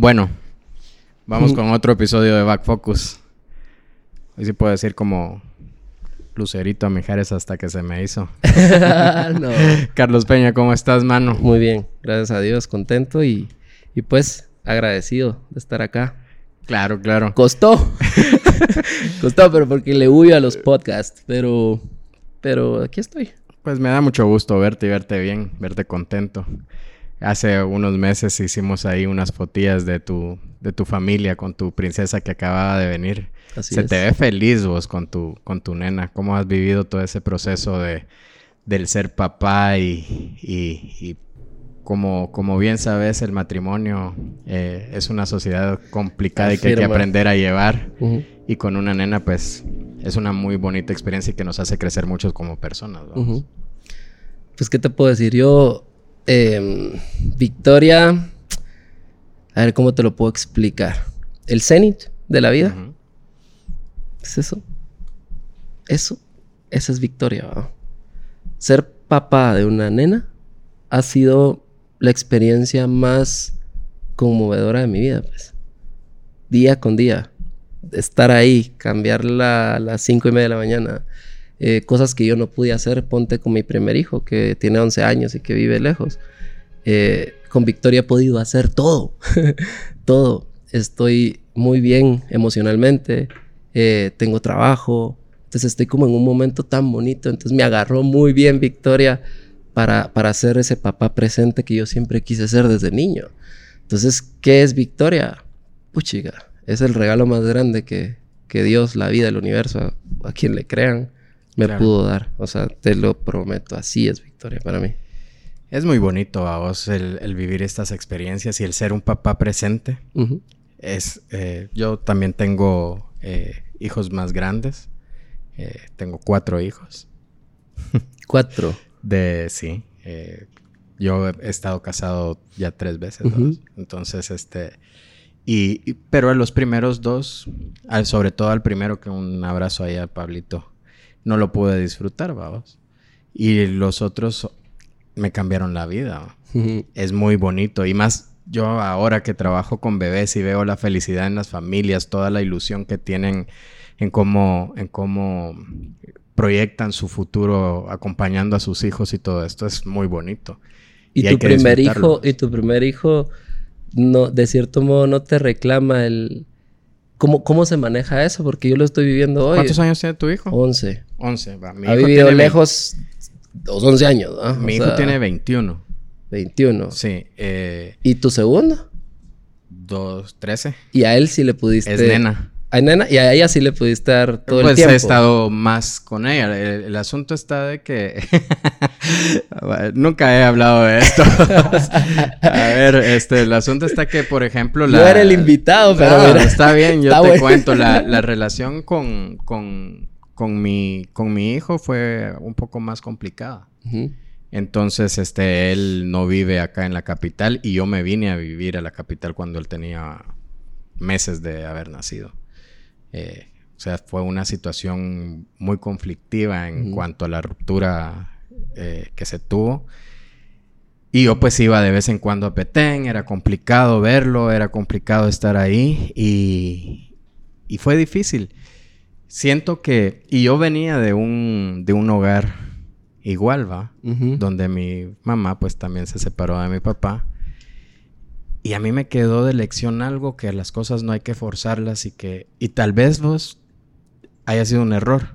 Bueno, vamos con otro episodio de Back Focus. Hoy sí puedo decir como Lucerito a Mijares hasta que se me hizo. no. Carlos Peña, ¿cómo estás, mano? Muy bien, gracias a Dios, contento y, y pues agradecido de estar acá. Claro, claro. Costó. Costó, pero porque le huyo a los podcasts, pero pero aquí estoy. Pues me da mucho gusto verte y verte bien, verte contento. Hace unos meses hicimos ahí unas fotillas de tu, de tu familia con tu princesa que acababa de venir. Así Se es. te ve feliz vos con tu, con tu nena. ¿Cómo has vivido todo ese proceso de, del ser papá y, y, y como, como bien sabes, el matrimonio eh, es una sociedad complicada y que hay que aprender a llevar. Y con una nena, pues, es una muy bonita experiencia y que nos hace crecer mucho como personas. Pues, ¿qué te puedo decir? Yo, em, Victoria, a ver cómo te lo puedo explicar. El cenit de la vida es eso. Eso, esa es Victoria. Ser papá de una nena ha sido la experiencia más conmovedora de mi vida, pues. Día con día. Estar ahí, cambiarla a las cinco y media de la mañana. Eh, cosas que yo no pude hacer, ponte con mi primer hijo, que tiene 11 años y que vive lejos. Eh, con Victoria he podido hacer todo. todo. Estoy muy bien emocionalmente. eh, tengo trabajo. Entonces estoy como en un momento tan bonito. Entonces me agarró muy bien Victoria para, para ser ese papá presente que yo siempre quise ser desde niño. Entonces, ¿qué es Victoria? Puchiga, es el regalo más grande que, que Dios, la vida, el universo, a, a quien le crean, me Claro. pudo dar. O sea, te lo prometo, así es Victoria para mí. Es muy bonito a vos el, el vivir estas experiencias y el ser un papá presente. Es, eh, yo también tengo eh, hijos más grandes. Eh, tengo cuatro hijos. Cuatro. De sí. eh, yo he estado casado ya tres veces. Entonces, este. Y, y- pero a los primeros dos, al- sobre todo al primero, que un abrazo ahí a Pablito, no lo pude disfrutar, vamos. Y los otros me cambiaron la vida. es muy bonito. Y más yo ahora que trabajo con bebés y veo la felicidad en las familias, toda la ilusión que tienen en cómo, en cómo proyectan su futuro acompañando a sus hijos y todo esto es muy bonito. Y, Y tu primer hijo, y tu primer hijo, no, de cierto modo, no te reclama el. ¿Cómo, ¿Cómo se maneja eso? Porque yo lo estoy viviendo hoy. ¿Cuántos años tiene tu hijo? 11. 11. va. Mi ha hijo vivido tiene lejos los 11 años, ¿no? Mi O hijo sea, tiene 21. 21. Sí. Eh, ¿Y tu segundo? dos, 13. Y a él sí le pudiste. Es nena. A nena, y a ella sí le pudiste dar todo pues el tiempo. he estado más con ella. El, el asunto está de que nunca he hablado de esto. a ver, este, el asunto está que, por ejemplo, Yo era el invitado, pero No, mira, está bien, yo está te bueno. cuento. La, la relación con, con, con, mi, con mi hijo fue un poco más complicada. Entonces, este, él no vive acá en la capital y yo me vine a vivir a la capital cuando él tenía meses de haber nacido. Eh, o sea, fue una situación muy conflictiva en cuanto a la ruptura eh, que se tuvo. Y yo pues iba de vez en cuando a Petén, era complicado verlo, era complicado estar ahí y, y fue difícil. Siento que, y yo venía de un, de un hogar igual, ¿va? Donde mi mamá pues también se separó de mi papá. Y a mí me quedó de lección algo que las cosas no hay que forzarlas y que y tal vez vos haya sido un error,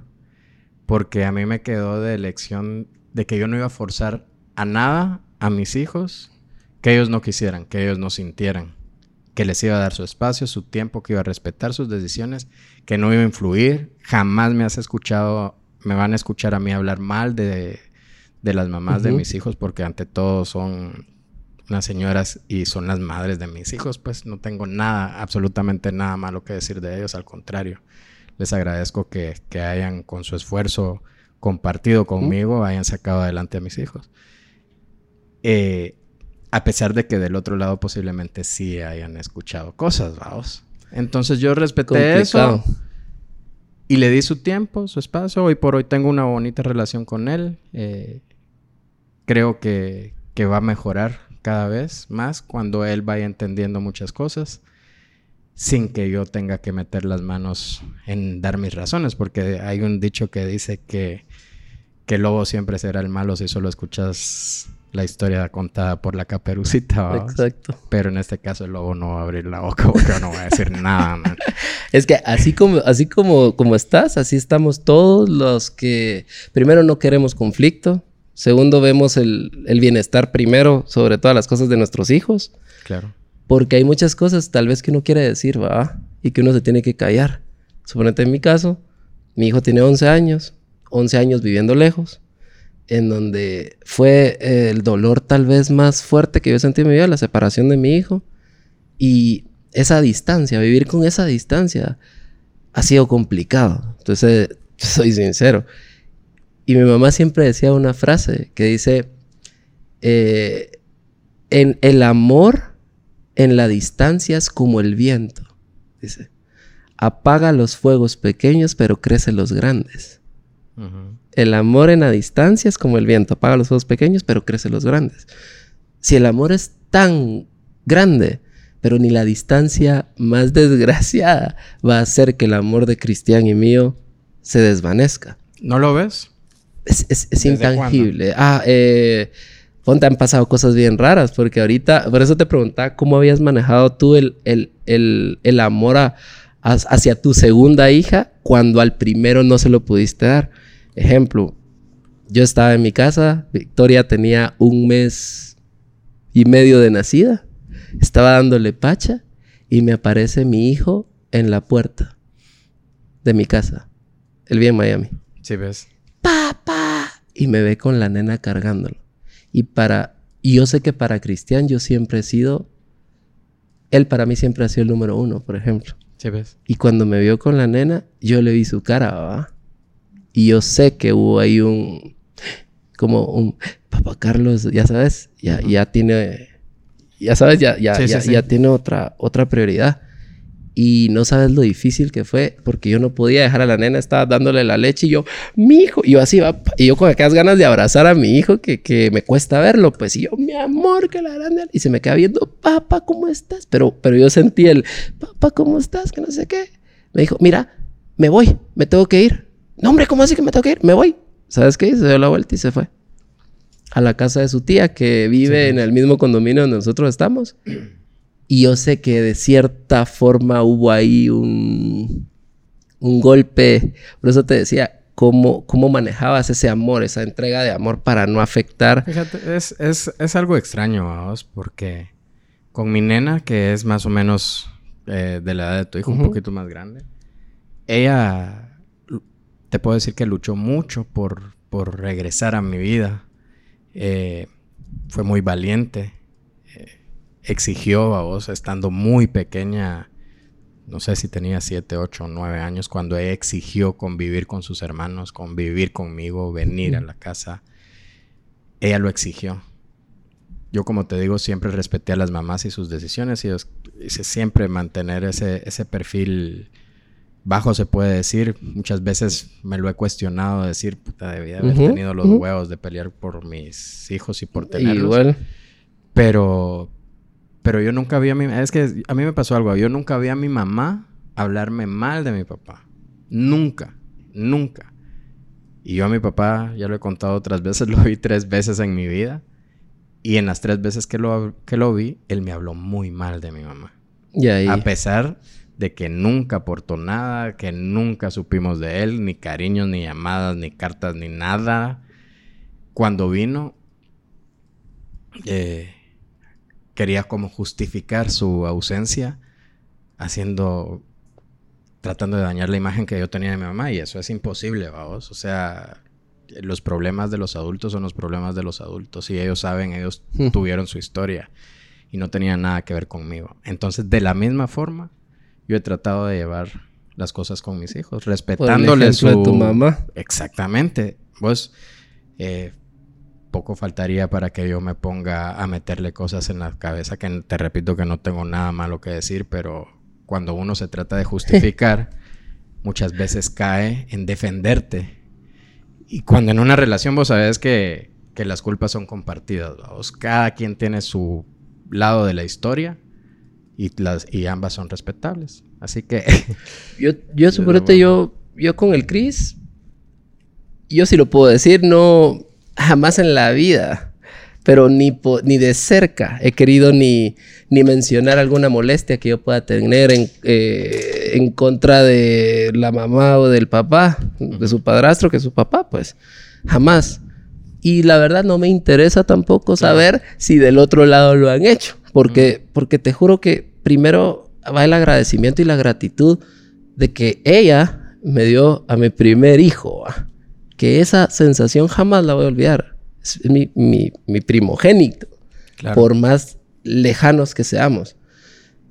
porque a mí me quedó de lección de que yo no iba a forzar a nada a mis hijos que ellos no quisieran, que ellos no sintieran, que les iba a dar su espacio, su tiempo, que iba a respetar sus decisiones, que no iba a influir. Jamás me has escuchado, me van a escuchar a mí hablar mal de, de las mamás de mis hijos, porque ante todo son unas señoras y son las madres de mis hijos, pues no tengo nada, absolutamente nada malo que decir de ellos, al contrario. Les agradezco que, que hayan con su esfuerzo compartido conmigo, hayan sacado adelante a mis hijos. Eh, a pesar de que del otro lado posiblemente sí hayan escuchado cosas, vamos. Entonces yo respeté eso y le di su tiempo, su espacio. Hoy por hoy tengo una bonita relación con él. Eh, creo que, que va a mejorar cada vez más cuando él vaya entendiendo muchas cosas sin que yo tenga que meter las manos en dar mis razones, porque hay un dicho que dice que, que el lobo siempre será el malo si solo escuchas la historia contada por la caperucita. Exacto. Pero en este caso el lobo no va a abrir la boca porque no va a decir nada. Man. Es que así como, así como, como estás, así estamos todos los que primero no queremos conflicto, segundo vemos el, el bienestar primero sobre todas las cosas de nuestros hijos. Claro. Porque hay muchas cosas tal vez que uno quiere decir, va, y que uno se tiene que callar. Suponete en mi caso, mi hijo tiene 11 años, 11 años viviendo lejos en donde fue eh, el dolor tal vez más fuerte que yo sentí en mi vida, la separación de mi hijo. Y esa distancia, vivir con esa distancia, ha sido complicado. Entonces, soy sincero. Y mi mamá siempre decía una frase que dice, eh, en el amor en la distancia es como el viento. Dice, apaga los fuegos pequeños, pero crece los grandes. El amor en la distancia es como el viento, apaga los fuegos pequeños, pero crece los grandes. Si el amor es tan grande, pero ni la distancia más desgraciada va a hacer que el amor de Cristian y mío se desvanezca. ¿No lo ves? Es, intangible. Ah, eh, Ponte, han pasado cosas bien raras, porque ahorita, por eso te preguntaba cómo habías manejado tú el, el, amor hacia tu segunda hija cuando al primero no se lo pudiste dar. Ejemplo, yo estaba en mi casa, Victoria tenía un mes y medio de nacida, estaba dándole pacha y me aparece mi hijo en la puerta de mi casa. Él vive en Miami. Sí, ves. ¡Papá! Y me ve con la nena cargándolo. Y para, y yo sé que para Cristian yo siempre he sido, él para mí siempre ha sido el número uno, por ejemplo. Sí, ves. Y cuando me vio con la nena, yo le vi su cara, ¿va? Y yo sé que hubo ahí un, como un, papá Carlos, ya sabes, ya, ya tiene, ya sabes, ya, ya, ya, ya, tiene otra, otra prioridad. Y no sabes lo difícil que fue, porque yo no podía dejar a la nena, estaba dándole la leche y yo, mi hijo, y yo así va, y yo con aquellas ganas de abrazar a mi hijo que, que me cuesta verlo, pues, y yo, mi amor, que la grande, y se me queda viendo, papá, ¿cómo estás? Pero, pero yo sentí el, papá, ¿cómo estás? Que no sé qué. Me dijo, mira, me voy, me tengo que ir. No, hombre, ¿cómo así que me tengo que ir? Me voy. ¿Sabes qué? Se dio la vuelta y se fue. A la casa de su tía, que vive en el mismo condominio donde nosotros estamos. Y yo sé que de cierta forma hubo ahí un, un golpe. Por eso te decía, ¿cómo, cómo manejabas ese amor, esa entrega de amor para no afectar. Fíjate, es, es, es algo extraño, vamos, porque con mi nena, que es más o menos eh, de la edad de tu hijo, un poquito más grande, ella te puedo decir que luchó mucho por, por regresar a mi vida. Eh, fue muy valiente. Eh, exigió a vos, estando muy pequeña, no sé si tenía 7, 8, 9 años, cuando ella exigió convivir con sus hermanos, convivir conmigo, venir a la casa. Ella lo exigió. Yo, como te digo, siempre respeté a las mamás y sus decisiones y hice siempre mantener ese, ese perfil bajo se puede decir. Muchas veces me lo he cuestionado, decir, puta, debía haber tenido los huevos de pelear por mis hijos y por tenerlos. Igual. Pero, pero yo nunca vi a mi... Es que a mí me pasó algo. Yo nunca vi a mi mamá hablarme mal de mi papá. Nunca. Nunca. Y yo a mi papá, ya lo he contado otras veces, lo vi tres veces en mi vida. Y en las tres veces que lo, que lo vi, él me habló muy mal de mi mamá. Y ahí... A pesar de que nunca aportó nada, que nunca supimos de él, ni cariños, ni llamadas, ni cartas, ni nada. Cuando vino, eh, quería como justificar su ausencia, haciendo, tratando de dañar la imagen que yo tenía de mi mamá, y eso es imposible, vamos. O sea, los problemas de los adultos son los problemas de los adultos, y ellos saben, ellos hmm. tuvieron su historia, y no tenían nada que ver conmigo. Entonces, de la misma forma, yo he tratado de llevar las cosas con mis hijos, respetándole su... tu mamá. Exactamente. Vos, eh, poco faltaría para que yo me ponga a meterle cosas en la cabeza que te repito que no tengo nada malo que decir, pero cuando uno se trata de justificar, muchas veces cae en defenderte. Y cuando en una relación vos sabes que que las culpas son compartidas. ¿vamos? Cada quien tiene su lado de la historia y, las, y ambas son respetables. Así que... yo, yo suponete, yo, yo con el Chris, yo sí lo puedo decir, no, jamás en la vida pero ni, ni de cerca he querido ni, ni mencionar alguna molestia que yo pueda tener en, eh, en contra de la mamá o del papá, de su padrastro, que es su papá, pues jamás. Y la verdad no me interesa tampoco saber si del otro lado lo han hecho, porque, porque te juro que primero va el agradecimiento y la gratitud de que ella me dio a mi primer hijo, que esa sensación jamás la voy a olvidar. Es mi, mi, primogénito, por más lejanos que seamos.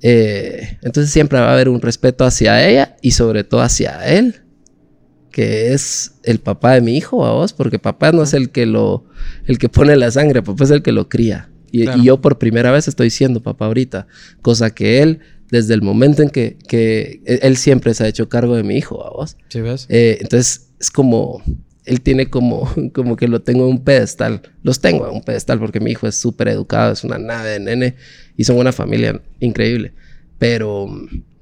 Eh, entonces siempre va a haber un respeto hacia ella y sobre todo hacia él que es el papá de mi hijo, a vos, porque papá no es el que lo, el que pone la sangre, papá es el que lo cría. Y, yo por primera vez estoy siendo papá ahorita, cosa que él, desde el momento en que, que e, él siempre se ha hecho cargo de mi hijo, a vos. ¿Sí ves? Eh, entonces es como, él tiene como, como que lo tengo en un pedestal. Los tengo en un pedestal porque mi hijo es súper educado, es una nave de nene y son una familia increíble. Pero,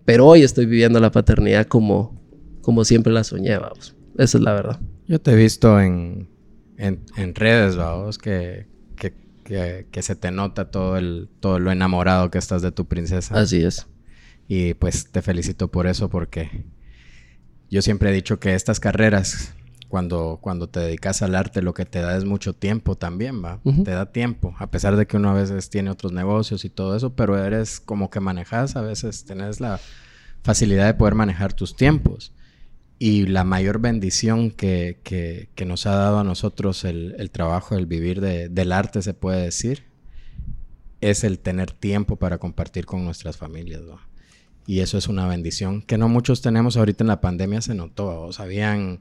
pero hoy estoy viviendo la paternidad como, como siempre la soñé, vamos. Esa es la verdad. Yo te he visto en, en, redes, vamos, que, que, que, se te nota todo, el, todo lo enamorado que estás de tu princesa. Así es. Y pues te felicito por eso porque yo siempre he dicho que estas carreras, cuando, cuando te dedicas al arte, lo que te da es mucho tiempo también, ¿va? Te da tiempo, a pesar de que uno a veces tiene otros negocios y todo eso, pero eres como que manejas, a veces tienes la facilidad de poder manejar tus tiempos. Y la mayor bendición que, que, nos ha dado a nosotros el, el trabajo, el vivir de, del arte, se puede decir, es el tener tiempo para compartir con nuestras familias. Y eso es una bendición que no muchos tenemos ahorita en la pandemia, se notó. O sabían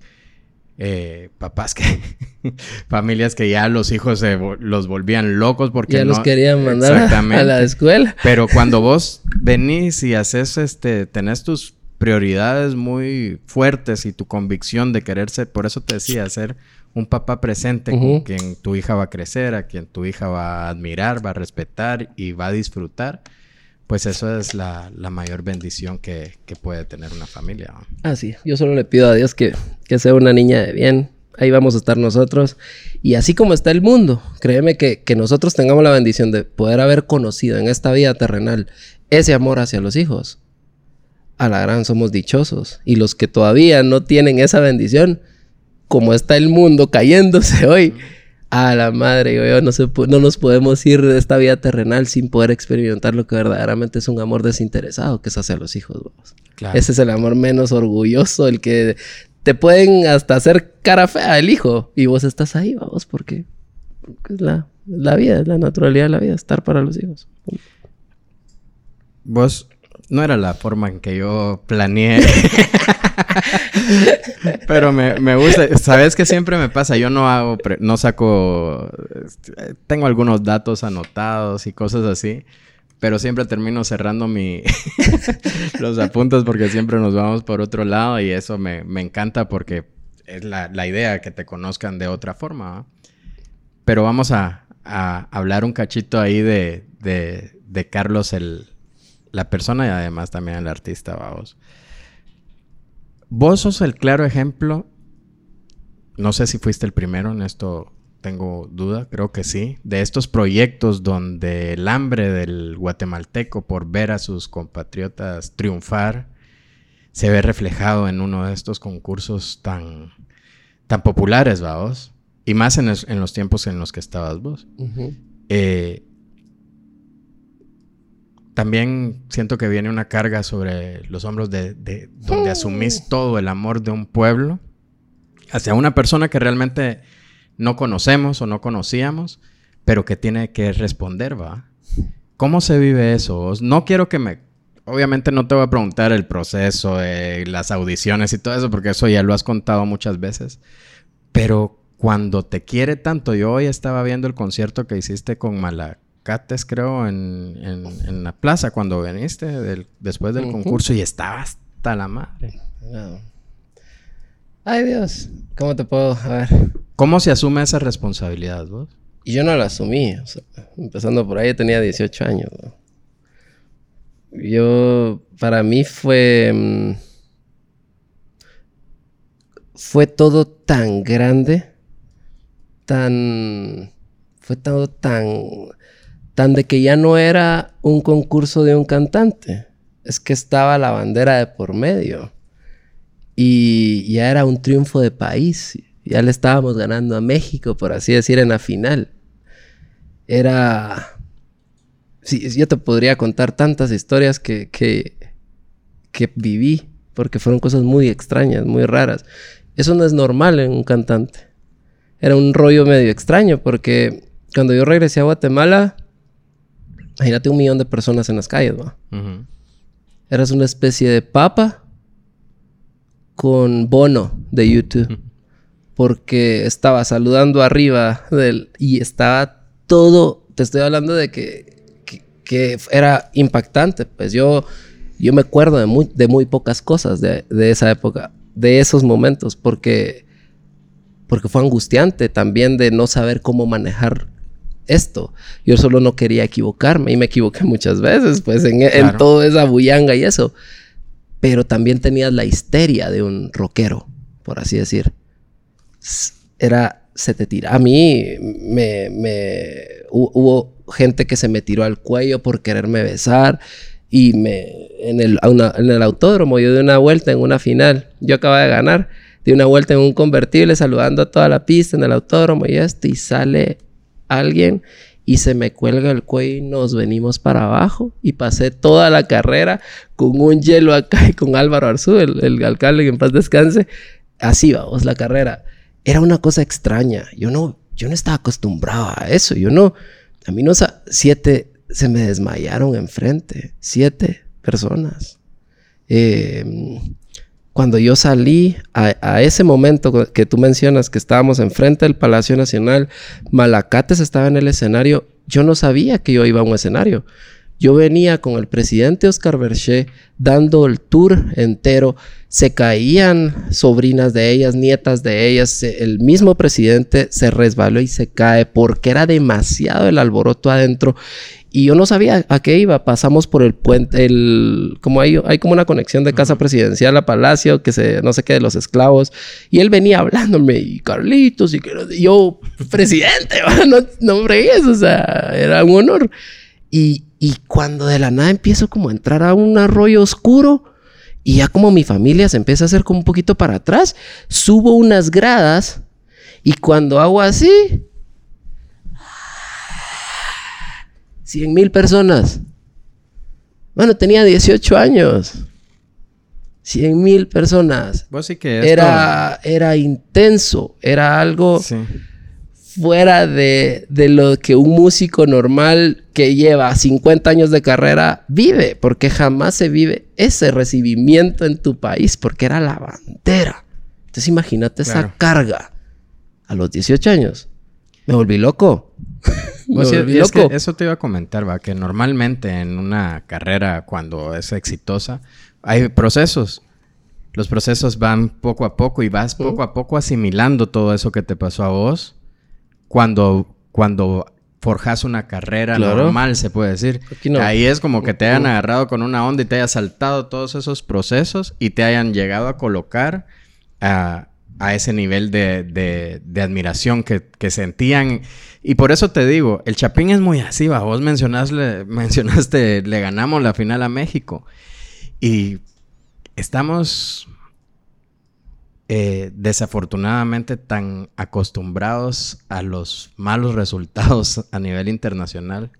eh, papás que, familias que ya los hijos se los volvían locos porque ya los querían mandar a la escuela. Pero cuando vos venís y haces este, tenés tus prioridades muy fuertes y tu convicción de querer ser, por eso te decía, ser un papá presente con quien tu hija va a crecer, a quien tu hija va a admirar, va a respetar y va a disfrutar, pues eso es la, mayor bendición que, puede tener una familia. Ah, sí. Yo solo le pido a Dios que, que sea una niña de bien. Ahí vamos a estar nosotros. Y así como está el mundo, créeme que, que nosotros tengamos la bendición de poder haber conocido en esta vida terrenal ese amor hacia los hijos a la gran somos dichosos. Y los que todavía no tienen esa bendición, como está el mundo cayéndose hoy, a la madre, yo, no, no nos podemos ir de esta vida terrenal sin poder experimentar lo que verdaderamente es un amor desinteresado que es hacia los hijos. Ese es el amor menos orgulloso, el que te pueden hasta hacer cara fea el hijo y vos estás ahí, vamos, porque, es la, la vida, es la naturalidad de la vida, estar para los hijos. Vos no era la forma en que yo planeé. Pero me, gusta. Sabes que siempre me pasa. Yo no hago, no saco. Este, tengo algunos datos anotados y cosas así. Pero siempre termino cerrando mi los apuntes porque siempre nos vamos por otro lado y eso me, encanta porque es la, idea que te conozcan de otra forma. Pero vamos a, hablar un cachito ahí de, de Carlos el, la persona y además también el artista, vamos. Vos sos el claro ejemplo, no sé si fuiste el primero en esto, tengo duda, creo que sí, de estos proyectos donde el hambre del guatemalteco por ver a sus compatriotas triunfar se ve reflejado en uno de estos concursos tan, tan populares, vamos, y más en, los tiempos en los que estabas vos. eh, también siento que viene una carga sobre los hombros de, donde asumís todo el amor de un pueblo hacia una persona que realmente no conocemos o no conocíamos, pero que tiene que responder, ¿va? ¿Cómo se vive eso? No quiero que me... Obviamente no te voy a preguntar el proceso, las audiciones y todo eso, porque eso ya lo has contado muchas veces. Pero cuando te quiere tanto, yo hoy estaba viendo el concierto que hiciste con Mala, Cates, creo, en, en, la plaza cuando viniste después del concurso y estaba hasta la madre. Ay Dios, ¿cómo te puedo? A ver. ¿Cómo se asume esa responsabilidad vos? Y yo no la asumí. o sea, empezando por ahí, yo tenía 18 años. ¿no? Yo, para mí fue... mm, fue todo tan grande, tan... Fue todo tan... Tan de que ya no era un concurso de un cantante. Es que estaba la bandera de por medio. Y ya era un triunfo de país. Ya le estábamos ganando a México, por así decir, en la final. Era... Sí, yo te podría contar tantas historias que, que, que viví, porque fueron cosas muy extrañas, muy raras. Eso no es normal en un cantante. Era un rollo medio extraño, porque cuando yo regresé a Guatemala, imagínate un millón de personas en las calles, ¿va? Ujú. Eras una especie de papa con bono de YouTube. Porque estaba saludando arriba del... Y estaba todo... Te estoy hablando de que, que, que era impactante. Pues yo, yo me acuerdo de muy, de muy pocas cosas de, de esa época. De esos momentos. Porque... Porque fue angustiante también de no saber cómo manejar esto. Yo solo no quería equivocarme y me equivoqué muchas veces, pues en, en Claro. toda esa bullanga y eso. Pero también tenías la histeria de un rockero, por así decir. Era, se te tira. A mí me, me, hu- hubo gente que se me tiró al cuello por quererme besar y me, en el, una- en el autódromo, yo di una vuelta en una final. Yo acababa de ganar. Di una vuelta en un convertible saludando a toda la pista en el autódromo y esto y sale alguien y se me cuelga el cuello y nos venimos para abajo y pasé toda la carrera con un hielo acá y con Álvaro Arzú, el, alcalde en paz descanse. Así vamos la carrera. Era una cosa extraña. Yo no, yo no estaba acostumbrado a eso. Yo no, a mí no, siete se me desmayaron enfrente. Siete personas. Eh, cuando yo salí a, ese momento que tú mencionas que estábamos enfrente del Palacio Nacional, Malacates estaba en el escenario, yo no sabía que yo iba a un escenario. Yo venía con el presidente Oscar Berché dando el tour entero. Se caían sobrinas de ellas, nietas de ellas. El mismo presidente se resbaló y se cae porque era demasiado el alboroto adentro. Y yo no sabía a qué iba. Pasamos por el puente, el, como hay, hay como una conexión de casa presidencial a Palacio, que se, no sé qué, de los esclavos. Y él venía hablándome, y Carlitos, y que yo, presidente, no, no fregues, o sea, era un honor. Y, y cuando de la nada empiezo como a entrar a un arroyo oscuro, y ya como mi familia se empieza a hacer como un poquito para atrás, subo unas gradas, y cuando hago así, 100 mil personas. Bueno, tenía 18 años. 100 mil personas. Vos sí que Era, era intenso. Era algo Sí. Fuera de, de lo que un músico normal que lleva 50 años de carrera vive. Porque jamás se vive ese recibimiento en tu país. Porque era la bandera. Entonces imagínate esa carga. A los 18 años. Me volví loco. Me volví es que loco. eso te iba a comentar, va, que normalmente en una carrera, cuando es exitosa, hay procesos. Los procesos van poco a poco y vas poco a poco asimilando todo eso que te pasó a vos cuando, cuando forjas una carrera Claro. normal, se puede decir. No. Ahí es como que te hayan agarrado con una onda y te hayan saltado todos esos procesos y te hayan llegado a colocar a, a ese nivel de, de- de admiración que, que sentían. Y por eso te digo, el Chapín es muy así, va. Vos mencionaste, mencionaste, le ganamos la final a México. Y estamos eh, desafortunadamente tan acostumbrados a los malos resultados a nivel internacional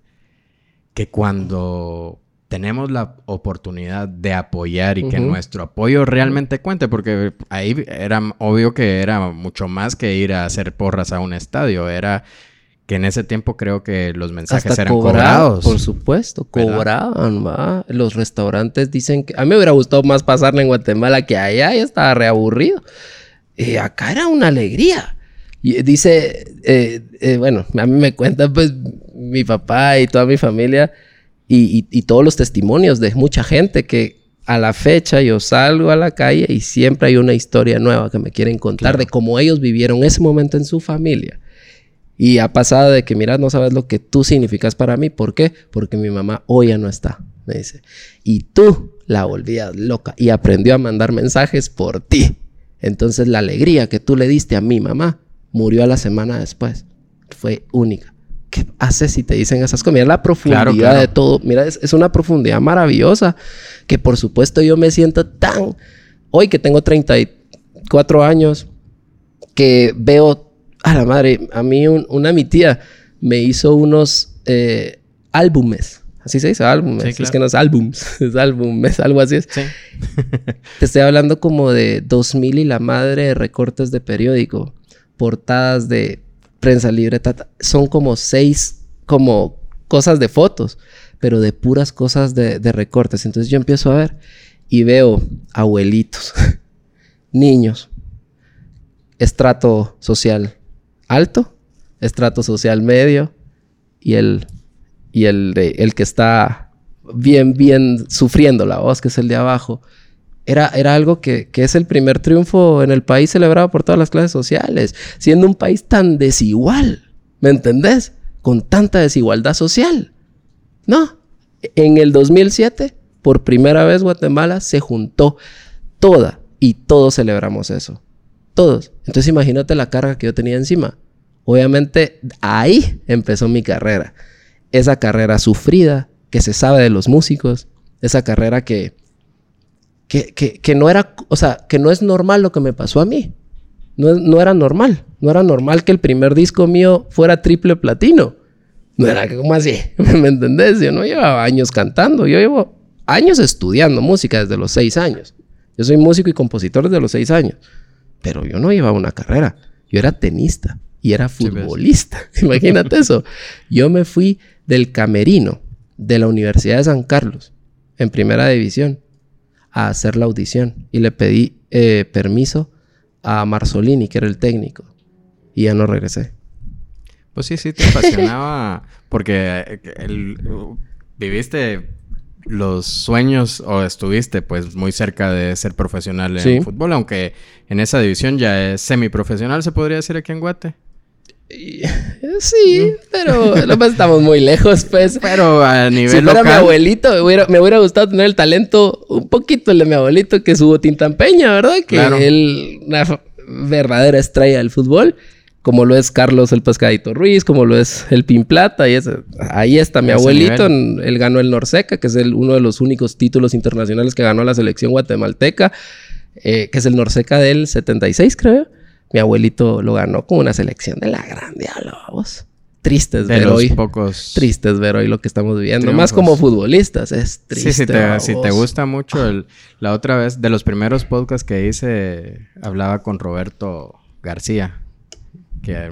que cuando tenemos la oportunidad de apoyar y que nuestro apoyo realmente cuente, porque ahí era obvio que era mucho más que ir a hacer porras a un estadio, era que en ese tiempo creo que los mensajes Hasta eran cobraban, cobrados. Por supuesto, cobraban, va. Los restaurantes dicen que... A mí me hubiera gustado más pasarla en Guatemala que allá. Ya estaba reaburrido. Y acá era una alegría. Y dice... eh, eh, bueno, a mí me cuenta pues mi papá y toda mi familia y, y- y todos los testimonios de mucha gente que a la fecha yo salgo a la calle y siempre hay una historia nueva que me quieren contar de cómo ellos vivieron ese momento en su familia. Y ha pasado de que, mira, no sabes lo que tú significas para mí. ¿Por qué? Porque mi mamá hoy ya no está, me dice. Y tú la volvías loca y aprendió a mandar mensajes por ti. Entonces la alegría que tú le diste a mi mamá murió a la semana después. Fue única. ¿Qué haces si te dicen esas cosas? Mira la profundidad de todo. Mira, es, es, una profundidad maravillosa que por supuesto yo me siento tan... Hoy que tengo 34 años, que veo a la madre, a mí una mi tía me hizo unos eh, álbumes. Así se dice, álbumes. Es que no es álbums, es álbumes, algo así es. Sí. Te estoy hablando como de 2000 y la madre de recortes de periódico, portadas de prensa libre, son como seis, como cosas de fotos, pero de puras cosas de, de recortes. Entonces yo empiezo a ver y veo abuelitos, niños, estrato social alto, estrato social medio y el, y el, el que está bien, bien sufriendo la voz, que es el de abajo. Era, era algo que, que, es el primer triunfo en el país celebrado por todas las clases sociales, siendo un país tan desigual, ¿me entendés? Con tanta desigualdad social. No, en el 2007, por primera vez Guatemala se juntó toda y todos celebramos eso. Todos. Entonces imagínate la carga que yo tenía encima. Obviamente ahí empezó mi carrera. Esa carrera sufrida, que se sabe de los músicos, esa carrera que, que, que, no era, o sea, que no es normal lo que me pasó a mí. No, no, era normal. No era normal que el primer disco mío fuera triple platino. No era como así, ¿me entendés? Yo no llevaba años cantando, yo llevo años estudiando música desde los seis años. Yo soy músico y compositor desde los seis años, pero yo no llevaba una carrera, yo era tenista y era futbolista. Imagínate eso. Yo me fui del camerino de la Universidad de San Carlos, en primera división, a hacer la audición. Y le pedí eh, permiso a Marzolini, que era el técnico. Y ya no regresé. Pues sí, sí, te apasionaba porque eh, viviste los sueños o estuviste pues muy cerca de ser profesional en fútbol, aunque en esa división ya es semiprofesional, se podría decir aquí en Guate. Sí, pero estamos muy lejos, pues. Pero a nivel si fuera mi abuelito, me hubiera, me hubiera, gustado tener el talento, un poquito el de mi abuelito, que es Hugo Tintampeña, ¿verdad? Que él, una verdadera estrella del fútbol, como lo es Carlos el Pescadito Ruiz, como lo es el Pin Plata, y ese, ahí está mi abuelito, él ganó el Norseca, que es el, uno de los únicos títulos internacionales que ganó la selección guatemalteca, eh, que es el Norseca del 76, creo mi abuelito lo ganó con una selección de la gran diablo, vamos. Tristes ver hoy. Pocos tristes ver hoy lo que estamos viviendo. Más como futbolistas, es triste. Sí, si te, si te gusta mucho el, la otra vez, de los primeros podcasts que hice, hablaba con Roberto García, que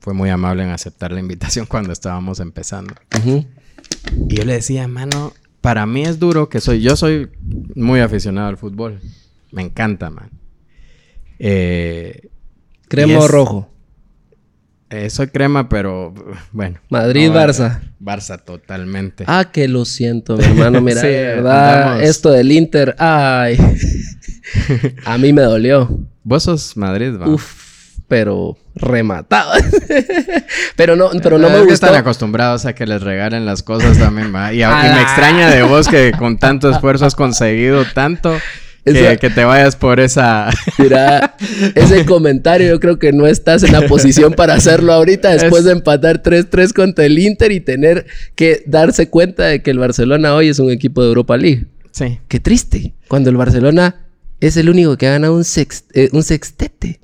fue muy amable en aceptar la invitación cuando estábamos empezando. Y yo le decía, mano, para mí es duro que soy, yo soy muy aficionado al fútbol. Me encanta, man. Eh, ¿Crema o rojo? Eh, soy crema, pero bueno. Madrid-Barça. Barça, totalmente. Ah, que lo siento, mi hermano. Mira, verdad, esto del Inter, ay. a mí me dolió. Vos sos Madrid, va. Uf, pero rematado. pero no, pero no me gusta. están acostumbrados a que les regalen las cosas también, va. Y, y me extraña de vos que con tanto esfuerzo has conseguido tanto. Que, te vayas por esa. Mira, ese comentario yo creo que no estás en la posición para hacerlo ahorita después de empatar 3-3 contra el Inter y tener que darse cuenta de que el Barcelona hoy es un equipo de Europa League. Sí. Qué triste. Cuando el Barcelona es el único que ha ganado un, eh, un sextete.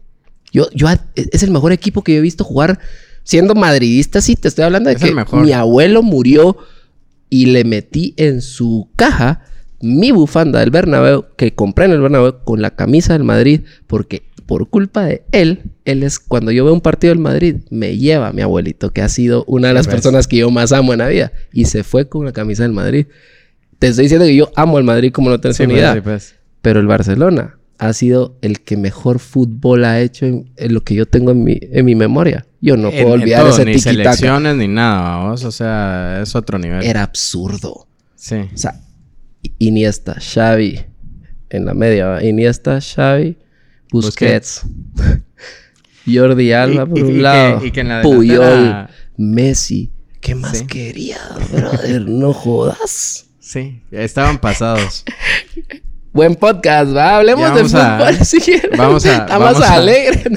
Yo, yo, es el mejor equipo que yo he visto jugar siendo madridista. Sí, te estoy hablando de que mi abuelo murió y le metí en su caja mi bufanda del Bernabéu que compré en el Bernabéu con la camisa del Madrid porque por culpa de él, él es cuando yo veo un partido del Madrid, me lleva a mi abuelito, que ha sido una de las personas que yo más amo en la vida, y se fue con la camisa del Madrid. Te estoy diciendo que yo amo al Madrid como no tienes ni pues, idea. Pues. Pero el Barcelona ha sido el que mejor fútbol ha hecho en, lo que yo tengo en mi, en mi memoria. Yo no puedo olvidar ese Ni selecciones ni nada, vamos. O sea, es otro nivel. Era absurdo. Sí. O sea, Iniesta, Xavi en la media. Iniesta, Xavi, Busquets, Jordi Alba Y- por y- y un que- lado, y que en la Puyol, Messi. ¿Qué más Sí. quería, brother? No jodas. Sí, estaban pasados. Buen podcast, ¿va? Hablemos de vamos a- fútbol si quieren. vamos a- Está vamos más a- alegre.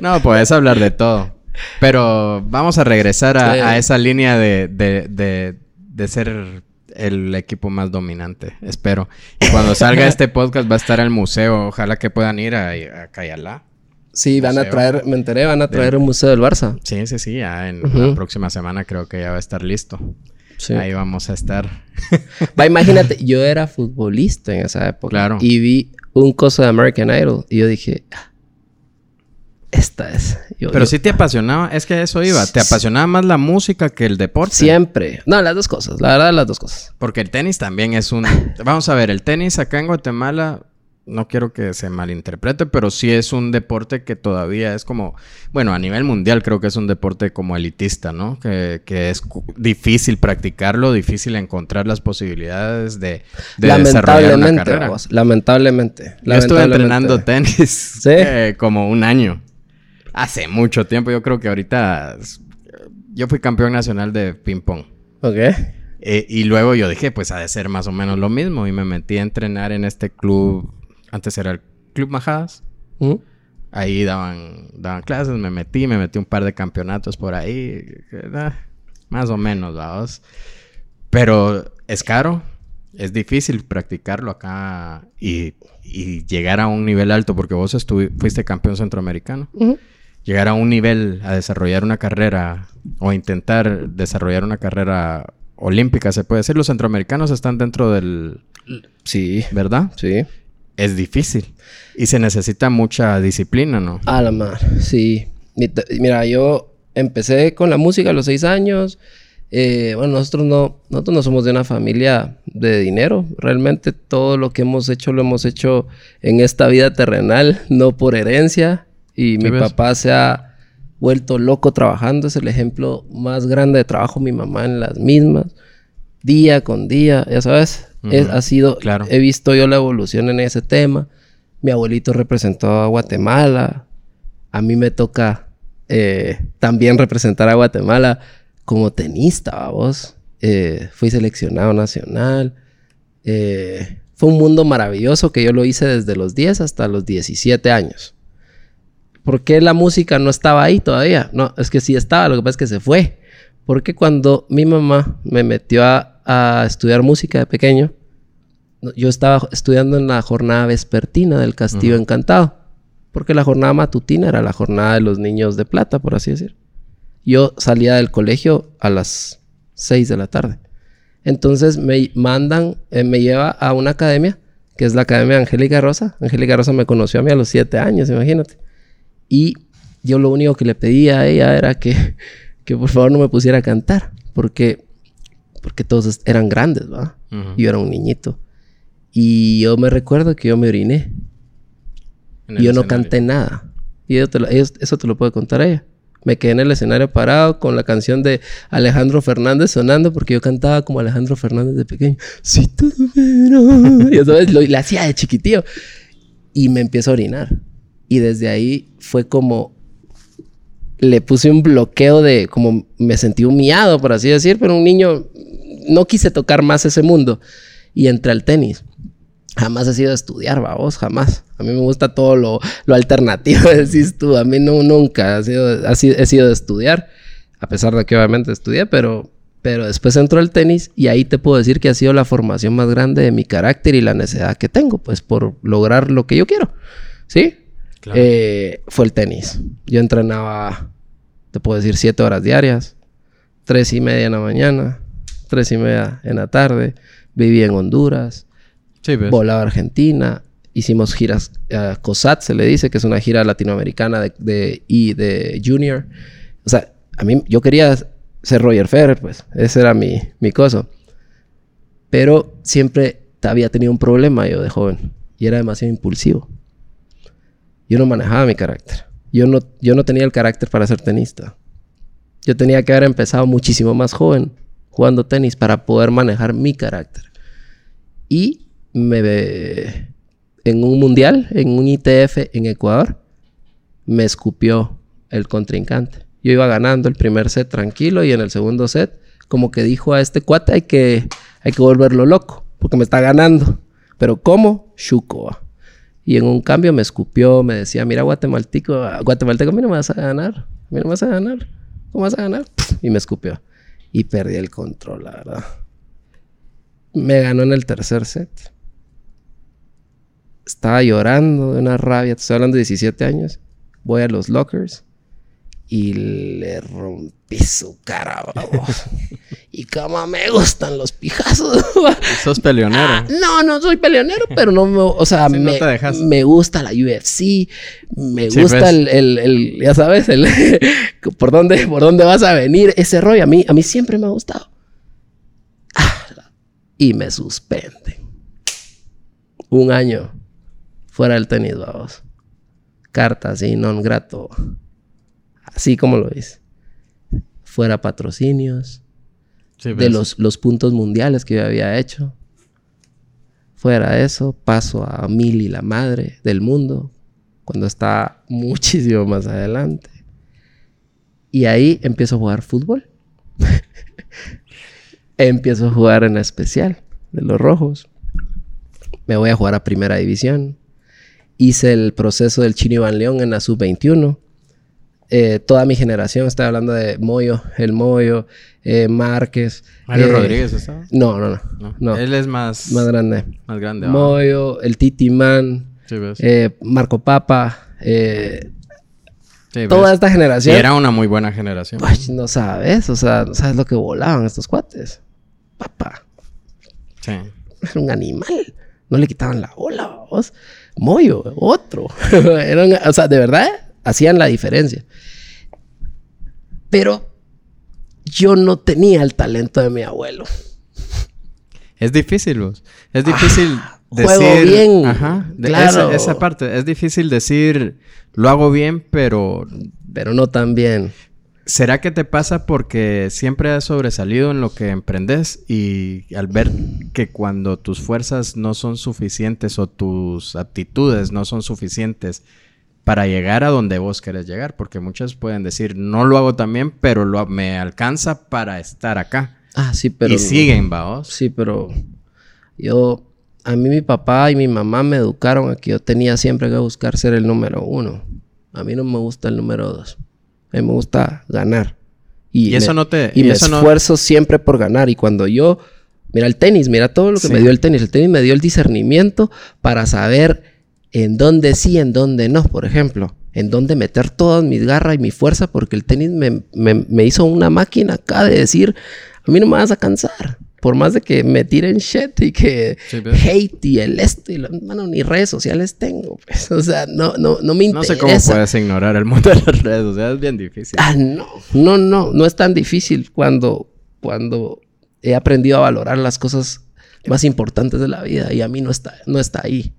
No, puedes hablar de todo. Pero vamos a regresar a, Sí. a esa línea de, de, de, de ser el equipo más dominante. Espero. Y cuando salga este podcast va a estar el museo. Ojalá que puedan ir a, a Cayalá. sí, van a traer, me enteré, van a traer un museo del Barça. Sí, sí, sí. Ya en la próxima semana creo que ya va a estar listo. Sí. Ahí vamos a estar. Va, imagínate, yo era futbolista en esa época. Claro. Y vi un coso de American Idol. Y yo dije, "Ah, esta es. Yo- Pero yo- sí te apasionaba. Es que eso iba. ¿Te apasionaba más la música que el deporte? Siempre. No, las dos cosas. La verdad, las dos cosas. Porque el tenis también es un... Vamos a ver, el tenis acá en Guatemala, no quiero que se malinterprete, pero sí es un deporte que todavía es como... Bueno, a nivel mundial creo que es un deporte como elitista, ¿no? Que, que es difícil practicarlo, difícil encontrar las posibilidades de, de desarrollar una lamentablemente, carrera. vos, lamentablemente. Yo estuve entrenando tenis eh, como un año. Hace mucho tiempo. Yo creo que ahorita... Yo fui campeón nacional de ping-pong. Ok. Eh, y luego yo dije, pues ha de ser más o menos lo mismo. Y me metí a entrenar en este club. Antes era el Club Majadas. ¿Mm? Ahí daban, daban clases, me metí, me metí un par de campeonatos por ahí. eh, más o menos, vamos. Pero es caro. Es difícil practicarlo acá y, y llegar a un nivel alto, porque vos fuiste campeón centroamericano. Llegar a un nivel a desarrollar una carrera o intentar desarrollar una carrera olímpica, se puede decir. Los centroamericanos están dentro del... Sí. ¿Verdad? Sí. Es difícil. Y se necesita mucha disciplina, ¿no? A la mar, sí. Mira, yo empecé con la música a los seis años. Eh, bueno, nosotros no, nosotros no somos de una familia de dinero. Realmente todo lo que hemos hecho lo hemos hecho en esta vida terrenal, no por herencia. Y mi ves? papá se ha vuelto loco trabajando. Es el ejemplo más grande de trabajo. Mi mamá en las mismas. Día con día, ya sabes. Es- ha sido, claro. he visto yo la evolución en ese tema. Mi abuelito representó a Guatemala. A mí me toca eh, también representar a Guatemala como tenista, vos. Eh, fui seleccionado nacional. Eh, fue un mundo maravilloso que yo lo hice desde los 10 hasta los 17 años. ¿Por qué la música no estaba ahí todavía? No, es que sí estaba, lo que pasa es que se fue. Porque cuando mi mamá me metió a, a estudiar música de pequeño, yo estaba estudiando en la jornada vespertina del Castillo. Encantado. Porque la jornada matutina era la jornada de los niños de plata, por así decir. Yo salía del colegio a las 6 de la tarde. Entonces me mandan, eh, me lleva a una academia, que es la Academia Angélica Rosa. Angélica Rosa me conoció a mí a los 7 años, imagínate. Y yo lo único que le pedía a ella era que, que por favor no me pusiera a cantar, porque, porque todos eran grandes, ¿va? Ujú. Yo era un niñito. Y yo me recuerdo que yo me oriné. Y yo no escenario. canté nada. Y eso te, lo, ellos- eso te lo puede contar ella. Me quedé en el escenario parado con la canción de Alejandro Fernández sonando porque yo cantaba como Alejandro Fernández de pequeño. Si fuera... Y eso es, lo, la hacía de chiquitillo. Y me empiezo a orinar. Y desde ahí fue como... Le puse un bloqueo de... Como me sentí humillado, por así decir. Pero un niño... No quise tocar más ese mundo. Y entré al tenis. Jamás he sido de estudiar, vamos, jamás. A mí me gusta todo lo, lo alternativo, decís tú. A mí no, nunca ha sido, ha sido- he sido de estudiar. A pesar de que obviamente estudié, pero, pero después entró el tenis y ahí te puedo decir que ha sido la formación más grande de mi carácter y la necesidad que tengo, pues por lograr lo que yo quiero. ¿Sí? Claro. Eh, fue el tenis. Yo entrenaba, te puedo decir, siete horas diarias. Tres y media en la mañana, tres y media en la tarde. Vivía en Honduras Sí, ¿ves? volaba a Argentina, hicimos giras, eh, COSAT se le dice, que es una gira latinoamericana de, de, y de Junior. O sea, a mí, yo quería ser Roger Federer, pues, ese era mi, mi coso. Pero siempre había tenido un problema yo de joven, y era demasiado impulsivo. Yo no manejaba mi carácter. Yo no, yo no tenía el carácter para ser tenista. Yo tenía que haber empezado muchísimo más joven jugando tenis para poder manejar mi carácter. Y me en un mundial, en un ITF en Ecuador, me escupió el contrincante. Yo iba ganando el primer set tranquilo y en el segundo set, como que dijo a este cuate, hay que, hay que volverlo loco, porque me está ganando. Pero ¿cómo? Chuco. Y en un cambio me escupió, me decía, mira, guatemalteco, guatemalteco, a me vas a ganar, a no me vas a ganar, ¿cómo vas a ganar? Y me escupió. Y perdí el control, la verdad. Me ganó en el tercer set. Estaba llorando de una rabia, estoy hablando de 17 años. Voy a los lockers y le rompí su cara, y como me gustan los pijazos. ¿Sos peleonero? Ah, no, no soy peleonero, pero no me... O sea, me, me, gusta la UFC. Me gusta pues. el, el, Ya sabes, el... ¿por, dónde, ¿Por dónde vas a venir? Ese rollo a mí, a mí siempre me ha gustado. Ah, y me suspende. Un año fuera del tenis, vamos. Cartas y non grato así como lo es. Fuera patrocinios, de los, los, puntos mundiales que yo había hecho. Fuera eso, paso a mil y la madre del mundo, cuando está muchísimo más adelante. Y ahí empiezo a jugar fútbol. empiezo a jugar en especial de los rojos. Me voy a jugar a primera división. Hice el proceso del Chino Iván León en la sub-21. Eh, toda mi generación, estoy hablando de Moyo, el Moyo, eh, Márquez. ¿Mario eh, Rodríguez estaba? No, no, no, Él es más... Más grande. Más grande. Moyo, el Titi Man, Marco Papa, toda esta generación. Y era una muy buena generación. Pues no sabes, o sea, no sabes lo que volaban estos cuates. Papá. Sí. Era un animal. No le quitaban la bola, vos. Moyo, otro. o sea, de verdad, hacían la diferencia. Pero yo no tenía el talento de mi abuelo. Es difícil, vos. Es difícil ah, decir. bien. Ajá. claro. esa, parte. Es difícil decir, lo hago bien, pero. Pero no tan bien. ¿Será que te pasa porque siempre has sobresalido en lo que emprendes y al ver que cuando tus fuerzas no son suficientes o tus aptitudes no son suficientes, para llegar a donde vos querés llegar, porque muchos pueden decir, no lo hago tan bien, pero lo, me alcanza para estar acá. Ah, sí, pero... Y siguen, vaos. Sí, pero yo, a mí mi papá y mi mamá me educaron a que yo tenía siempre que buscar ser el número uno. A mí no me gusta el número dos. A mí me gusta ganar. Y, eso no te... Y, me esfuerzo siempre por ganar. Y cuando yo... Mira el tenis, mira todo lo que me dio el tenis. El tenis me dio el discernimiento para saber en dónde sí, en dónde no, por ejemplo. En dónde meter toda mi garra y mi fuerza, porque el tenis me, hizo una máquina acá de decir, a mí no me vas a cansar. Por más de que me tiren shit y que hate y el esto y lo, mano, ni redes sociales tengo. Pues. O sea, no, no, no me interesa. No sé cómo puedes ignorar el mundo de las redes o sea, es bien difícil. Ah, no, no, no, no es tan difícil cuando, cuando he aprendido a valorar las cosas más importantes de la vida y a mí no está, no está ahí.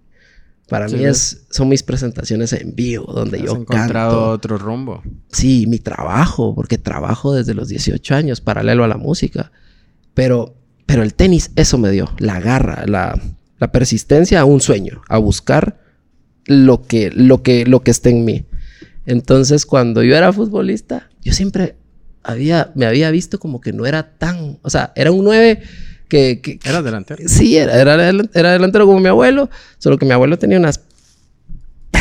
Para mí es, son mis presentaciones en vivo, donde yo encontrado otro rumbo. Sí, mi trabajo, porque trabajo desde los 18 años, paralelo a la música. Pero, pero el tenis, eso me dio, la garra, la, la persistencia a un sueño, a buscar lo que, lo que, lo que esté en mí. Entonces, cuando yo era futbolista, yo siempre había, me había visto como que no era tan, o sea, era un 9 que, ¿Era delantero? Sí, era, era, era, delantero como mi abuelo, solo que mi abuelo tenía unas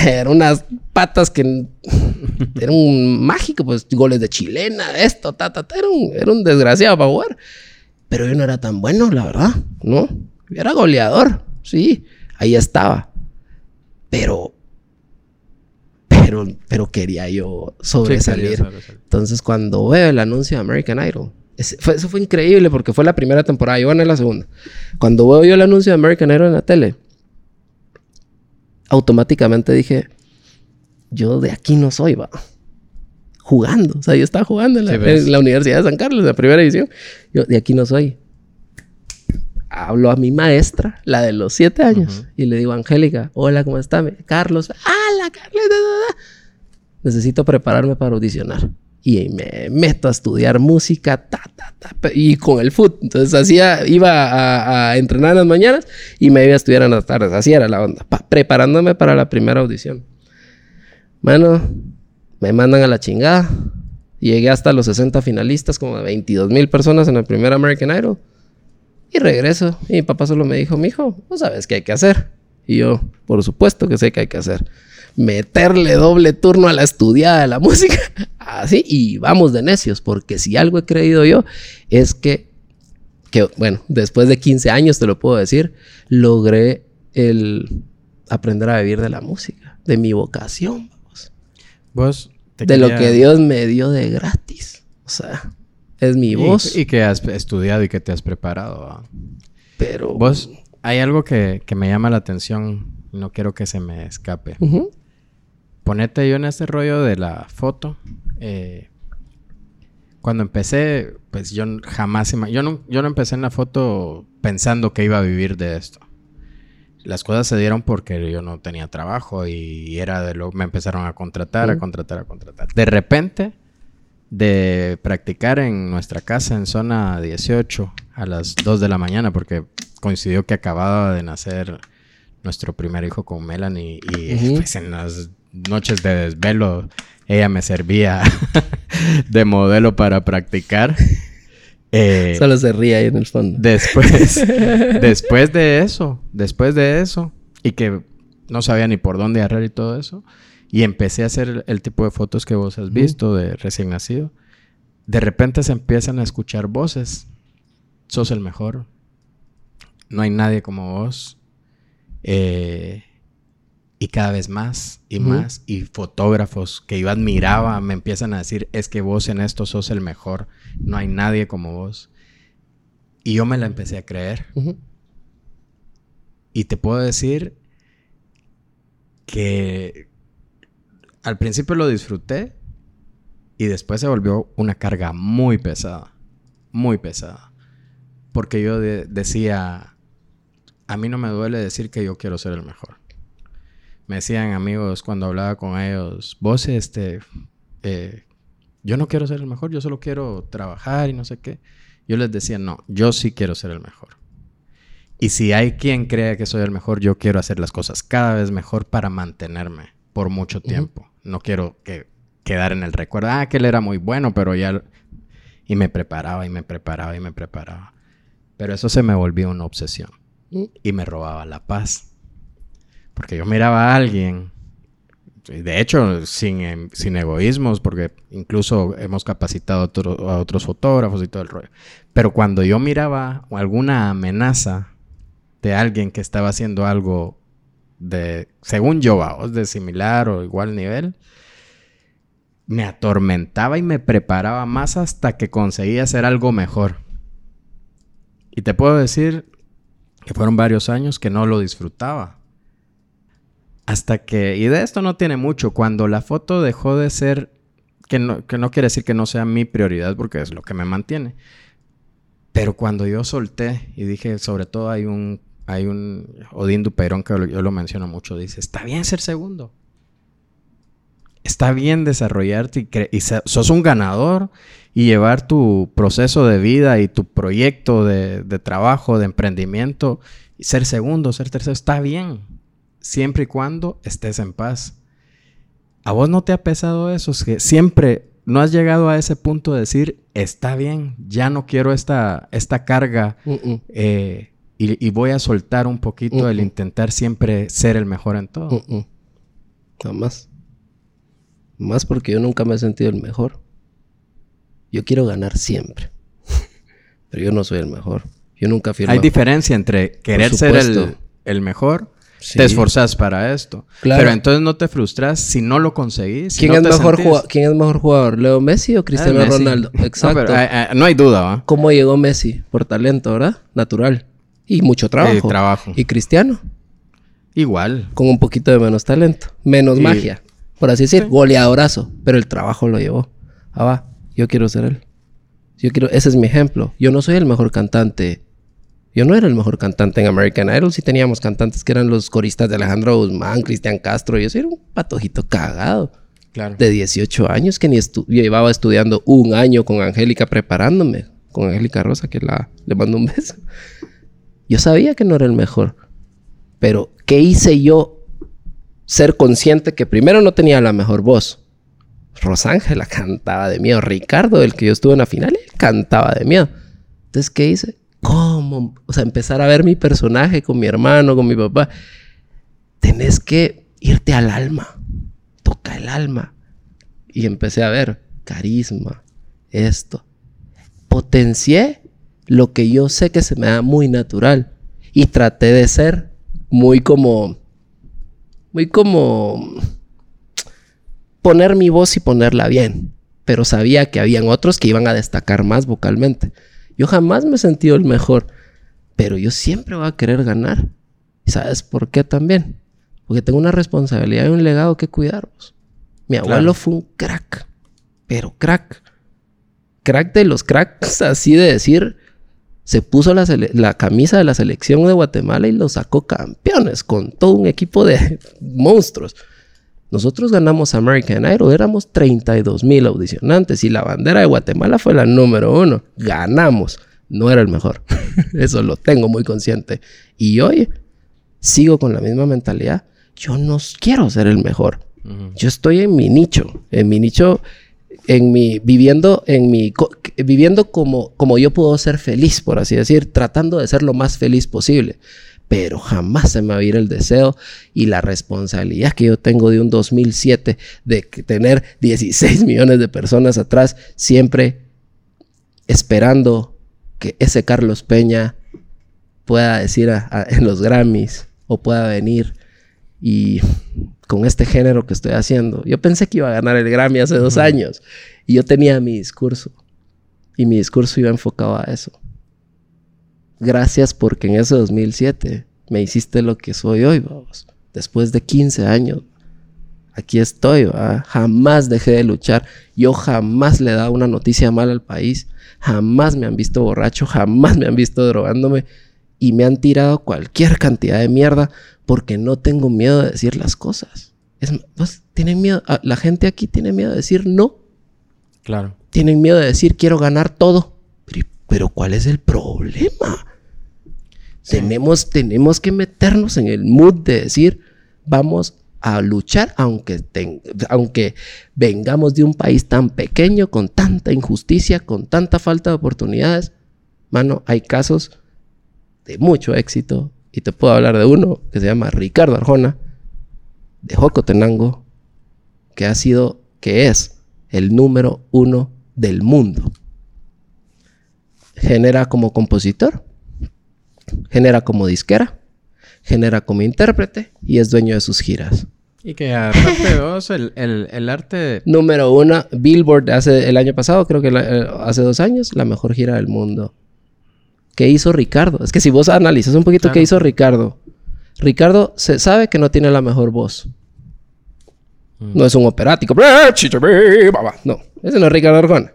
era unas patas que era un mágico, pues goles de chilena, esto, ta, ta, ta, era un, era un desgraciado para jugar. Pero yo no era tan bueno, la verdad, ¿no? Yo era goleador, sí, ahí estaba. Pero, pero, pero quería yo sobresalir. Entonces, cuando veo el anuncio de American Idol, eso fue increíble porque fue la primera temporada. Yo gané la segunda. Cuando veo yo el anuncio de American Hero en la tele, automáticamente dije, yo de aquí no soy, va. Jugando. O sea, yo estaba jugando en la, Universidad de San Carlos, en la primera edición. Yo de aquí no soy. Hablo a mi maestra, la de los siete años, y le digo, Angélica, hola, ¿cómo está? Carlos, ¡ah, la Carlos! Necesito prepararme para audicionar. Y me meto a estudiar música, ta, ta, ta, y con el foot. Entonces hacía, iba a, entrenar en las mañanas y me iba a estudiar en las tardes. Así era la onda, preparándome para la primera audición. Mano, me mandan a la chingada. Llegué hasta los 60 finalistas, como 22 mil personas en el primer American Idol. Y regreso. Y mi papá solo me dijo, mijo, ¿no sabes qué hay que hacer? Y yo, por supuesto que sé qué hay que hacer meterle doble turno a la estudiada de la música. Así, y vamos de necios, porque si algo he creído yo es que, que, bueno, después de 15 años te lo puedo decir, logré el aprender a vivir de la música, de mi vocación, vamos. Vos de lo que Dios me dio de gratis. O sea, es mi voz. Y que has estudiado y que te has preparado. Pero. Vos, hay algo que, que, me llama la atención no quiero que se me escape ponete yo en este rollo de la foto. Eh, cuando empecé, pues yo jamás... Yo no, yo no empecé en la foto pensando que iba a vivir de esto. Las cosas se dieron porque yo no tenía trabajo y era de lo me empezaron a contratar, a contratar, a contratar. De repente, de practicar en nuestra casa en zona 18 a las 2 de la mañana, porque coincidió que acababa de nacer nuestro primer hijo con Melanie y pues en las noches de desvelo, ella me servía de modelo para practicar. Eh, Solo se ríe ahí en el fondo. Después, después de eso, después de eso, y que no sabía ni por dónde agarrar y todo eso, y empecé a hacer el, tipo de fotos que vos has visto de recién nacido, de repente se empiezan a escuchar voces. Sos el mejor. No hay nadie como vos. Eh, y cada vez más y más. Y fotógrafos que yo admiraba me empiezan a decir, es que vos en esto sos el mejor, no hay nadie como vos. Y yo me la empecé a creer. Y te puedo decir que al principio lo disfruté y después se volvió una carga muy pesada, muy pesada. Porque yo decía, a mí no me duele decir que yo quiero ser el mejor me decían amigos cuando hablaba con ellos, vos, este, eh, yo no quiero ser el mejor, yo solo quiero trabajar y no sé qué. Yo les decía, no, yo sí quiero ser el mejor. Y si hay quien crea que soy el mejor, yo quiero hacer las cosas cada vez mejor para mantenerme por mucho tiempo. No quiero que quedar en el recuerdo, ah, que él era muy bueno, pero ya... Y me preparaba y me preparaba y me preparaba. Pero eso se me volvió una obsesión. Y me robaba la paz. Porque yo miraba a alguien, de hecho, sin, em, sin egoísmos, porque incluso hemos capacitado a otros fotógrafos y todo el rollo. Pero cuando yo miraba alguna amenaza de alguien que estaba haciendo algo de, según yo, de similar o igual nivel, me atormentaba y me preparaba más hasta que conseguía hacer algo mejor. Y te puedo decir que fueron varios años que no lo disfrutaba. Hasta que, y de esto no tiene mucho, cuando la foto dejó de ser, que no, que no quiere decir que no sea mi prioridad porque es lo que me mantiene, pero cuando yo solté y dije, sobre todo hay un, hay un Odín Duperón que yo lo menciono mucho, dice, está bien ser segundo. Está bien desarrollarte y, y sos un ganador y llevar tu proceso de vida y tu proyecto de, de trabajo, de emprendimiento, y ser segundo, ser tercero, está bien siempre y cuando estés en paz. ¿A vos no te ha pesado eso? Es que siempre no has llegado a ese punto de decir, está bien, ya no quiero esta, esta carga eh, y, voy a soltar un poquito el intentar siempre ser el mejor en todo. Nada más. Más porque yo nunca me he sentido el mejor. Yo quiero ganar siempre. Pero yo no soy el mejor. Yo nunca fui Hay diferencia entre querer ser el, el mejor te esforzas para esto. Pero entonces no te frustras si no lo conseguís. ¿Quién, es, mejor jugador, ¿Quién es mejor jugador? ¿Leo Messi o Cristiano ah, Ronaldo? Exacto. No, hay duda, ¿va? ¿Cómo llegó Messi? Por talento, ¿verdad? Natural. Y mucho trabajo. Y trabajo. ¿Y Cristiano? Igual. Con un poquito de menos talento. Menos magia. Por así decir. Goleadorazo. Pero el trabajo lo llevó. Ah, va. Yo quiero ser él. Yo quiero... Ese es mi ejemplo. Yo no soy el mejor cantante yo no era el mejor cantante en American Idol. Sí teníamos cantantes que eran los coristas de Alejandro Guzmán, Cristian Castro. Yo soy un patojito cagado. Claro. de 18 años que ni estu- llevaba estudiando un año con Angélica preparándome, con Angélica Rosa, que la, le mando un beso. Yo sabía que no era el mejor, pero ¿qué hice yo ser consciente que primero no tenía la mejor voz? Rosángela cantaba de miedo, Ricardo, el que yo estuve en la final, él cantaba de miedo. Entonces, ¿qué hice? O sea, empezar a ver mi personaje con mi hermano, con mi papá. Tenés que irte al alma toca el alma. Y empecé a ver carisma, esto. Potencié lo que yo sé que se me da muy natural. Y traté de ser muy como. Muy como. Poner mi voz y ponerla bien. Pero sabía que habían otros que iban a destacar más vocalmente. Yo jamás me he sentido el mejor. Pero yo siempre voy a querer ganar. ¿Y sabes por qué también? Porque tengo una responsabilidad y un legado que cuidaros. Mi abuelo Claro. fue un crack, pero crack. Crack de los cracks, así de decir, se puso la, la camisa de la selección de Guatemala y lo sacó campeones con todo un equipo de monstruos. Nosotros ganamos American Idol, éramos 32 mil audicionantes y la bandera de Guatemala fue la número uno. Ganamos, no era el mejor. Eso lo tengo muy consciente. Y hoy sigo con la misma mentalidad. Yo no quiero ser el mejor. Yo estoy en mi nicho, en mi nicho, en mi viviendo, en mi co- viviendo como como yo puedo ser feliz, por así decir, tratando de ser lo más feliz posible. Pero jamás se me va a ir el deseo y la responsabilidad que yo tengo de un 2007 de tener 16 millones de personas atrás, siempre esperando que ese Carlos Peña pueda decir a- a- en los Grammys o pueda venir y con este género que estoy haciendo. Yo pensé que iba a ganar el Grammy hace dos años y yo tenía mi discurso y mi discurso iba enfocado a eso. Gracias porque en ese 2007 me hiciste lo que soy hoy, vamos. Después de 15 años, aquí estoy. Jamás dejé de luchar. Yo jamás le he dado una noticia mala al país. Jamás me han visto borracho, jamás me han visto drogándome y me han tirado cualquier cantidad de mierda porque no tengo miedo de decir las cosas. Es, pues, tienen miedo, ah, la gente aquí tiene miedo de decir no, Claro. tienen miedo de decir quiero ganar todo. Pero, pero ¿cuál es el problema? Tenemos, tenemos que meternos en el mood de decir vamos a luchar aunque, aunque vengamos de un país tan pequeño, con tanta injusticia, con tanta falta de oportunidades. Mano, hay casos de mucho éxito y te puedo hablar de uno que se llama Ricardo Arjona, de Jocotenango, que ha sido, que es el número uno del mundo. Genera como compositor, genera como disquera, genera como intérprete y es dueño de sus giras. Y que aparte de vos, el, el, el arte... Número uno, Billboard hace el año pasado, creo que la- eh, hace dos años, la mejor gira del mundo. ¿Qué hizo Ricardo? Es que si vos analizas un poquito Claro. qué hizo Ricardo. Ricardo se sabe que no tiene la mejor voz. No es un operático. No, ese no es Ricardo Arjona.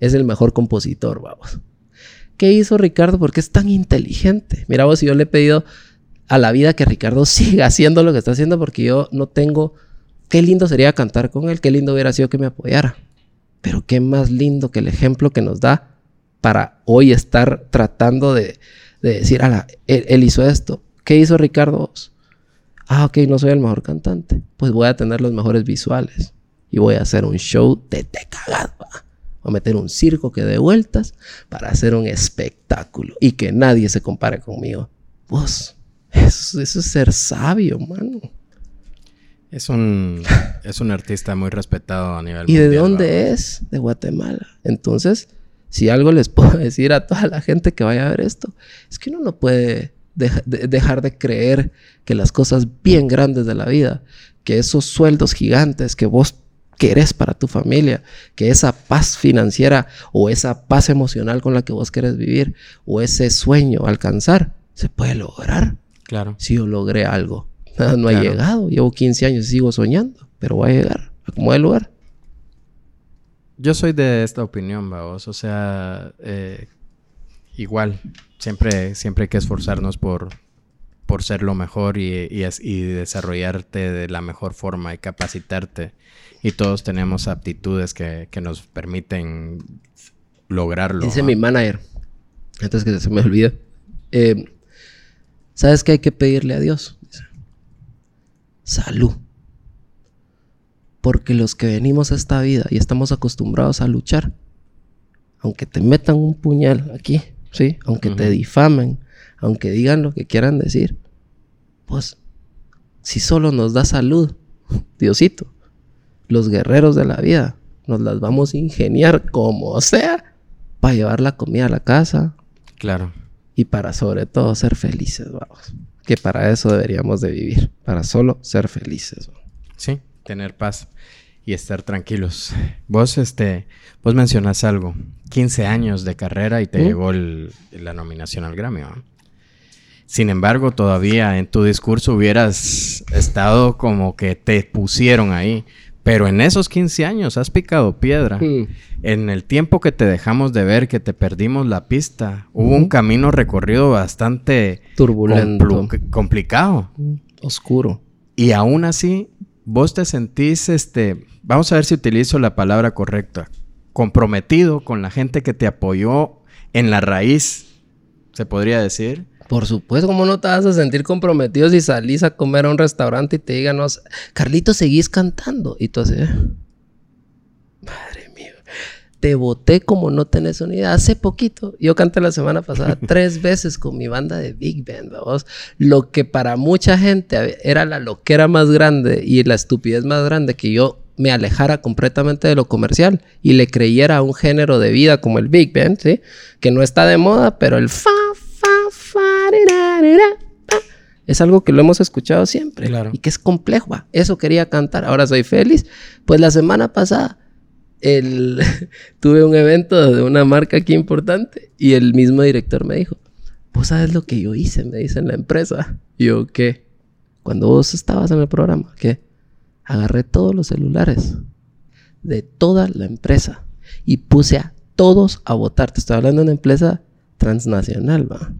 Es el mejor compositor, vamos. ¿Qué hizo Ricardo? Porque es tan inteligente. Mira vos, yo le he pedido a la vida que Ricardo siga haciendo lo que está haciendo porque yo no tengo... Qué lindo sería cantar con él, qué lindo hubiera sido que me apoyara. Pero qué más lindo que el ejemplo que nos da para hoy estar tratando de, de decir, ala, él, él hizo esto. ¿Qué hizo Ricardo? Ah, ok, no soy el mejor cantante. Pues voy a tener los mejores visuales. Y voy a hacer un show de te cagado. Voy a meter un circo que dé vueltas para hacer un espectáculo. Y que nadie se compare conmigo. Vos, eso, eso es ser sabio, mano. Es un, es un artista muy respetado a nivel ¿Y de dónde ¿verdad? es? De Guatemala. Entonces, si algo les puedo decir a toda la gente que vaya a ver esto, es que uno no puede deja- de- dejar de creer que las cosas bien grandes de la vida, que esos sueldos gigantes que vos querés para tu familia, que esa paz financiera o esa paz emocional con la que vos querés vivir o ese sueño alcanzar, se puede lograr Claro. si yo logré algo. Nada, no ha Claro. llegado. Llevo 15 años y sigo soñando, pero voy a llegar a como el lugar. Yo soy de esta opinión, vamos. O sea, eh, igual, siempre, siempre hay que esforzarnos por, por ser lo mejor y, y, desarrollarte de la mejor forma y capacitarte. Y todos tenemos aptitudes que, que nos permiten lograrlo. Dice mi manager, antes que se me olvide, eh, ¿sabes qué hay que pedirle a Dios? salud. Porque los que venimos a esta vida y estamos acostumbrados a luchar, aunque te metan un puñal aquí, ¿sí? Aunque te difamen, aunque digan lo que quieran decir, pues si solo nos da salud, Diosito, los guerreros de la vida, nos las vamos a ingeniar como sea para llevar la comida a la casa. Claro. Y para sobre todo ser felices, vamos. Que para eso deberíamos de vivir, para solo ser felices. Sí, tener paz y estar tranquilos. Vos, este, vos mencionas algo, 15 años de carrera y te llegó la nominación al Grammy, Sin embargo, todavía en tu discurso hubieras estado como que te pusieron ahí. Pero en esos 15 años has picado piedra. En el tiempo que te dejamos de ver, que te perdimos la pista, hubo un camino recorrido bastante turbulento, complicado, oscuro. Y aún así, vos te sentís, este, vamos a ver si utilizo la palabra correcta, comprometido con la gente que te apoyó en la raíz, se podría decir. Por supuesto, ¿cómo no te vas a sentir comprometido si salís a comer a un restaurante y te digan, Carlito, seguís cantando? Y tú así, madre mía, te voté como no tenés unidad. Hace poquito, yo canté la semana pasada tres veces con mi banda de Big Band, ¿vos? Lo que para mucha gente era la loquera más grande y la estupidez más grande que yo me alejara completamente de lo comercial y le creyera a un género de vida como el Big Band, ¿sí? Que no está de moda, pero el fa es algo que lo hemos escuchado siempre y que es complejo. Eso quería cantar. Ahora soy feliz. Pues la semana pasada el, tuve un evento de una marca aquí importante y el mismo director me dijo, vos sabes lo que yo hice, me dice en la empresa. Y yo, ¿qué? Cuando vos estabas en el programa, ¿qué? Agarré todos los celulares de toda la empresa y puse a todos a votar. Te estoy hablando de una empresa transnacional, va.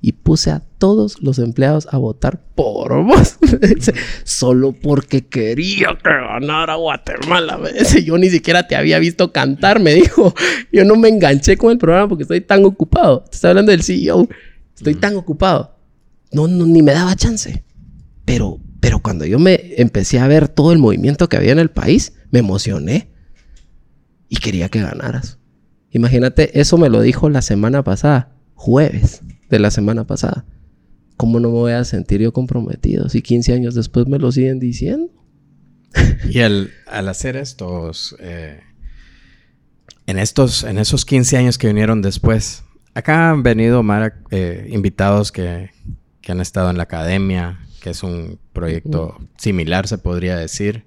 Y puse a todos los empleados a votar por vos. Solo porque quería que ganara Guatemala. Yo ni siquiera te había visto cantar, me dijo. Yo no me enganché con el programa porque estoy tan ocupado. Te estoy hablando del CEO. Estoy tan ocupado. No, no, ni me daba chance. Pero, pero cuando yo me empecé a ver todo el movimiento que había en el país, me emocioné. Y quería que ganaras. Imagínate, eso me lo dijo la semana pasada, jueves de la semana pasada. ¿Cómo no me voy a sentir yo comprometido si 15 años después me lo siguen diciendo? y al, hacer estos, eh, en estos, en esos 15 años que vinieron después, acá han venido eh, invitados que, que, han estado en la academia, que es un proyecto similar, se podría decir.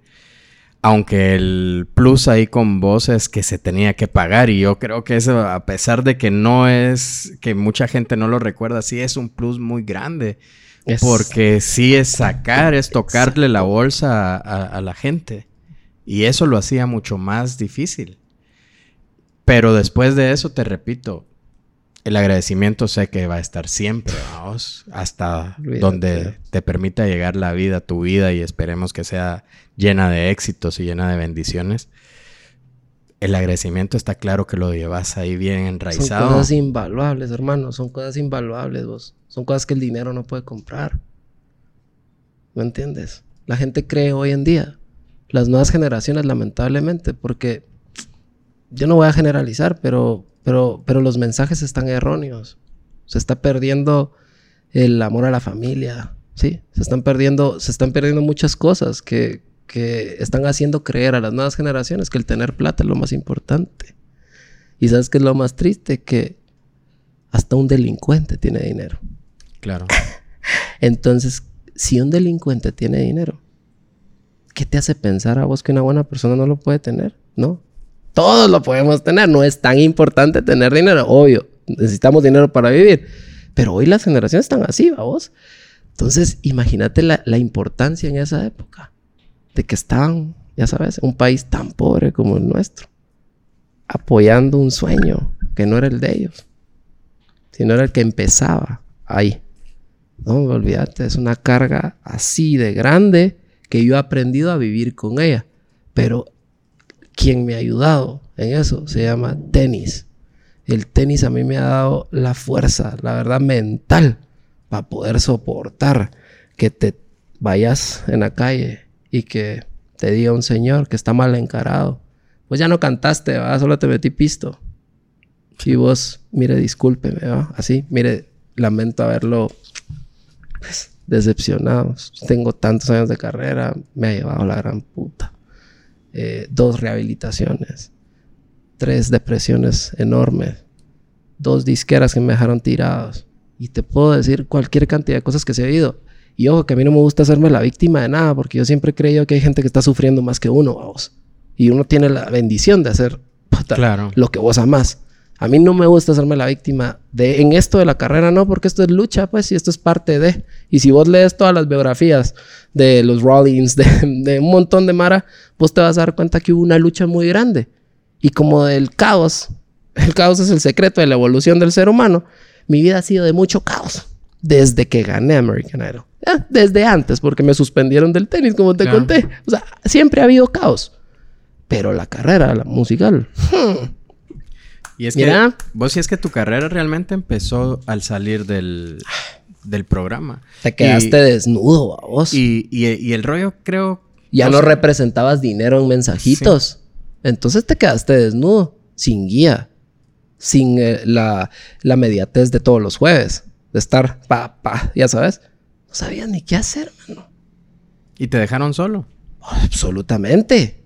Aunque el plus ahí con vos es que se tenía que pagar y yo creo que eso, a pesar de que no es, que mucha gente no lo recuerda, sí es un plus muy grande. Porque sí es sacar, es tocarle la bolsa a, la gente. Y eso lo hacía mucho más difícil. Pero después de eso, te repito, el agradecimiento sé que va a estar siempre, vamos, hasta donde te permita llegar la vida, tu vida, y esperemos que sea llena de éxitos y llena de bendiciones. El agradecimiento está claro que lo llevas ahí bien enraizado. Son cosas invaluables, hermano, son cosas invaluables, vos. Son cosas que el dinero no puede comprar. ¿Me entiendes? La gente cree hoy en día, las nuevas generaciones, lamentablemente, porque yo no voy a generalizar, pero pero, pero los mensajes están erróneos. Se está perdiendo el amor a la familia, ¿sí? Se están perdiendo, se están perdiendo muchas cosas que, que están haciendo creer a las nuevas generaciones que el tener plata es lo más importante. Y sabes qué es lo más triste, que hasta un delincuente tiene dinero. Claro. Entonces, si un delincuente tiene dinero, ¿qué te hace pensar a vos que una buena persona no lo puede tener? No. Todos lo podemos tener. No es tan importante tener dinero. Obvio, necesitamos dinero para vivir. Pero hoy las generaciones están así, vamos. Entonces, imagínate la, importancia en esa época. De que estaban, ya sabes, un país tan pobre como el nuestro. Apoyando un sueño que no era el de ellos. Sino era el que empezaba ahí. No, olvídate, es una carga así de grande que yo he aprendido a vivir con ella. Pero quien me ha ayudado en eso se llama tenis. El tenis a mí me ha dado la fuerza, la verdad, mental para poder soportar que te vayas en la calle y que te diga un señor que está mal encarado. Pues ya no cantaste, solo te metí pisto. Y vos, mire, discúlpeme, así, mire, lamento haberlo pues, decepcionado. Tengo tantos años de carrera, me ha llevado la gran puta. Eh, dos rehabilitaciones, tres depresiones enormes, dos disqueras que me dejaron tirados. Y te puedo decir cualquier cantidad de cosas que se ha ido. Y ojo, que a mí no me gusta hacerme la víctima de nada, porque yo siempre he creído que hay gente que está sufriendo más que uno, vos. Y uno tiene la bendición de hacer lo que vos amás. A mí no me gusta hacerme la víctima de en esto de la carrera, no, porque esto es lucha, pues, y esto es parte de. Y si vos lees todas las biografías de los Rollins, de, un montón de Mara, vos te vas a dar cuenta que hubo una lucha muy grande. Y como del caos, el caos es el secreto de la evolución del ser humano, mi vida ha sido de mucho caos desde que gané American Idol. desde antes, porque me suspendieron del tenis, como te conté. O sea, siempre ha habido caos. Pero la carrera, la musical. Hmm, y es que vos si es que tu carrera realmente empezó al salir del, del programa. Te quedaste desnudo, vos. Y, y, el rollo creo... Ya no representabas dinero en mensajitos. Entonces te quedaste desnudo, sin guía, sin eh, la, la mediatez de todos los jueves, de estar pa, pa, ya sabes. No sabías ni qué hacer, mano. ¿Y te dejaron solo? absolutamente.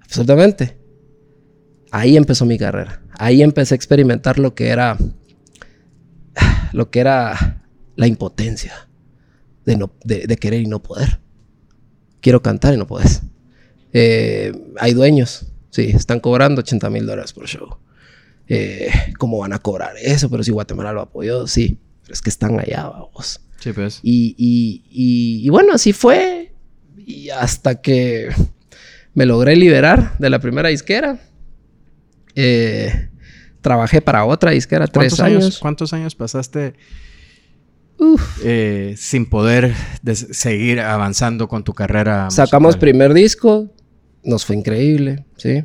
Absolutamente. Ahí empezó mi carrera. Ahí empecé a experimentar lo que era lo que era la impotencia de, no, de, querer y no poder. Quiero cantar y no puedes. Eh, hay dueños, sí, están cobrando 80 mil dólares por show. Eh, ¿Cómo van a cobrar eso? Pero si Guatemala lo apoyó, sí, pero es que están allá, vamos. Sí, pues. Y, y, y bueno, así fue. Y hasta que me logré liberar de la primera disquera eh, trabajé para otra disquera tres años? ¿Cuántos años pasaste eh, sin poder seguir avanzando con tu carrera? Sacamos primer disco, nos fue increíble, ¿sí?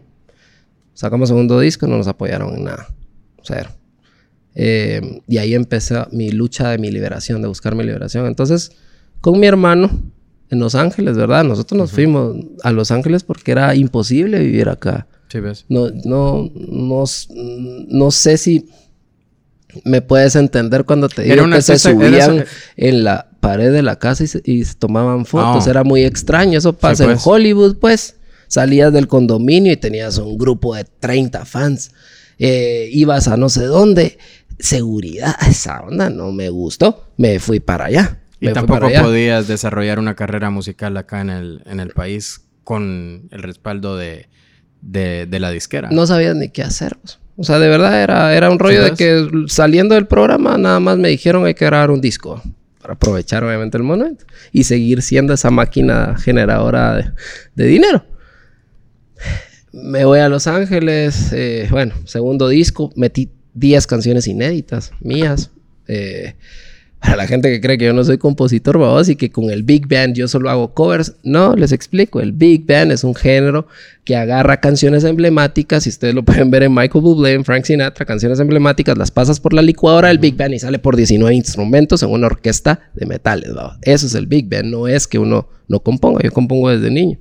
Sacamos segundo disco, no nos apoyaron en nada, cero. Eh, y ahí empezó mi lucha de mi liberación, de buscar mi liberación. Entonces, con mi hermano en Los Ángeles, ¿verdad? Nosotros nos fuimos a Los Ángeles porque era imposible vivir acá. Sí, ves. No, no, no, no sé si me puedes entender cuando te digo que se subían en la pared de la casa y se, tomaban fotos. Era muy extraño. Eso pasa en pues. Hollywood, pues. Salías del condominio y tenías un grupo de 30 fans. Eh, ibas a no sé dónde. Seguridad, esa onda no me gustó. Me fui para allá. y tampoco podías desarrollar una carrera musical acá en el, en el país con el respaldo de de, la disquera. No sabías ni qué hacer. Pues. O sea, de verdad era, era un rollo de que saliendo del programa nada más me dijeron hay que grabar un disco. Para aprovechar obviamente el momento. Y seguir siendo esa máquina generadora de, dinero. Me voy a Los Ángeles. Eh, bueno, segundo disco. Metí 10 canciones inéditas mías. Eh, para la gente que cree que yo no soy compositor, vamos, y que con el Big Band yo solo hago covers. No, les explico. El Big Band es un género que agarra canciones emblemáticas, y ustedes lo pueden ver en Michael Bublé, en Frank Sinatra, canciones emblemáticas, las pasas por la licuadora del Big Band y sale por 19 instrumentos en una orquesta de metales, ¿va? Eso es el Big Band, no es que uno no componga, yo compongo desde niño.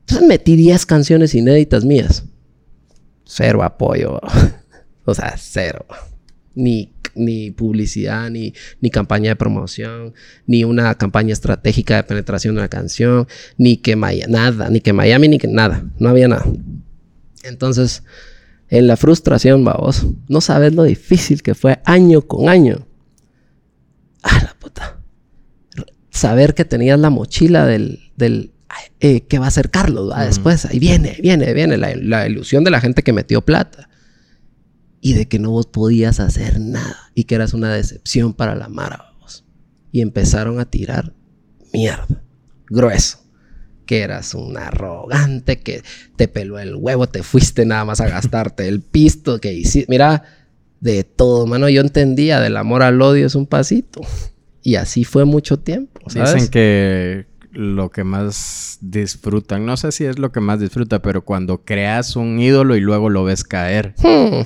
Entonces metí 10 canciones inéditas mías. Cero apoyo, o sea, cero. Ni ni publicidad, ni, ni campaña de promoción, ni una campaña estratégica de penetración de una canción, ni que Miami, nada, ni que Miami, ni que nada, no había nada. Entonces, en la frustración, vamos, no sabes lo difícil que fue año con año. Ah, la puta. Saber que tenías la mochila del, del eh, que va a ser Carlos, después, ahí viene, viene, viene la, la ilusión de la gente que metió plata y de que no vos podías hacer nada y que eras una decepción para la Mara. Vos. Y empezaron a tirar mierda, grueso. Que eras un arrogante, que te peló el huevo, te fuiste nada más a gastarte el pisto que hiciste. Mira, de todo, mano. Yo entendía del amor al odio es un pasito. Y así fue mucho tiempo. ¿sabes? Dicen que lo que más disfrutan, no sé si es lo que más disfruta, pero cuando creas un ídolo y luego lo ves caer, Hmm.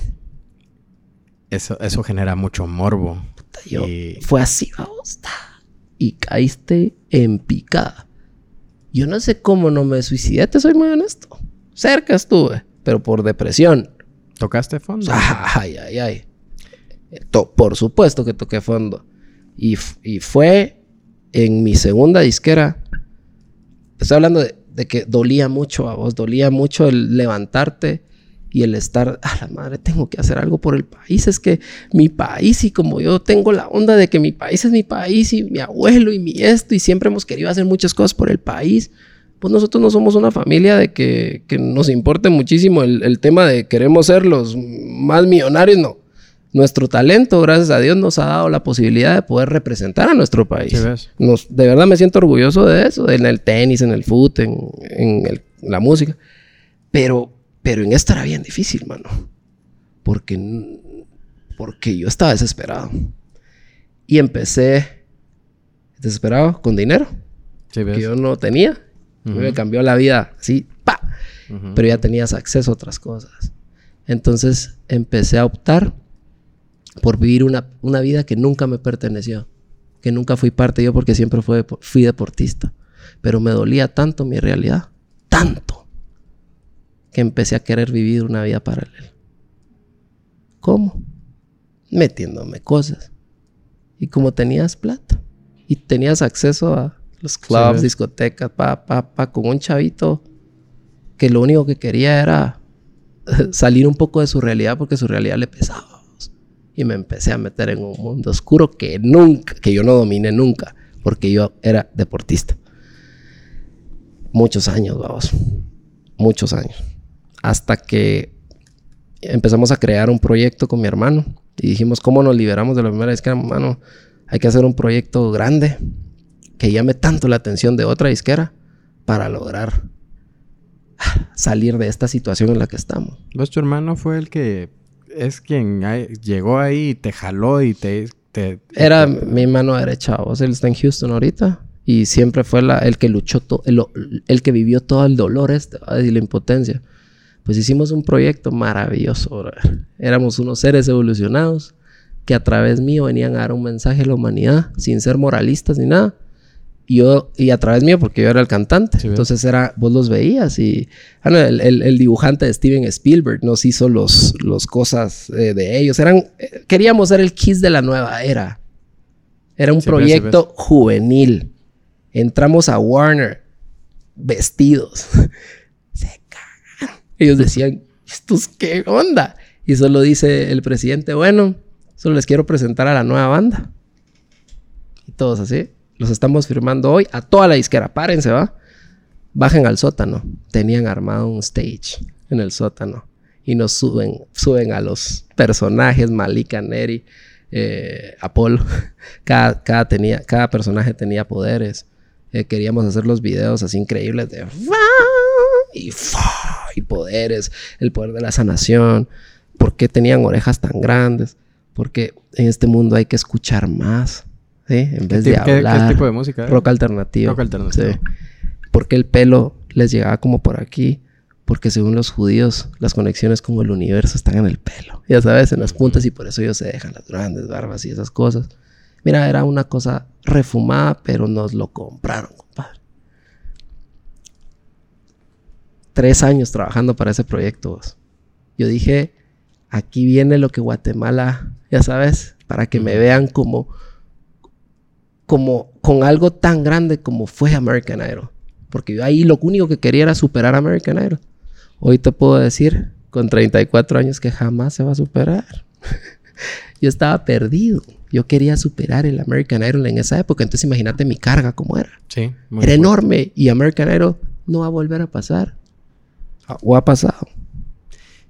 Eso, eso genera mucho morbo. Yo, Y- Fue así, vamos. Y caíste en picada. Yo no sé cómo no me suicidé, te soy muy honesto. Cerca estuve, pero por depresión. ¿Tocaste fondo? Ay, ay, ay. To- por supuesto que toqué fondo. Y, y fue en mi segunda disquera. Estoy hablando de, de que dolía mucho a vos, dolía mucho el levantarte y el estar, a la madre, tengo que hacer algo por el país. Es que mi país, y como yo tengo la onda de que mi país es mi país, y mi abuelo, y mi esto, y siempre hemos querido hacer muchas cosas por el país. Pues nosotros no somos una familia de que, que nos importe muchísimo el, el tema de queremos ser los más millonarios, no. Nuestro talento, gracias a Dios, nos ha dado la posibilidad de poder representar a nuestro país. Sí. Nos- de verdad me siento orgulloso de eso, en el tenis, en el fútbol, en, en el- la música. Pero, pero en esto era bien difícil, mano. Porque, porque yo estaba desesperado. Y empecé desesperado con dinero Sí, que yo no tenía. Me cambió la vida así, ¡pa! Pero ya tenías acceso a otras cosas. Entonces empecé a optar por vivir una, una vida que nunca me perteneció. Que nunca fui parte yo porque siempre fue, fui deportista. Pero me dolía tanto mi realidad. Tanto. Que empecé a querer vivir una vida paralela. ¿Cómo? Metiéndome cosas. Y como tenías plata. Y tenías acceso a los clubs, discotecas, pa, pa, pa, con un chavito que lo único que quería era salir un poco de su realidad porque su realidad le pesaba. Y me empecé a meter en un mundo oscuro que nunca, que yo no dominé nunca, porque yo era deportista. Muchos años, vamos. Muchos años. Hasta que empezamos a crear un proyecto con mi hermano. Y dijimos, ¿cómo nos liberamos de la primera disquera? Hermano, hay que hacer un proyecto grande que llame tanto la atención de otra disquera para lograr salir de esta situación en la que estamos. Vos, tu hermano fue el que es quien llegó ahí y te jaló y te... te- Era te- mi mano derecha, vos, él está en Houston ahorita y siempre fue la- el que luchó, el, el que vivió todo el dolor este y la impotencia. Pues hicimos un proyecto maravilloso. Éramos unos seres evolucionados que a través mío venían a dar un mensaje a la humanidad sin ser moralistas ni nada. Y yo, y a través mío, porque yo era el cantante. Entonces era, vos los veías y ah, no, el, el- el dibujante de Steven Spielberg nos hizo los, los cosas eh, de ellos. Eran, eh, queríamos ser el Kiss de la nueva era. Era un Sí, ves, sí, proyecto juvenil. Entramos a Warner vestidos. Ellos decían, ¿estos qué onda? Y solo dice el presidente, bueno, solo les quiero presentar a la nueva banda. Y todos así. Los estamos firmando hoy a toda la disquera. Párense, ¿va? Bajen al sótano. Tenían armado un stage en el sótano. Y nos suben, suben a los personajes, Malika, Neri, eh, Apolo. Cada, cada, tenía, cada personaje tenía poderes. Eh, queríamos hacer los videos así increíbles de... Y, y poderes. El poder de la sanación. ¿Por qué tenían orejas tan grandes? Porque en este mundo hay que escuchar más. ¿sí? En vez ¿Qué, de ti- qué- qué hablar. tipo de música? era? Rock alternativo. Rock alternativo. Sí. Porque el pelo les llegaba como por aquí. Porque según los judíos, las conexiones con el universo están en el pelo. Ya sabes, en las puntas y por eso ellos se dejan las grandes barbas y esas cosas. Mira, era una cosa refumada, pero nos lo compraron, compadre. Tres años trabajando para ese proyecto. vos. Yo dije, aquí viene lo que Guatemala, ya sabes, para que me vean como, como con algo tan grande como fue American Idol. Porque yo ahí lo único que quería era superar a American Idol. Hoy te puedo decir, con 34 años, que jamás se va a superar. yo estaba perdido. Yo quería superar el American Idol en esa época. Entonces imagínate mi carga como era. Sí. muy era fuerte. enorme. Y American Idol no va a volver a pasar. O ha pasado.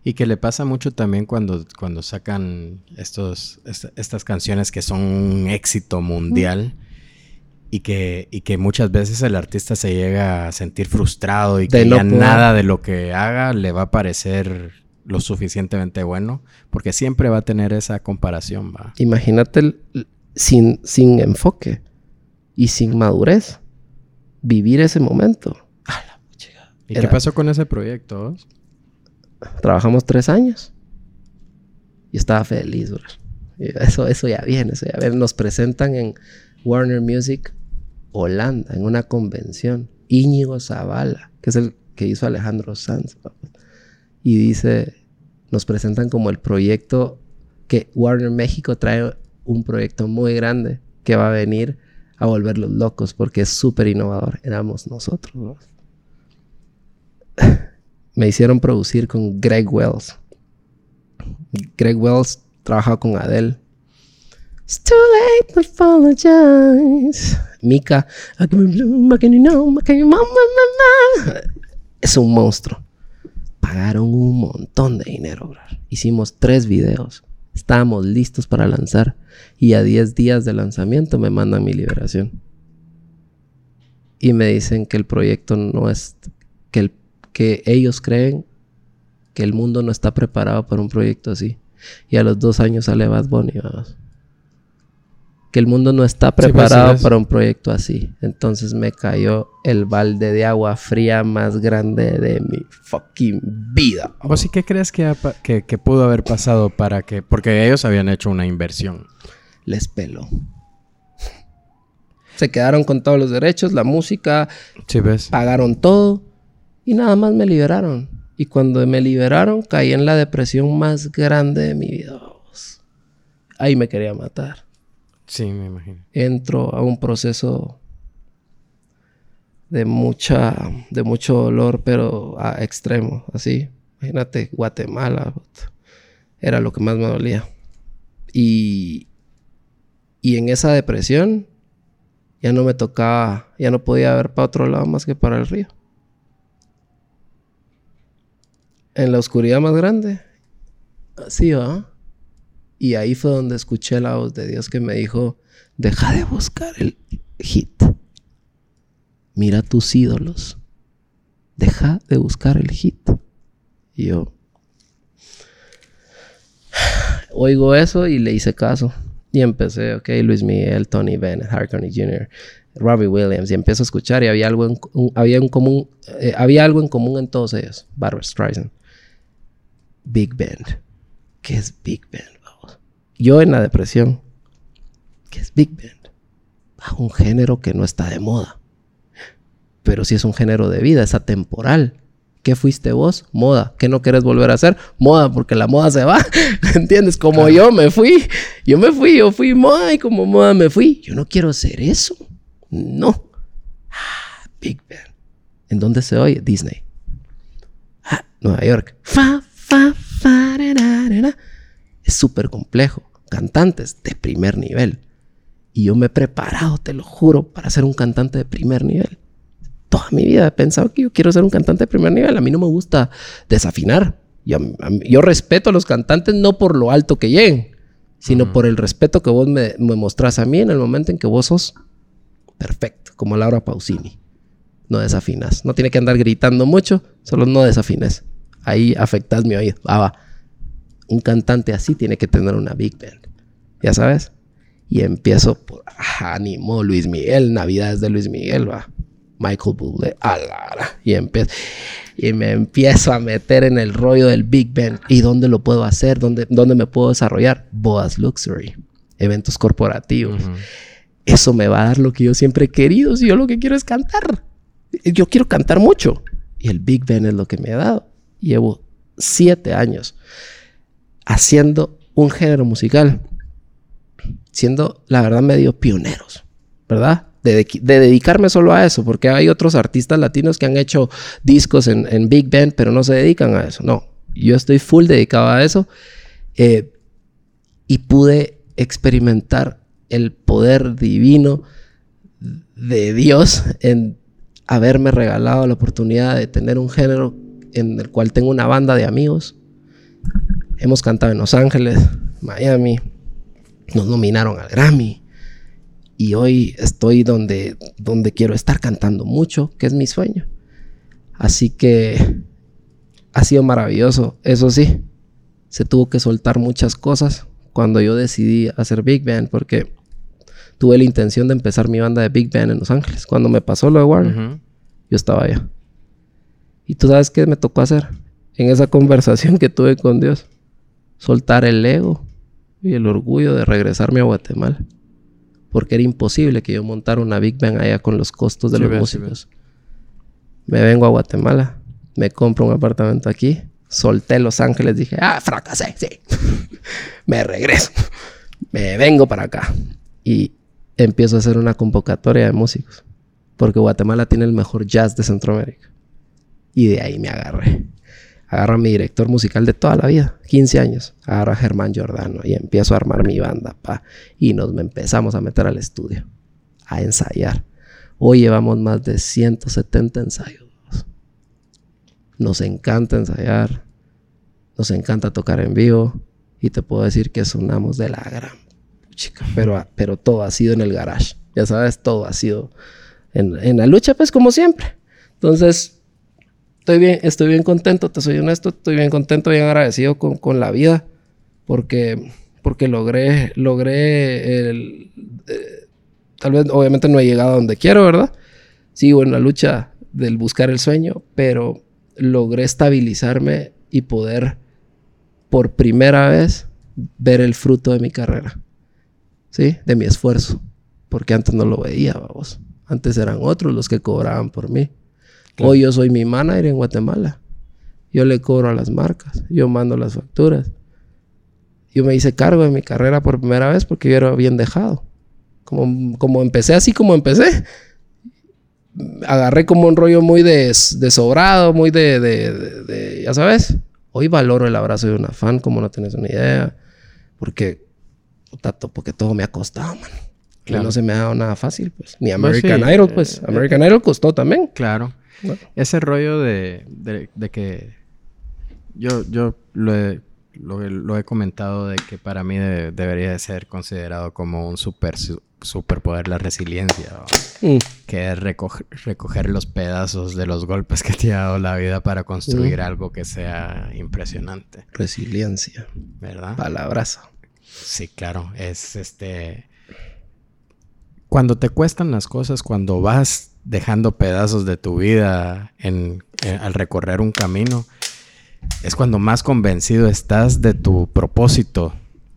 Y que le pasa mucho también cuando, cuando sacan estos, est- estas canciones que son un éxito mundial y, que, y que muchas veces el artista se llega a sentir frustrado y De que ya nada de lo que haga le va a parecer lo suficientemente bueno, porque siempre va a tener esa comparación, va. Imagínate el- sin, sin enfoque y sin madurez vivir ese momento. ¿Y qué pasó con ese proyecto? vos? Trabajamos tres años y estaba feliz, bro. Eso, eso ya viene, eso ya viene. Nos presentan en Warner Music Holanda, en una convención. Íñigo Zavala, que es el que hizo Alejandro Sanz. papá. Y dice, nos presentan como el proyecto que Warner México trae un proyecto muy grande que va a venir a volverlos locos porque es súper innovador. Éramos nosotros. ¿no? Me hicieron producir con Greg Wells. Greg Wells trabaja con Adele. It's too late to apologize. Mika. Es un monstruo. Pagaron un montón de dinero, bro. Hicimos tres videos. Estábamos listos para lanzar. Y a 10 días de lanzamiento me mandan mi liberación. Y me dicen que el proyecto no es. que, el, que ellos creen que el mundo no está preparado para un proyecto así. Y a los dos años sale Bad Bunny, vamos. Que el mundo no está pues, sí preparado para un proyecto así. Entonces me cayó el balde de agua fría más grande de mi fucking vida. ¿Vos sí qué crees que, que pudo haber pasado para que... Porque ellos habían hecho una inversión. Les peló. Se quedaron con todos los derechos, la música, ¿Sí ves? pagaron todo y nada más me liberaron. Y cuando me liberaron caí en la depresión más grande de mi vida. Ahí me quería matar. Sí, me imagino. Entro a un proceso de mucha, de mucho dolor, pero a extremo, así. Imagínate, Guatemala, era lo que más me dolía. Y, y en esa depresión ya no me tocaba, ya no podía ver para otro lado más que para el río. En la oscuridad más grande, así va. Y ahí fue donde escuché la voz de Dios que me dijo, deja de buscar el hit. Mira tus ídolos. Deja de buscar el hit. Y yo oigo eso y le hice caso. Y empecé, ok, Luis Miguel, Tony Bennett, Harmony Jr., Robbie Williams. Y empiezo a escuchar y había algo en, había un común, eh, había algo en común en todos ellos. Barbara Streisand. Big Band. ¿Qué es Big Band? vamos? Yo en la depresión. ¿Qué es Big Band? Ah, un género que no está de moda. Pero si es un género de vida, es atemporal. ¿Qué fuiste vos? Moda. ¿Qué no quieres volver a hacer? Moda, porque la moda se va. ¿Entiendes? Como yo me fui. Yo me fui, yo fui moda y como moda me fui. Yo no quiero ser eso. No. Ah, Big Band. ¿En dónde se oye? Disney. Ah, Nueva York. Fa, fa, fa, ra, ra, ra, ra. Es súper complejo. Cantantes de primer nivel. Y yo me he preparado, te lo juro, para ser un cantante de primer nivel. Toda mi vida he pensado que yo quiero ser un cantante de primer nivel. A mí no me gusta desafinar. Yo respeto a los cantantes no por lo alto que lleguen, sino por el respeto que vos me, me mostrás a mí en el momento en que vos sos perfecto, como Laura Pausini. No desafinas. No tiene que andar gritando mucho, solo no desafines. Ahí afectas mi oído. Ah, va. Un cantante así tiene que tener una big band. Ya sabes. Y empiezo por ah, animó Luis Miguel, Navidades de Luis Miguel, va. Michael Bublé, alara. Y empiezo y me empiezo a meter en el rollo del Big Band. ¿Y dónde lo puedo hacer? ¿Dónde, dónde me puedo desarrollar? Boas Luxury, eventos corporativos. Eso me va a dar lo que yo siempre he querido. Si yo lo que quiero es cantar. Yo quiero cantar mucho. Y el Big Band es lo que me ha dado. Llevo siete años haciendo un género musical. Siendo, la verdad, medio pioneros. ¿Verdad? De, de- de dedicarme solo a eso. Porque hay otros artistas latinos que han hecho discos en, en Big Band, pero no se dedican a eso. No. Yo estoy full dedicado a eso. Eh, y pude experimentar el poder divino de Dios en haberme regalado la oportunidad de tener un género en el cual tengo una banda de amigos. Hemos cantado en Los Ángeles, Miami, nos nominaron al Grammy y hoy estoy donde, donde quiero estar cantando mucho, que es mi sueño. Así que ha sido maravilloso. Eso sí, se tuvo que soltar muchas cosas cuando yo decidí hacer Big Band porque tuve la intención de empezar mi banda de Big Band en Los Ángeles. Cuando me pasó lo de Warner, yo estaba allá. Y tú sabes qué me tocó hacer en esa conversación que tuve con Dios. Soltar el ego y el orgullo de regresarme a Guatemala. Porque era imposible que yo montara una Big Band allá con los costos de los músicos. me vengo a Guatemala, me compro un apartamento aquí, solté Los Ángeles, dije, ah, fracasé, sí. me regreso, me vengo para acá. Y empiezo a hacer una convocatoria de músicos. Porque Guatemala tiene el mejor jazz de Centroamérica. Y de ahí me agarré. Agarro a mi director musical de toda la vida, 15 años. Agarro a Germán Giordano y empiezo a armar mi banda, pa. Y nos empezamos a meter al estudio, a ensayar. Hoy llevamos más de 170 ensayos. Nos encanta ensayar, nos encanta tocar en vivo y te puedo decir que sonamos de la gran chica, pero, pero todo ha sido en el garage. Ya sabes, todo ha sido en, en la lucha, pues como siempre. Entonces, estoy bien, estoy bien contento, te soy honesto, estoy bien contento, bien agradecido con, con la vida, porque, porque logré, logré el, eh, tal vez, obviamente no he llegado a donde quiero, ¿verdad? Sigo en la lucha del buscar el sueño, pero logré estabilizarme y poder por primera vez ver el fruto de mi carrera, ¿sí? De mi esfuerzo, porque antes no lo veía, vamos. Antes eran otros los que cobraban por mí. Hoy yo soy mi manager en Guatemala. Yo le cobro a las marcas, yo mando las facturas. Yo me hice cargo de mi carrera por primera vez porque yo era bien dejado. Como, como empecé así como empecé, agarré como un rollo muy de, sobrado, muy de, de, ya sabes. Hoy valoro el abrazo de una fan como no tienes una idea. Porque, porque todo me ha costado, man. Claro. no se me ha dado nada fácil, pues. Ni pues American Idol, pues. Eh, American Idol costó también. Claro. Ese rollo de, de, que yo, yo lo he, lo, he comentado de que para mí debería de ser considerado como un super superpoder la resiliencia. Mm. Que es recoger, los pedazos de los golpes que te ha dado la vida para construir mm. algo que sea impresionante. Resiliencia. ¿Verdad? Palabrazo. Sí, claro. Es este cuando te cuestan las cosas, cuando vas dejando pedazos de tu vida en, eh, al recorrer un camino, es cuando más convencido estás de tu propósito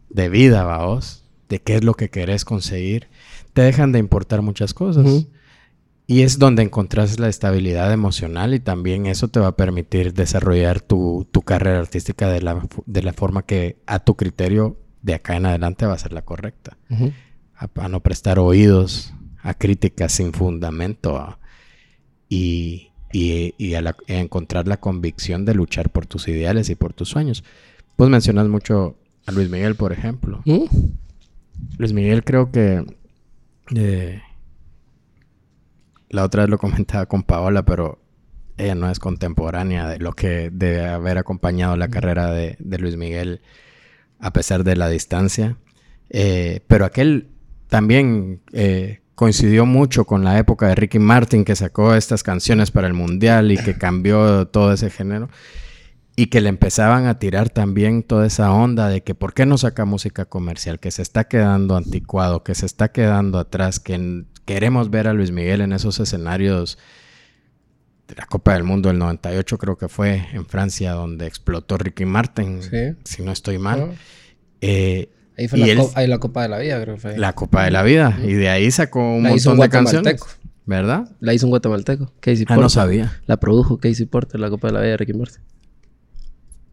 de vida, vaos, de qué es lo que querés conseguir. Te dejan de importar muchas cosas. Y es donde encontrás la estabilidad emocional y también eso te va a permitir desarrollar tu, carrera artística de la, de la, forma que a tu criterio de acá en adelante va a ser la correcta a, no prestar oídos a críticas sin fundamento y, a, encontrar la convicción de luchar por tus ideales y por tus sueños. Pues mencionas mucho a Luis Miguel, por ejemplo. ¿Mm? Luis Miguel creo que... Eh, la otra vez lo comentaba con Paola, pero ella no es contemporánea de lo que debe haber acompañado la carrera de, Luis Miguel a pesar de la distancia. Eh, pero aquel también eh, coincidió mucho con la época de Ricky Martin que sacó estas canciones para el mundial y que cambió todo ese género y que le empezaban a tirar también toda esa onda de que por qué no saca música comercial, que se está quedando anticuado, que se está quedando atrás, que queremos ver a Luis Miguel en esos escenarios de la Copa del Mundo del 98 creo que fue en Francia donde explotó Ricky Martin, si no estoy mal. Eh, Ahí fue la, Copa de la Vida, creo que fue. La Copa de la Vida. Y de ahí sacó un montón de canciones. ¿Verdad? La hizo un guatemalteco. Casey ah, no sabía. La produjo Casey Porter, la Copa de la Vida de Ricky Martin.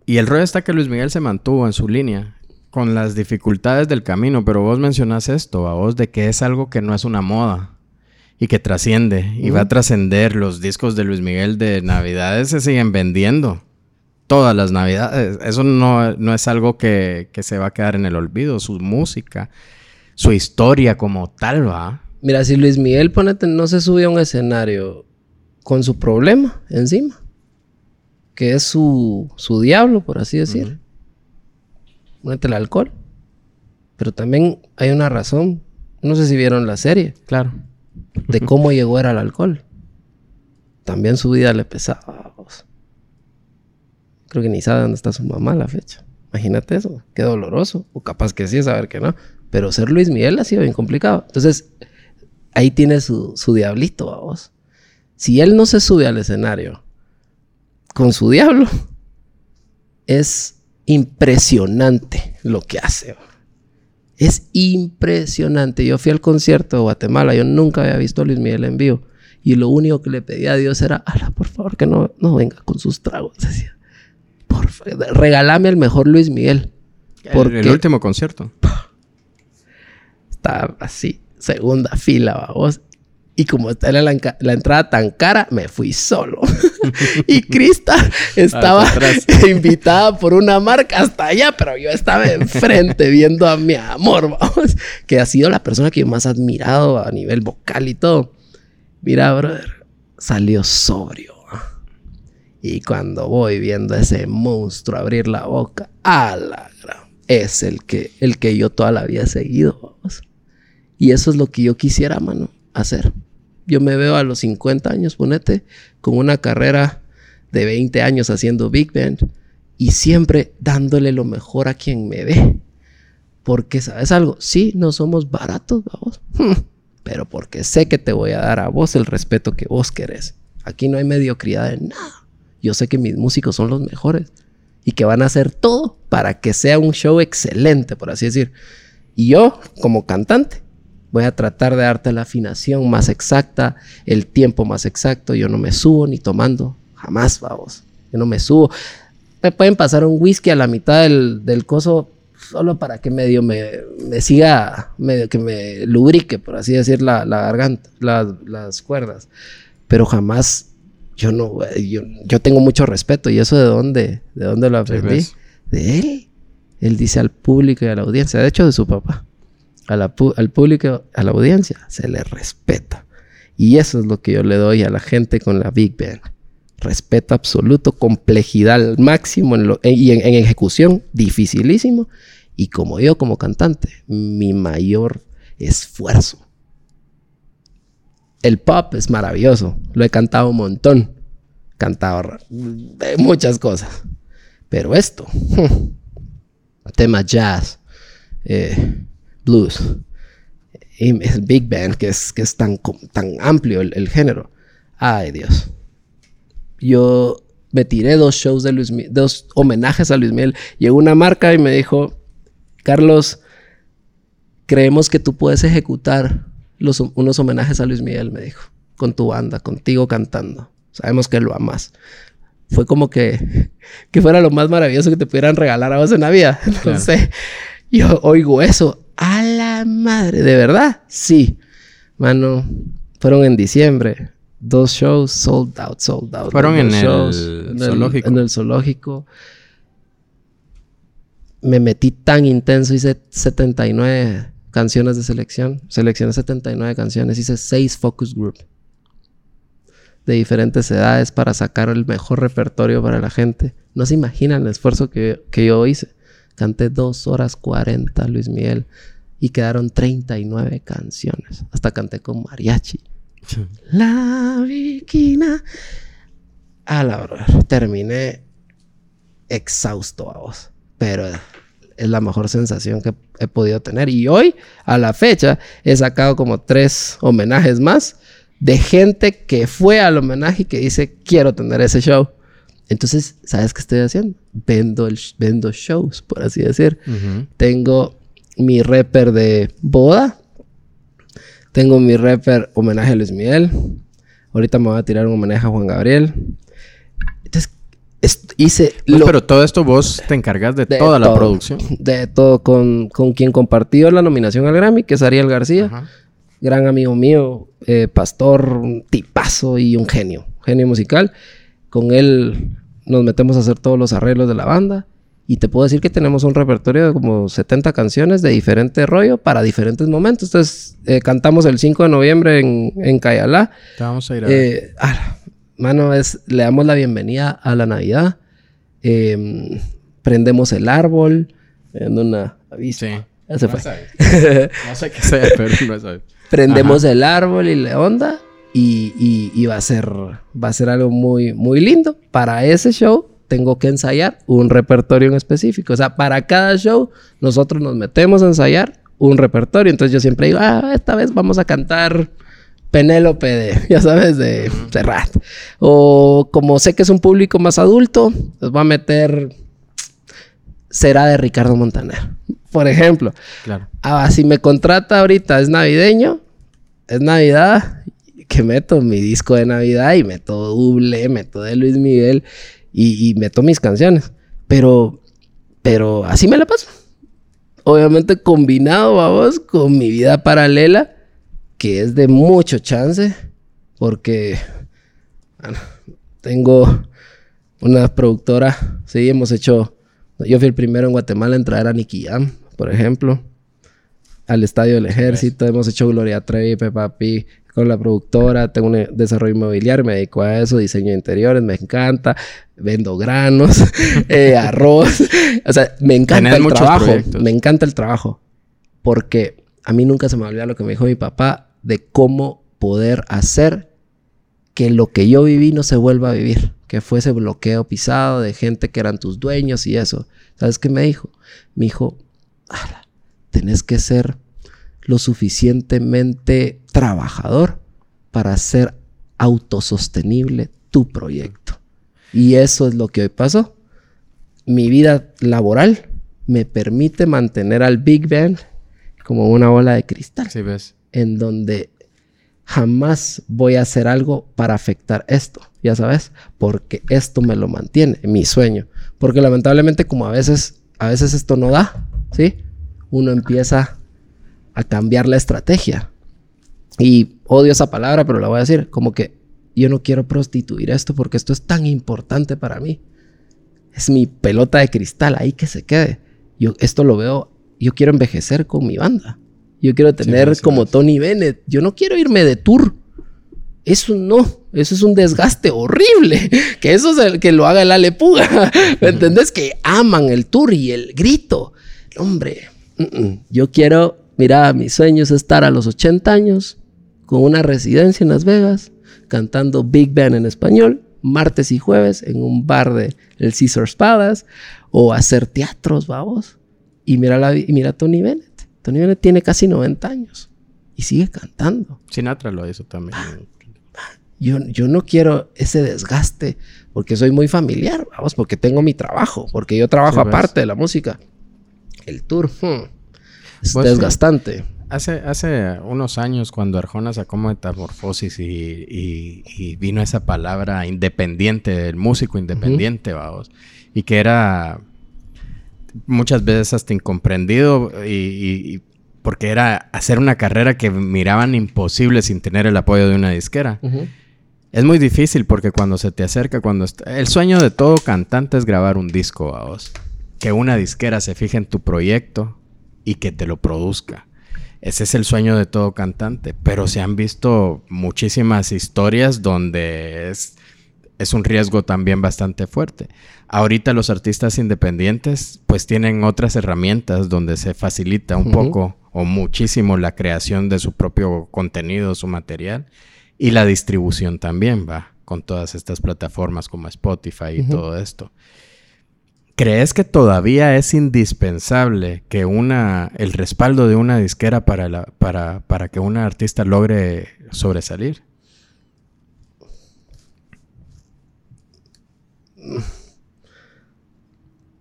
Y el rollo está que Luis Miguel se mantuvo en su línea con las dificultades del camino, pero vos mencionás esto, a vos, de que es algo que no es una moda y que trasciende y va a trascender. Los discos de Luis Miguel de Navidades se siguen vendiendo todas las navidades. Eso no, es algo que, se va a quedar en el olvido. Su música, su historia como tal, va. Mira, si Luis Miguel, ponete, no se sube a un escenario con su problema encima, que es su, su diablo, por así decir. Ponete el alcohol. Pero también hay una razón. No sé si vieron la serie. Claro. De cómo llegó era el alcohol. También su vida le pesaba. Creo que dónde está su mamá a la fecha. Imagínate eso. Qué doloroso. O capaz que sí, saber que no. Pero ser Luis Miguel ha sido bien complicado. Entonces, ahí tiene su, su diablito, vamos. Si él no se sube al escenario con su diablo, es impresionante lo que hace. Es impresionante. Yo fui al concierto de Guatemala, yo nunca había visto a Luis Miguel en vivo. Y lo único que le pedía a Dios era, ala, por favor, que no, no venga con sus tragos. Decía, por regálame el mejor Luis Miguel. Porque el, último concierto. Está así, segunda fila, vamos. Y como está la, la, entrada tan cara, me fui solo. y Krista estaba invitada por una marca hasta allá, pero yo estaba enfrente viendo a mi amor, vamos, que ha sido la persona que yo más he admirado a nivel vocal y todo. Mira, brother, salió sobrio. Y cuando voy viendo a ese monstruo abrir la boca, ¡ala! Es el que, el que yo toda la vida seguido, vamos. Y eso es lo que yo quisiera, mano, hacer. Yo me veo a los 50 años, ponete, con una carrera de 20 años haciendo Big Band y siempre dándole lo mejor a quien me ve. Porque, ¿sabes algo? Sí, no somos baratos, vamos. Pero porque sé que te voy a dar a vos el respeto que vos querés. Aquí no hay mediocridad en nada. Yo sé que mis músicos son los mejores y que van a hacer todo para que sea un show excelente, por así decir. Y yo, como cantante, Voy a tratar de darte la afinación más exacta, el tiempo más exacto. Yo no me subo ni tomando, jamás, vamos. Yo no me subo. Me pueden pasar un whisky a la mitad del, del coso solo para que medio me, me, siga, medio que me lubrique, por así decir, la, la garganta, las cuerdas. Pero jamás, yo no, yo, yo, tengo mucho respeto. ¿Y eso de dónde, de dónde lo aprendí? De él. Él dice al público y a la audiencia, de hecho de su papá al público, a la audiencia, se le respeta. Y eso es lo que yo le doy a la gente con la Big Band. Respeto absoluto, complejidad al máximo y en, ejecución, dificilísimo. Y como yo como cantante, mi mayor esfuerzo. El pop es maravilloso, lo he cantado un montón, cantado muchas cosas. Pero esto, tema jazz, eh, blues. Y el big band, que es, que es tan, tan amplio el, género. Ay, Dios. Yo me tiré dos shows de Luis dos homenajes a Luis Miguel. Llegó una marca y me dijo, Carlos, creemos que tú puedes ejecutar los, unos homenajes a Luis Miguel, me dijo, con tu banda, contigo cantando. Sabemos que lo amas. Fue como que, que fuera lo más maravilloso que te pudieran regalar a vos en la vida. Entonces, yo oigo eso a la madre, ¿de verdad? Sí. Mano, fueron en diciembre. Dos shows sold out, sold out. Fueron en, el zoológico. En el zoológico. Me metí tan intenso, hice 79 canciones de selección. Seleccioné 79 canciones, hice 6 focus group de diferentes edades para sacar el mejor repertorio para la gente. No se imaginan el esfuerzo que, que yo hice. Canté dos horas 40, Luis Miguel, y quedaron 39 canciones. Hasta canté con mariachi. La viquina. A la hora. Terminé exhausto a vos. Pero es la mejor sensación que he podido tener. Y hoy, a la fecha, he sacado como tres homenajes más de gente que fue al homenaje y que dice, quiero tener ese show. Entonces, ¿sabes qué estoy haciendo? Vendo, el, vendo shows, por así decir. Tengo mi rapper de boda. Tengo mi rapper homenaje a Luis Miguel. Ahorita me voy a tirar un homenaje a Juan Gabriel. Entonces, hice... Pues, pero todo esto vos te encargas de, toda la producción. De todo. Con, con, quien compartió la nominación al Grammy, que es Ariel García. Gran amigo mío, eh, pastor, un tipazo y un genio. Genio musical. Con él nos metemos a hacer todos los arreglos de la banda. Y te puedo decir que tenemos un repertorio de como 70 canciones de diferente rollo para diferentes momentos. Entonces, eh, cantamos el 5 de noviembre en, en Cayalá. Te vamos a ir a eh, ah, mano, es, le damos la bienvenida a la Navidad. Em, prendemos el árbol. En una aviso. Sí. Se fue. no sé qué sea, pero no es Prendemos el árbol y la onda y, va, a ser, va a ser algo muy, muy lindo. Para ese show tengo que ensayar un repertorio en específico. O sea, para cada show nosotros nos metemos a ensayar un repertorio. Entonces yo siempre digo, ah, esta vez vamos a cantar Penélope de, ya sabes, de Serrat. O como sé que es un público más adulto, les voy a meter será de Ricardo Montaner. Por ejemplo. Claro. Ah, si me contrata ahorita, es navideño, es Navidad, que meto mi disco de Navidad y meto doble, meto de Luis Miguel y, meto mis canciones. Pero, pero así me la paso. Obviamente combinado, vamos, con mi vida paralela, que es de mucho chance, porque tengo una productora, sí, hemos hecho yo fui el primero en Guatemala en traer a Nicky Jam, por ejemplo, al Estadio del Ejército. Hemos hecho Gloria Trevi, Peppa Pig con la productora. Tengo un desarrollo inmobiliario, me dedico a eso, diseño de interiores, me encanta. Vendo granos, eh, arroz. o sea, me encanta el trabajo. Me encanta el trabajo. Porque a mí nunca se me olvida lo que me dijo mi papá de cómo poder hacer que lo que yo viví no se vuelva a vivir que fue ese bloqueo pisado de gente que eran tus dueños y eso. ¿Sabes qué me dijo? Me dijo, tenés que ser lo suficientemente trabajador para ser autosostenible tu proyecto. Y eso es lo que hoy pasó. Mi vida laboral me permite mantener al Big Bang como una bola de cristal. Sí, ves. En donde jamás voy a hacer algo para afectar esto, ya sabes, porque esto me lo mantiene, mi sueño. Porque lamentablemente como a veces, a veces esto no da, ¿sí? Uno empieza a cambiar la estrategia. Y odio esa palabra, pero la voy a decir, como que yo no quiero prostituir esto porque esto es tan importante para mí. Es mi pelota de cristal, ahí que se quede. Yo esto lo veo, yo quiero envejecer con mi banda. Yo quiero tener como Tony Bennett. Yo no quiero irme de tour. Eso no, eso es un desgaste horrible. Que eso es el que lo haga el Alepuga. ¿Me entendés? Que aman el tour y el grito. Hombre, yo quiero, mira, mi sueño es estar a los 80 años con una residencia en Las Vegas, cantando Big Band en español, martes y jueves en un bar de el Caesar Spadas, o hacer teatros, vamos. Y mira, la, y mira a Tony Bennett. Tony Bennett tiene casi 90 años y sigue cantando. Sinatra lo hizo también. Ah, yo, yo no quiero ese desgaste porque soy muy familiar, vamos, porque tengo mi trabajo, porque yo trabajo aparte de la música. El tour hmm, es pues desgastante. Hace, hace unos años, cuando Arjona sacó Metamorfosis y, y, vino esa palabra independiente, el músico independiente, vamos, y que era muchas veces hasta incomprendido y, porque era hacer una carrera que miraban imposible sin tener el apoyo de una disquera. Es muy difícil porque cuando se te acerca, cuando el sueño de todo cantante es grabar un disco a vos. Que una disquera se fije en tu proyecto y que te lo produzca. Ese es el sueño de todo cantante. Pero se han visto muchísimas historias donde es es un riesgo también bastante fuerte. Ahorita los artistas independientes pues tienen otras herramientas donde se facilita un poco o muchísimo la creación de su propio contenido, su material y la distribución también va con todas estas plataformas como Spotify y todo esto. ¿Crees que todavía es indispensable que una el respaldo de una disquera para la, para, para que una artista logre sobresalir?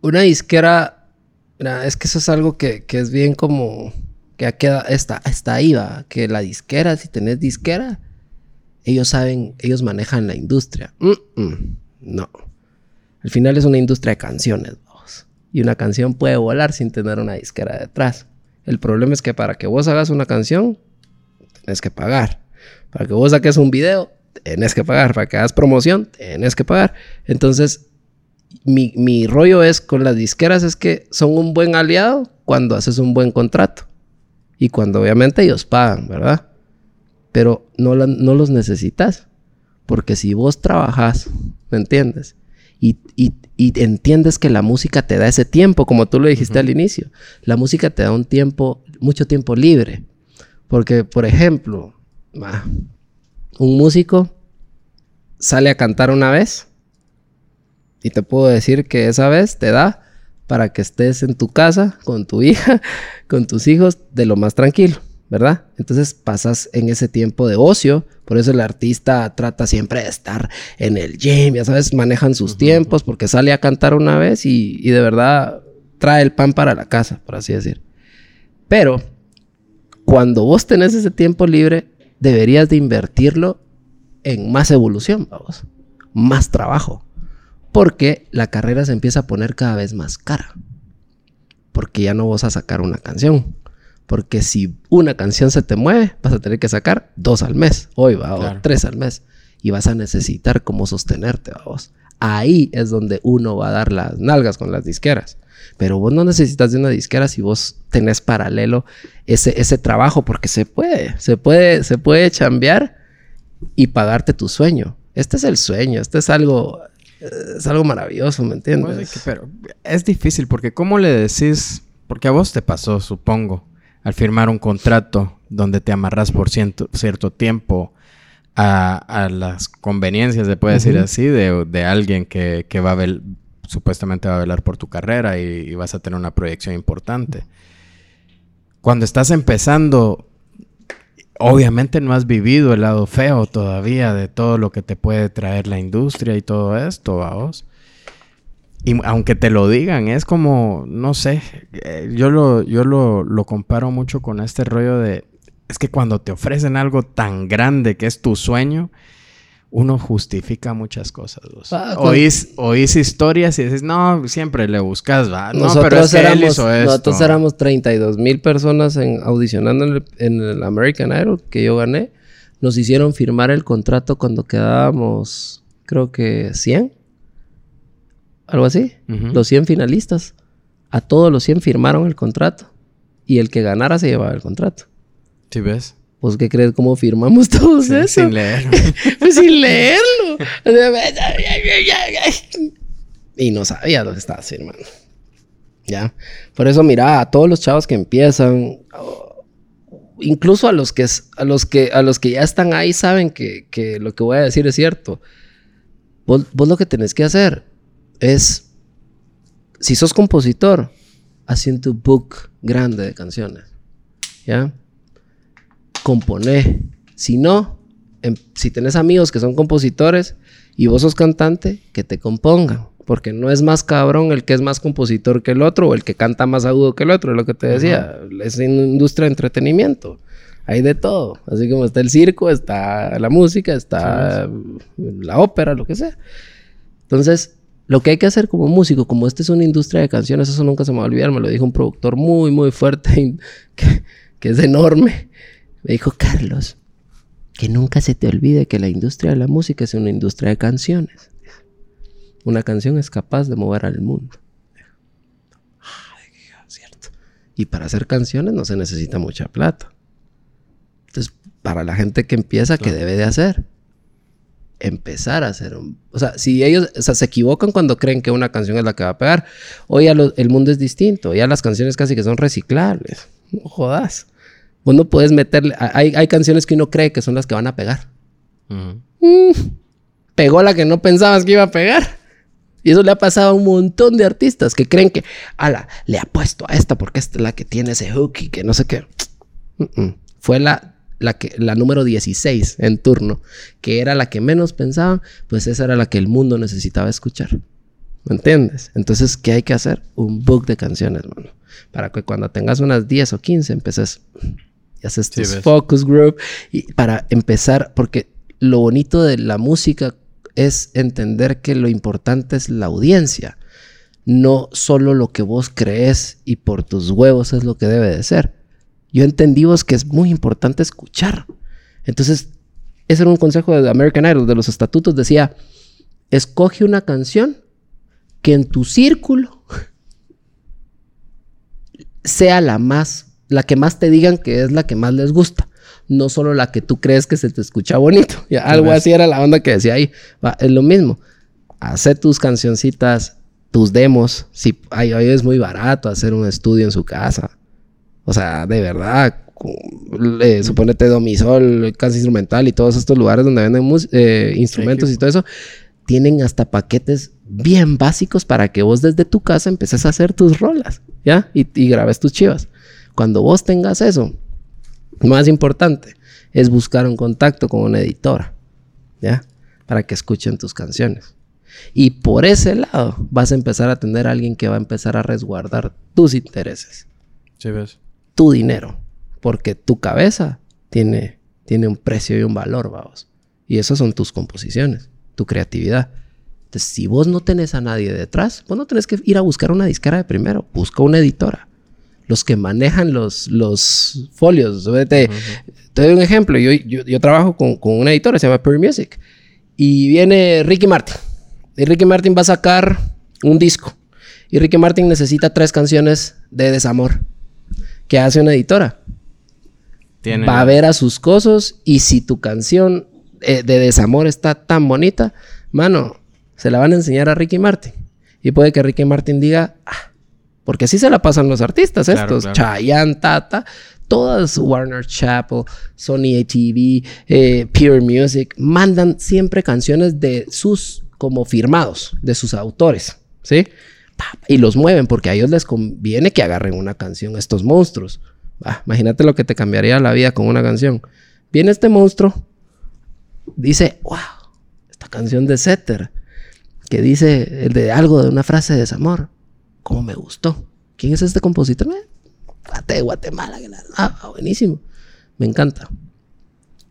Una disquera. es que eso es algo que, es bien como. Que queda, está, está ahí, va. Que la disquera, si tenés disquera, ellos saben, ellos manejan la industria. no. Al final es una industria de canciones. Y una canción puede volar sin tener una disquera detrás. El problema es que para que vos hagas una canción, tenés que pagar. Para que vos saques un video, tenés que pagar. Para que hagas promoción, tenés que pagar. Entonces, mi, mi, rollo es con las disqueras es que son un buen aliado cuando haces un buen contrato. Y cuando obviamente ellos pagan, ¿verdad? Pero no, no los necesitas. Porque si vos trabajas, ¿me entiendes? Y, y, y, entiendes que la música te da ese tiempo, como tú lo dijiste al inicio. La música te da un tiempo, mucho tiempo libre. Porque, por ejemplo, un músico sale a cantar una vez Y te puedo decir que esa vez te da para que estés en tu casa con tu hija, con tus hijos, de lo más tranquilo, ¿verdad? Entonces pasas en ese tiempo de ocio, por eso el artista trata siempre de estar en el gym, ya sabes, manejan sus tiempos porque sale a cantar una vez y, y de verdad trae el pan para la casa, por así decir. Pero cuando vos tenés ese tiempo libre, deberías de invertirlo en más evolución, vamos, más trabajo porque la carrera se empieza a poner cada vez más cara. Porque ya no vas a sacar una canción. Porque si una canción se te mueve, vas a tener que sacar dos al mes. Hoy va, o tres al mes. Y vas a necesitar cómo sostenerte, vos. Ahí es donde uno va a dar las nalgas con las disqueras. Pero vos no necesitas de una disquera si vos tenés paralelo ese, ese trabajo, porque se puede, se puede, se puede chambear y pagarte tu sueño. Este es el sueño, este es algo, es algo maravilloso, ¿me entiendes? Pues pero es difícil porque ¿cómo le decís? Porque a vos te pasó, supongo, al firmar un contrato donde te amarras por cierto tiempo a, las conveniencias, se puede decir así, de, alguien que, va a ver, supuestamente va a velar por tu carrera y vas a tener una proyección importante. Cuando estás empezando, obviamente no has vivido el lado feo todavía de todo lo que te puede traer la industria y todo esto, vos. Y aunque te lo digan, es como, no sé, eh, yo lo, yo lo, lo comparo mucho con este rollo de, es que cuando te ofrecen algo tan grande que es tu sueño, uno justifica muchas cosas. Ah, oís, oís, historias y dices, no, siempre le buscas, va. No, pero es éramos, él hizo esto. Nosotros éramos 32 mil personas en, audicionando en el, American Idol que yo gané. Nos hicieron firmar el contrato cuando quedábamos, creo que 100. Algo así. Los 100 finalistas. A todos los 100 firmaron el contrato. Y el que ganara se llevaba el contrato. ¿Sí ves? Pues, ¿qué crees? ¿Cómo firmamos todos eso? Sin leerlo. pues sin leerlo. y no sabía lo que estabas firmando. ¿Ya? Por eso, mira, a todos los chavos que empiezan, incluso a los que, a los que, a los que ya están ahí saben que, que lo que voy a decir es cierto. Vos, vos lo que tenés que hacer es, si sos compositor, haciendo tu book grande de canciones. ¿Ya? Componer. Si no, em, si tenés amigos que son compositores y vos sos cantante, que te compongan. Porque no es más cabrón el que es más compositor que el otro o el que canta más agudo que el otro, es lo que te decía. Es una industria de entretenimiento. Hay de todo. Así como está el circo, está la música, está la ópera, lo que sea. Entonces, lo que hay que hacer como músico, como esta es una industria de canciones, eso nunca se me va a olvidar, me lo dijo un productor muy, muy fuerte, que, que es enorme. Me dijo, Carlos, que nunca se te olvide que la industria de la música es una industria de canciones. Una canción es capaz de mover al mundo. cierto. Y para hacer canciones no se necesita mucha plata. Entonces, para la gente que empieza, ¿qué debe de hacer? Empezar a hacer un... O sea, si ellos se equivocan cuando creen que una canción es la que va a pegar, hoy ya el mundo es distinto. Ya las canciones casi que son reciclables. No jodas. Vos no puedes meterle. Hay, hay, canciones que uno cree que son las que van a pegar. Mm, pegó la que no pensabas que iba a pegar. Y eso le ha pasado a un montón de artistas que creen que, ala, le apuesto a esta porque esta es la que tiene ese hook y que no sé qué. Fue la, la, que, la número 16 en turno, que era la que menos pensaban, pues esa era la que el mundo necesitaba escuchar. ¿Me entiendes? Entonces, ¿qué hay que hacer? Un book de canciones, mano. Para que cuando tengas unas 10 o 15 empeces haces tus focus group y para empezar, porque lo bonito de la música es entender que lo importante es la audiencia, no solo lo que vos crees y por tus huevos es lo que debe de ser. Yo entendí vos que es muy importante escuchar. Entonces, ese era un consejo de American Idol, de los estatutos, decía, escoge una canción que en tu círculo sea la más la que más te digan que es la que más les gusta. No solo la que tú crees que se te escucha bonito. Ya, algo así era la onda que decía ahí. es lo mismo. Hacer tus cancioncitas, tus demos. Si ahí, es muy barato hacer un estudio en su casa. O sea, de verdad. Eh, suponete Domisol, Casa Instrumental y todos estos lugares donde venden eh, instrumentos y todo eso. tienen hasta paquetes bien básicos para que vos desde tu casa empeces a hacer tus rolas, ¿ya? Y, y grabes tus chivas. Cuando vos tengas eso, más importante es buscar un contacto con una editora, ¿ya? Para que escuchen tus canciones. Y por ese lado vas a empezar a tener a alguien que va a empezar a resguardar tus intereses. Sí, ves. Tu dinero. Porque tu cabeza tiene, tiene un precio y un valor, vamos. Y esas son tus composiciones, tu creatividad. Entonces, si vos no tenés a nadie detrás, vos no tenés que ir a buscar una disquera de primero. Busca una editora. Los que manejan los, los folios. Te, te doy un ejemplo. Yo, yo, yo trabajo con, con, una editora, se llama Pearl Music. Y viene Ricky Martin. Y Ricky Martin va a sacar un disco. Y Ricky Martin necesita tres canciones de desamor. ¿Qué hace una editora? Tiene... Va a ver a sus cosas y si tu canción eh, de desamor está tan bonita, mano, se la van a enseñar a Ricky Martin. Y puede que Ricky Martin diga, ah, porque así se la pasan los artistas estos, claro. Chayanne, Tata, todas Warner Chappell, Sony ATV, eh, Pure Music, mandan siempre canciones de sus como firmados, de sus autores, ¿sí? Y los mueven porque a ellos les conviene que agarren una canción estos monstruos. Ah, imagínate lo que te cambiaría la vida con una canción. Viene este monstruo, dice, wow, esta canción de Setter, que dice de algo de una frase de desamor, ¿cómo me gustó? ¿Quién es este compositor? de Guatemala. Ah, buenísimo. Me encanta.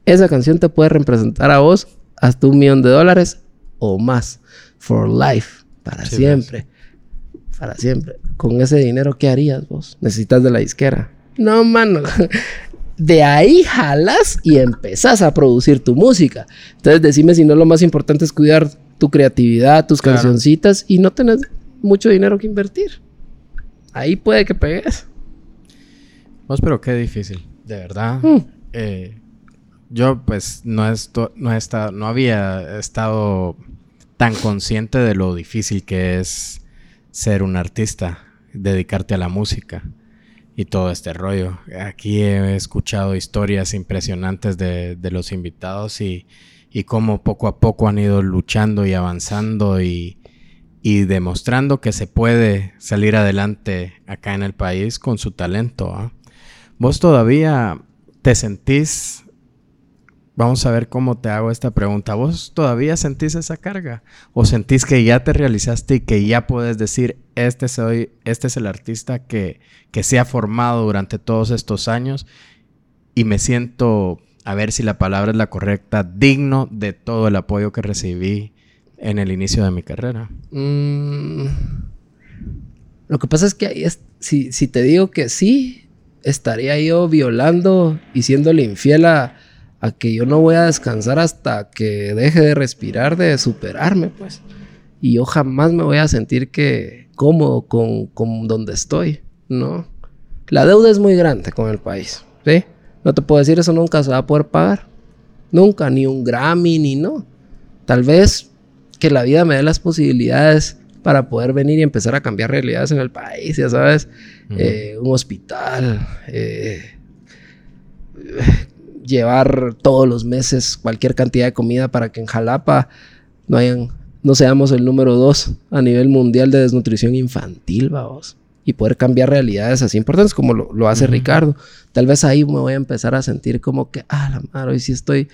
Esa canción te puede representar a vos hasta un millón de dólares o más. For life. Para sí, siempre. Para siempre. Con ese dinero, ¿qué harías vos? Necesitas de la disquera. No, mano. De ahí jalas y empezás a producir tu música. Entonces, decime si no lo más importante es cuidar tu creatividad, tus claro. cancioncitas y no tenés mucho dinero que invertir. Ahí puede que pegues. Vos, pero qué difícil, de verdad. Mm. Eh, yo, pues, no, esto, no, he estado, no había estado tan consciente de lo difícil que es ser un artista, dedicarte a la música y todo este rollo. Aquí he escuchado historias impresionantes de, de los invitados y, y, cómo poco a poco han ido luchando y avanzando y, y, demostrando que se puede salir adelante acá en el país con su talento. ¿eh? ¿Vos todavía te sentís Vamos a ver cómo te hago esta pregunta. ¿Vos todavía sentís esa carga? ¿O sentís que ya te realizaste y que ya puedes decir, este, soy, este es el artista que, que se ha formado durante todos estos años y me siento, a ver si la palabra es la correcta, digno de todo el apoyo que recibí en el inicio de mi carrera? Mm, lo que pasa es que ahí si, te digo que sí, estaría yo violando y siéndole infiel a a que yo no voy a descansar hasta que deje de respirar, de superarme, pues. Y yo jamás me voy a sentir que cómodo con, con donde estoy, ¿no? La deuda es muy grande con el país, ¿sí? No te puedo decir eso nunca se va a poder pagar. Nunca, ni un Grammy, ni no. Tal vez que la vida me dé las posibilidades para poder venir y empezar a cambiar realidades en el país, ya sabes. Uh -huh. eh, un hospital, eh, llevar todos los meses cualquier cantidad de comida para que en Jalapa no hayan, no seamos el número dos a nivel mundial de desnutrición infantil, vamos. Y poder cambiar realidades así importantes como lo, lo hace uh -huh. Ricardo. Tal vez ahí me voy a empezar a sentir como que, ah, la madre, hoy sí estoy,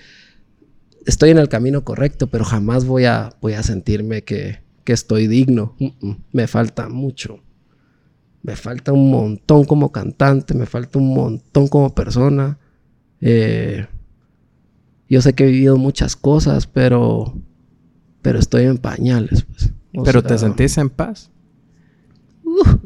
estoy en el camino correcto, pero jamás voy a, voy a sentirme que, que estoy digno. Uh -uh. Me falta mucho. Me falta un montón como cantante, me falta un montón como persona. Eh, yo sé que he vivido muchas cosas, pero, pero estoy en pañales. Pues. pero sea, te sentís en paz. Uh,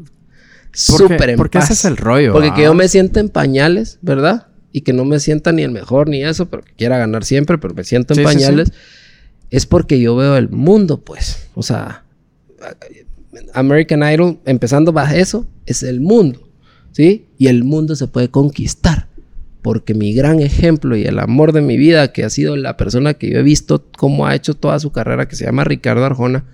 Súper en porque paz. ese es el rollo. Porque ¿ah? que yo me sienta en pañales, ¿verdad? Y que no me sienta ni el mejor ni eso, pero que quiera ganar siempre, pero me siento en sí, pañales. Sí, sí. Es porque yo veo el mundo, pues. O sea, American Idol, empezando bajo eso, es el mundo. ¿Sí? Y el mundo se puede conquistar porque mi gran ejemplo y el amor de mi vida, que ha sido la persona que yo he visto cómo ha hecho toda su carrera, que se llama Ricardo Arjona,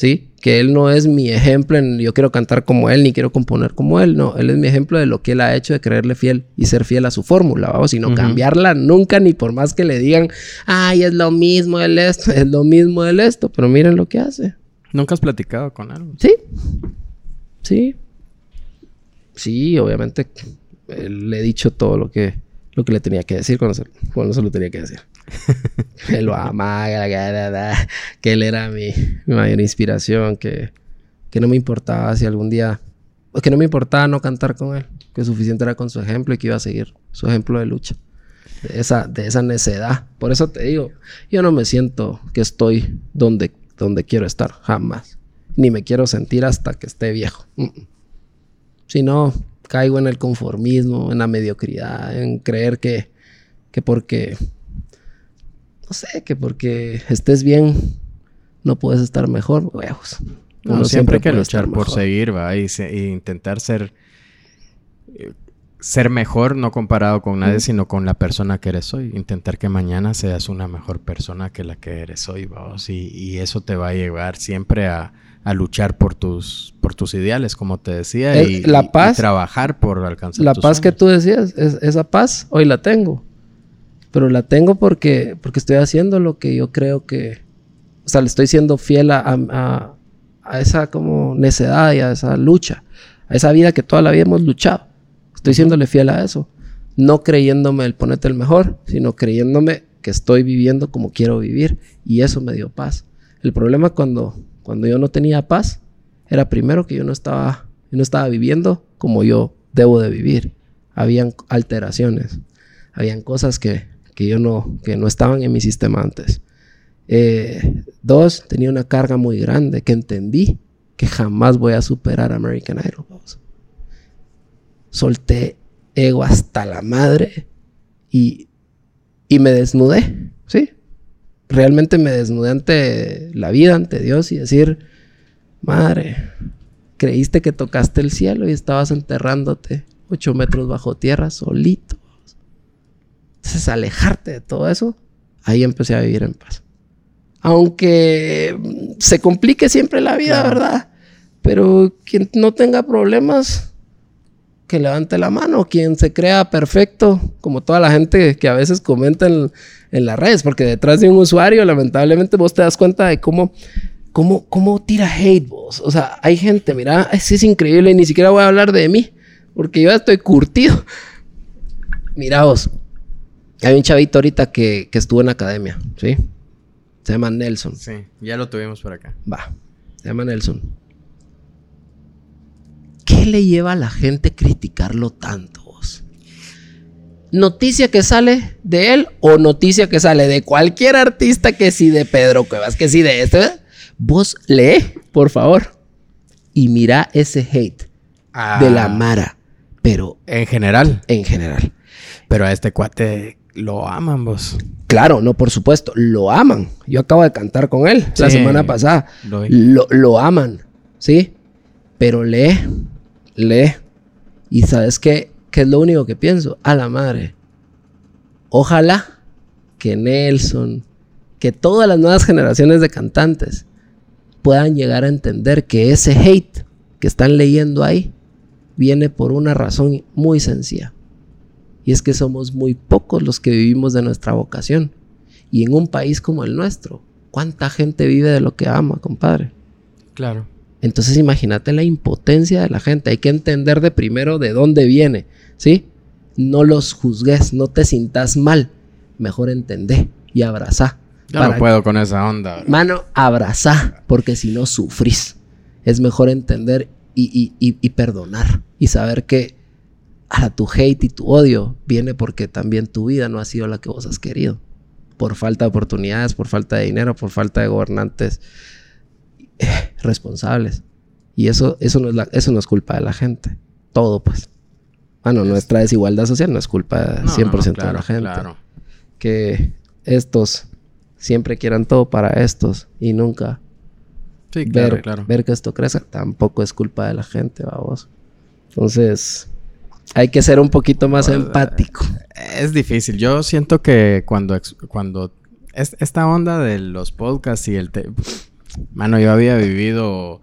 ¿sí? Que él no es mi ejemplo en yo quiero cantar como él, ni quiero componer como él, no, él es mi ejemplo de lo que él ha hecho de creerle fiel y ser fiel a su fórmula, vamos, sino cambiarla nunca, ni por más que le digan, ay, es lo mismo él esto, es lo mismo él esto, pero miren lo que hace. ¿Nunca has platicado con él? Sí, sí, sí, obviamente le he dicho todo lo que, lo que le tenía que decir cuando se, cuando se lo tenía que decir. lo amaba, que él era mi, mayor inspiración, que, que no me importaba si algún día, que no me importaba no cantar con él, que suficiente era con su ejemplo y que iba a seguir su ejemplo de lucha, de esa, de esa necedad. Por eso te digo, yo no me siento que estoy donde, donde quiero estar, jamás. Ni me quiero sentir hasta que esté viejo. Si no, caigo en el conformismo, en la mediocridad, en creer que, que porque no sé, que porque estés bien no puedes estar mejor, huevos. Uno siempre, hay que luchar por seguir, va, y, intentar ser ser mejor, no comparado con nadie, sino con la persona que eres hoy. Intentar que mañana seas una mejor persona que la que eres hoy, vamos. Y, eso te va a llevar siempre a, luchar por tus, por tus ideales, como te decía, y, la paz, trabajar por alcanzar La paz que tú decías, esa paz hoy la tengo. Pero la tengo porque, porque estoy haciendo lo que yo creo que... O sea, le estoy siendo fiel a, a, esa como necedad y a esa lucha. A esa vida que toda la vida hemos luchado. Estoy siéndole fiel a eso. No creyéndome el ponete el mejor, sino creyéndome que estoy viviendo como quiero vivir. Y eso me dio paz. El problema cuando, cuando yo no tenía paz era primero que yo no estaba, no estaba viviendo como yo debo de vivir. Habían alteraciones. Habían cosas que, que yo no, que no estaban en mi sistema antes. Eh, dos, tenía una carga muy grande que entendí que jamás voy a superar American Idol. Solté ego hasta la madre y, y me desnudé, ¿sí? Realmente me desnudé ante la vida, ante Dios y decir, madre, creíste que tocaste el cielo y estabas enterrándote ocho metros bajo tierra solito. Entonces, alejarte de todo eso, ahí empecé a vivir en paz. Aunque se complique siempre la vida, ¿verdad? Pero quien no tenga problemas, que levante la mano. Quien se crea perfecto, como toda la gente que a veces comenta en, las redes, porque detrás de un usuario, lamentablemente, vos te das cuenta de cómo, cómo, cómo tira hate vos. O sea, hay gente, mira, es, es increíble y ni siquiera voy a hablar de mí, porque yo estoy curtido. Mira vos, hay un chavito ahorita que, estuvo en academia, ¿sí? Se llama Nelson. Sí, ya lo tuvimos por acá. Va, se llama Nelson. ¿Qué le lleva a la gente criticarlo tanto? Vos? Noticia que sale de él o noticia que sale de cualquier artista que sí de Pedro Cuevas, que sí de este. Vos lee, por favor. Y mira ese hate de la ah. Mara. Pero. En general. En general. Pero a este cuate lo aman vos. Claro, no, por supuesto, lo aman. Yo acabo de cantar con él la semana pasada. Lo, lo, aman, ¿sí? Pero lee, lee. Y sabes qué, qué es lo único que pienso. A la madre. Ojalá que Nelson, que todas las nuevas generaciones de cantantes puedan llegar a entender que ese hate que están leyendo ahí viene por una razón muy sencilla y es que somos muy pocos los que vivimos de nuestra vocación. Y en un país como el nuestro, ¿cuánta gente vive de lo que ama, compadre? Claro. Entonces imagínate la impotencia de la gente. Hay que entender de primero de dónde viene, ¿sí? No los juzgues, no te sintas mal. Mejor entendé y abrazá. Ya no puedo con esa onda. Mano, abrazá, porque si no sufrís. Es mejor entender y, y perdonar y saber que a tu hate y tu odio viene porque también tu vida no ha sido la que vos has querido. Por falta de oportunidades, por falta de dinero, por falta de gobernantes eh, responsables. Y eso, eso, no es eso no es culpa de la gente. Todo, pues. Bueno, nuestra desigualdad social no es culpa 100% de la gente. Que estos siempre quieran todo para estos y nunca ver, ver que esto crezca tampoco es culpa de la gente, vamos. Entonces, hay que ser un poquito más empático. Es difícil. Yo siento que cuando, cuando esta onda de los podcasts y el... Mano, yo había vivido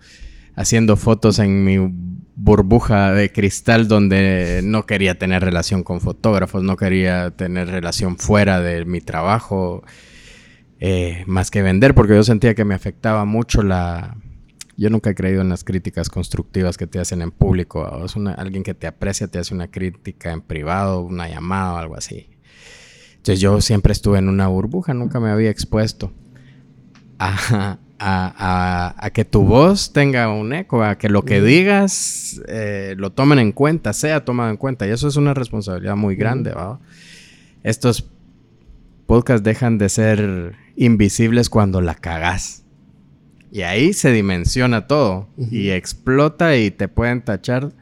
haciendo fotos en mi burbuja de cristal donde no quería tener relación con fotógrafos, no quería tener relación fuera de mi trabajo, eh, más que vender, porque yo sentía que me afectaba mucho la... Yo nunca he creído en las críticas constructivas que te hacen en público. Es alguien que te aprecia, te hace una crítica en privado, una llamada o algo así. Entonces yo siempre estuve en una burbuja, nunca me había expuesto a, a, que tu voz tenga un eco, a que lo que digas eh, lo tomen en cuenta, sea tomado en cuenta. Y eso es una responsabilidad muy grande, ¿va? Estos podcasts dejan de ser invisibles cuando la cagas. Y ahí se dimensiona todo. Y explota y te pueden tachar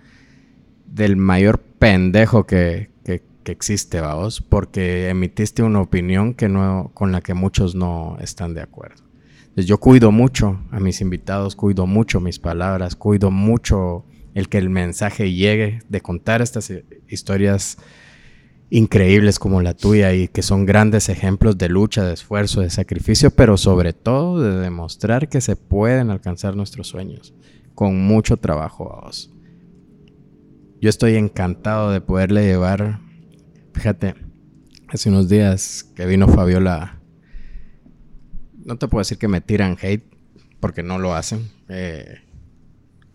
del mayor pendejo que, que, que existe, vamos. Porque emitiste una opinión que no, con la que muchos no están de acuerdo yo cuido mucho a mis invitados, cuido mucho mis palabras, cuido mucho el que el mensaje llegue de contar estas historias increíbles como la tuya y que son grandes ejemplos de lucha, de esfuerzo, de sacrificio, pero sobre todo de demostrar que se pueden alcanzar nuestros sueños con mucho trabajo a vos. Yo estoy encantado de poderle llevar, fíjate, hace unos días que vino Fabiola no te puedo decir que me tiran hate, porque no lo hacen. Eh,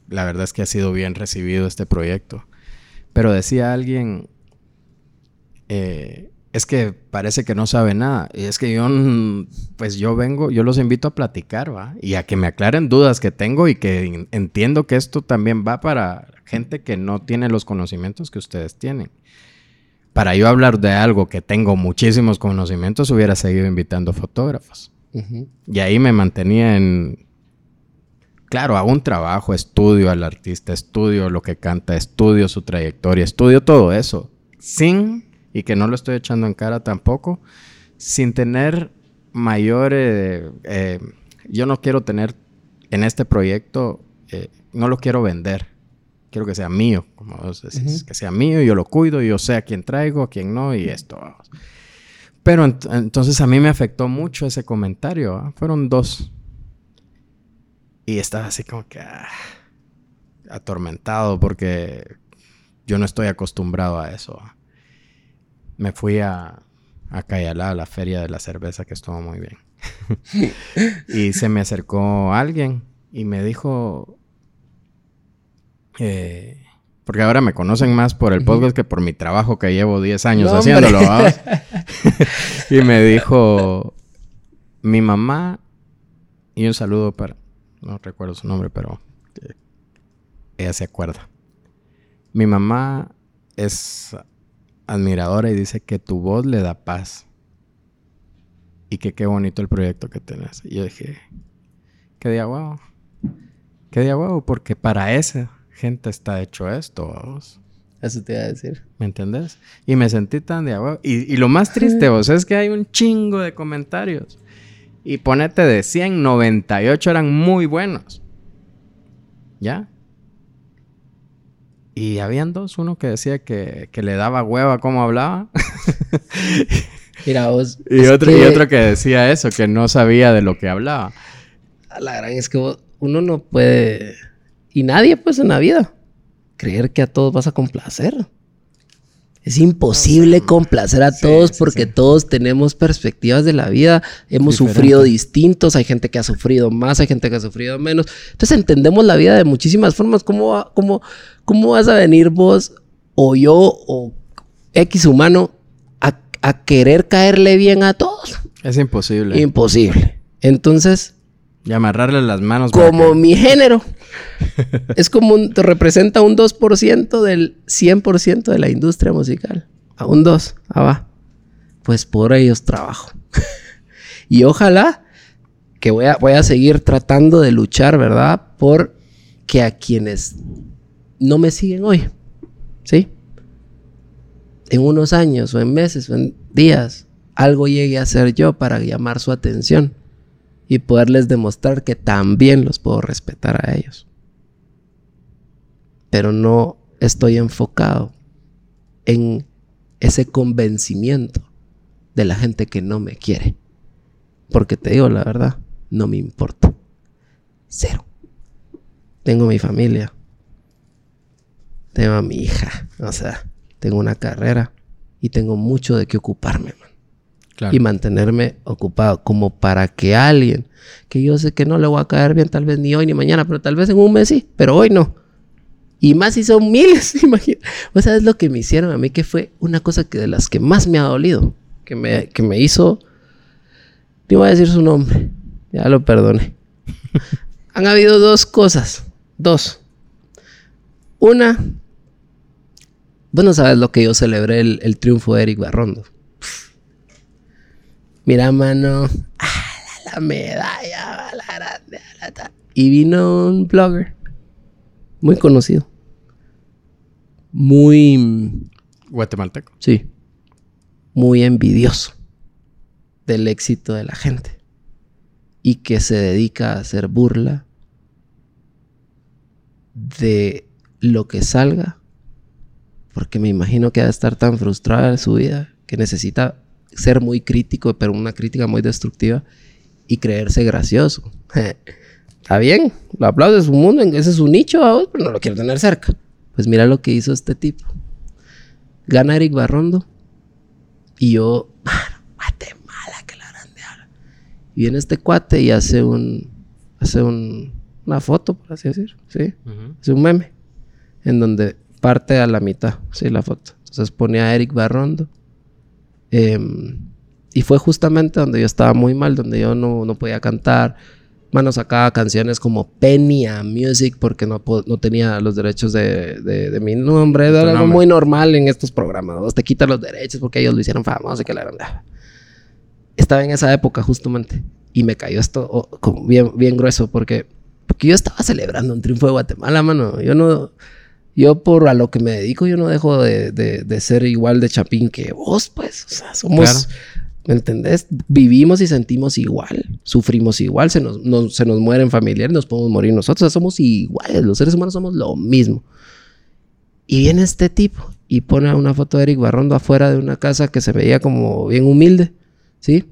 la verdad es que ha sido bien recibido este proyecto. Pero decía alguien, eh, es que parece que no sabe nada. Y es que yo, pues yo vengo, yo los invito a platicar, ¿va? Y a que me aclaren dudas que tengo y que entiendo que esto también va para gente que no tiene los conocimientos que ustedes tienen. Para yo hablar de algo que tengo muchísimos conocimientos, hubiera seguido invitando fotógrafos. Y ahí me mantenía en... Claro, hago un trabajo, estudio al artista, estudio lo que canta, estudio su trayectoria, estudio todo eso. Sin, y que no lo estoy echando en cara tampoco, sin tener mayor... Eh, eh, yo no quiero tener en este proyecto, eh, no lo quiero vender. Quiero que sea mío, como vos decís, que sea mío, yo lo cuido, yo sé a quién traigo, a quién no, y esto. Vamos. Pero entonces a mí me afectó mucho ese comentario. ¿ah? Fueron dos. Y estaba así como que ah, atormentado porque yo no estoy acostumbrado a eso. ¿ah? Me fui a, a Cayalá, a la feria de la cerveza, que estuvo muy bien. y se me acercó alguien y me dijo, eh, porque ahora me conocen más por el podcast que por mi trabajo que llevo 10 años haciéndolo. y me dijo, mi mamá, y un saludo para, no recuerdo su nombre, pero ella se acuerda. Mi mamá es admiradora y dice que tu voz le da paz. Y que qué bonito el proyecto que tenés. Y yo dije, qué día. Qué día porque para ese gente está hecho esto. Eso te iba a decir. ¿Me entendés? Y me sentí tan de agua. Y, lo más triste, vos, es que hay un chingo de comentarios. Y ponete de 100, 98 eran muy buenos. ¿Ya? Y habían dos, uno que decía que, le daba hueva cómo hablaba. Mira vos. Y otro, y otro que decía eso, que no sabía de lo que hablaba. La gran es que uno no puede y nadie, pues, en la vida, creer que a todos vas a complacer. Es imposible complacer a todos porque todos tenemos perspectivas de la vida, hemos sufrido distintos, hay gente que ha sufrido más, hay gente que ha sufrido menos. Entonces entendemos la vida de muchísimas formas. ¿Cómo, cómo, cómo vas a venir vos o yo o X humano a, a querer caerle bien a todos? Es imposible. Imposible. Entonces, y amarrarle las manos. Como mi género. es como un, te representa un 2% del 100% de la industria musical. A un 2, ah va. Pues por ellos trabajo. y ojalá que voy a, voy a seguir tratando de luchar, ¿verdad? Por que a quienes no me siguen hoy, ¿sí? En unos años o en meses o en días, algo llegue a ser yo para llamar su atención y poderles demostrar que también los puedo respetar a ellos. Pero no estoy enfocado en ese convencimiento de la gente que no me quiere. Porque te digo la verdad, no me importa. Cero. Tengo mi familia. Tengo a mi hija. O sea, tengo una carrera. Y tengo mucho de qué ocuparme. Claro. Y mantenerme ocupado. Como para que alguien, que yo sé que no le voy a caer bien, tal vez ni hoy ni mañana, pero tal vez en un mes sí, pero hoy no. Y más si son miles, imagina. O sea, es lo que me hicieron a mí, que fue una cosa que de las que más me ha dolido. Que me, que me hizo. No voy a decir su nombre. Ya lo perdoné. Han habido dos cosas. Dos. Una. Bueno, sabes lo que yo celebré el, el triunfo de Eric Barrondo. Pff. Mira, mano. ah, la, la medalla, la grande. la ta- y vino un blogger. Muy conocido. Muy. Guatemalteco. Sí. Muy envidioso del éxito de la gente. Y que se dedica a hacer burla de lo que salga. Porque me imagino que va a estar tan frustrada en su vida que necesita ser muy crítico, pero una crítica muy destructiva y creerse gracioso. Está bien, lo aplaude, es su mundo, ese es su nicho, ¿va vos? pero no lo quiero tener cerca. Pues mira lo que hizo este tipo. Gana Eric Barrondo y yo, mano, Guatemala, que la grande habla. Y viene este cuate y hace un, hace un, una foto, por así decir, ¿sí? Hace un meme en donde parte a la mitad, sí, la foto. Entonces ponía a Eric Barrondo. Em, y fue justamente donde yo estaba muy mal, donde yo no, no podía cantar. Mano, sacaba canciones como Penny a Music porque no, no tenía los derechos de, de- de mi nombre. Era algo nombre. muy normal en estos programas. ¿no? Te quitan los derechos porque ellos lo hicieron famoso y que la grande. Estaba en esa época justamente. Y me cayó esto oh, como bien, bien grueso porque, porque yo estaba celebrando un triunfo de Guatemala, mano. Yo no... Yo por a lo que me dedico, yo no dejo de, de- de ser igual de chapín que vos, pues. O sea, somos... Claro. ¿Me entendés? Vivimos y sentimos igual, sufrimos igual, se nos, nos- se nos mueren familiares, nos podemos morir nosotros, o sea, somos iguales, los seres humanos somos lo mismo. Y viene este tipo y pone una foto de Eric Barrondo afuera de una casa que se veía como bien humilde, ¿sí?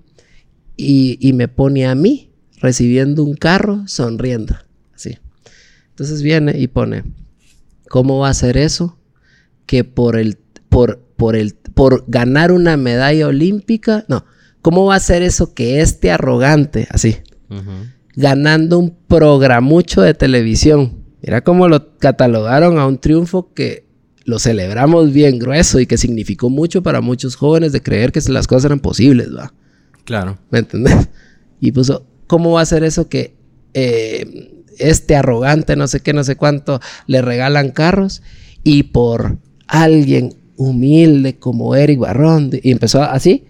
Y, y me pone a mí recibiendo un carro sonriendo, así. Entonces viene y pone, ¿cómo va a ser eso? Que por el, por, por el, por ganar una medalla olímpica, no, ¿cómo va a ser eso que este arrogante, así, ganando un programucho de televisión. Mira cómo lo catalogaron a un triunfo que lo celebramos bien grueso y que significó mucho para muchos jóvenes de creer que las cosas eran posibles, ¿va? Claro. ¿Me entendés? Y puso, ¿cómo va a ser eso que eh, este arrogante, no sé qué, no sé cuánto, le regalan carros y por alguien humilde como Eric Barrón, y empezó así,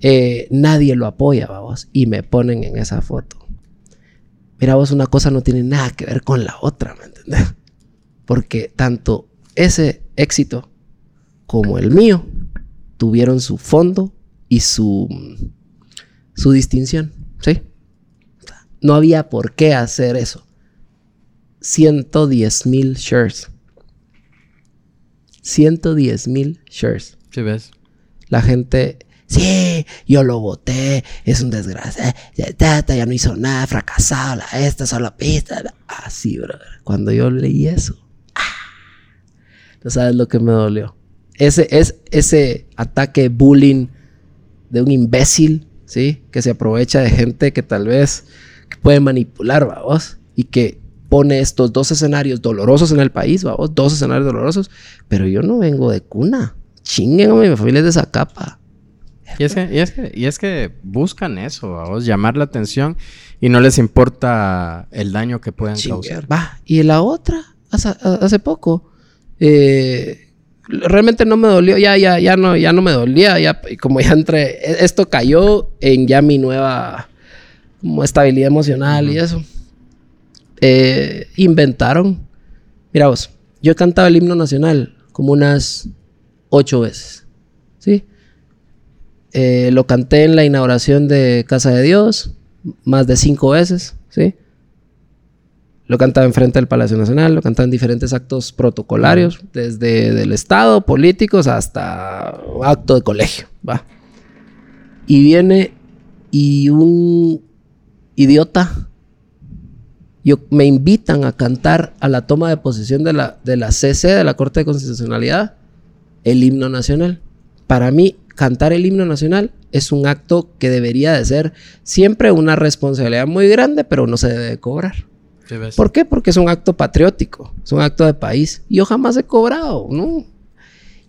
eh, nadie lo apoya, vamos, y me ponen en esa foto. Mira vos, una cosa no tiene nada que ver con la otra, ¿me entendés? Porque tanto ese éxito como el mío tuvieron su fondo y su, su distinción, ¿sí? No había por qué hacer eso. 110 mil shares. 110 mil shares. Sí, ves. La gente, sí, yo lo voté, es un desgracia, ya, ya, ya no hizo nada, fracasado, la esta, solo pista. la-". Así, brother. Cuando yo leí eso, ¡ah! no sabes lo que me dolió. Ese, es, ese ataque bullying de un imbécil, ¿sí? Que se aprovecha de gente que tal vez puede manipular, vamos, y que pone estos dos escenarios dolorosos en el país, vamos, dos escenarios dolorosos, pero yo no vengo de cuna. Chinguen, hombre, mi familia es de esa capa. Y es que, y es que, y es que buscan eso, vamos, llamar la atención y no les importa el daño que puedan causar. Va, y la otra, hace, hace poco, eh, realmente no me dolió, ya, ya, ya no, ya no me dolía, ya, como ya entré, e- esto cayó en ya mi nueva como estabilidad emocional y eso. Eh, inventaron, mira vos, yo he cantado el himno nacional como unas ocho veces, ¿sí? Eh, lo canté en la inauguración de Casa de Dios más de cinco veces, ¿sí? Lo cantaba enfrente del Palacio Nacional, lo cantaba en diferentes actos protocolarios, desde del Estado, políticos, hasta acto de colegio, va. Y viene y un idiota Yo, me invitan a cantar a la toma de posición de la, de la CC, de la Corte de Constitucionalidad, el himno nacional. Para mí, cantar el himno nacional es un acto que debería de ser siempre una responsabilidad muy grande, pero no se debe cobrar. ¿Por qué? Porque es un acto patriótico, es un acto de país. Yo jamás he cobrado, ¿no?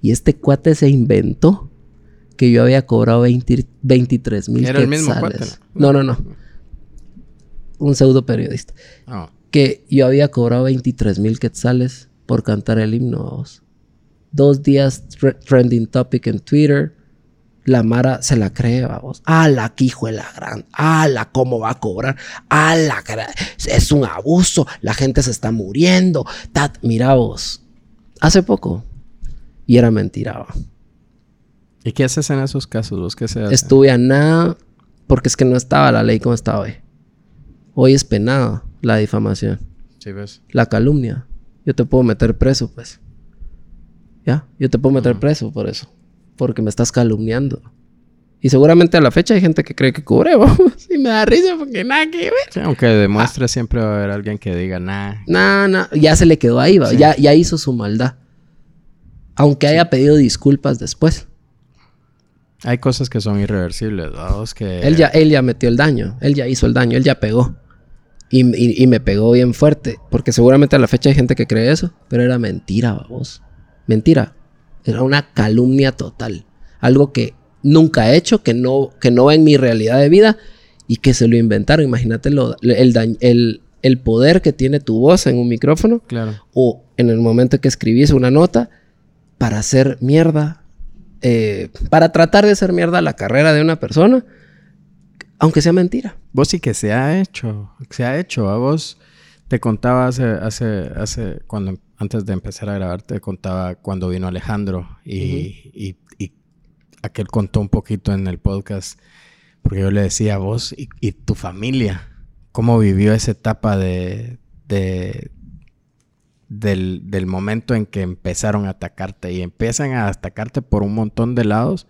Y este cuate se inventó que yo había cobrado 23 mil ¿Era el mismo cuate? No, no, no. Un pseudo periodista. Ah. Que yo había cobrado 23 mil quetzales por cantar el himno. Dos días trending topic en Twitter. La Mara se la cree, vamos. ¡Ala, que hijo de la gran! ¡Ala, cómo va a cobrar! ¡Ala, es un abuso! La gente se está muriendo. Tat, mira vos. Hace poco. Y era mentira, ¿Y qué haces en esos casos? ¿Vos qué se hace? Estuve a nada porque es que no estaba la ley como estaba hoy. Hoy es penada la difamación. Sí, ves. La calumnia. Yo te puedo meter preso, pues. ¿Ya? Yo te puedo meter preso por eso. Porque me estás calumniando. Y seguramente a la fecha hay gente que cree que cubre, vamos. Y me da risa porque nada que ver. aunque demuestre siempre va a haber alguien que diga nada. Nah, nah. Ya se le quedó ahí, va. Ya, ya hizo su maldad. Aunque haya pedido disculpas después. Hay cosas que son irreversibles, ¿no? Que... Él ya, él ya metió el daño, él ya hizo el daño, él ya pegó. Y, me pegó bien fuerte, porque seguramente a la fecha hay gente que cree eso, pero era mentira, vos. Mentira. Era una calumnia total. Algo que nunca he hecho, que no, que no va en mi realidad de vida y que se lo inventaron. Imagínate lo, el, el, el poder que tiene tu voz en un micrófono. Claro. O en el momento que escribís una nota para hacer mierda eh, para tratar de hacer mierda la carrera de una persona, aunque sea mentira. Vos sí que se ha hecho, se ha hecho. A vos te contaba hace, hace, hace, cuando antes de empezar a grabar, te contaba cuando vino Alejandro y, y, aquel contó un poquito en el podcast, porque yo le decía a vos y, tu familia, cómo vivió esa etapa de, del, momento en que empezaron a atacarte y empiezan a atacarte por un montón de lados,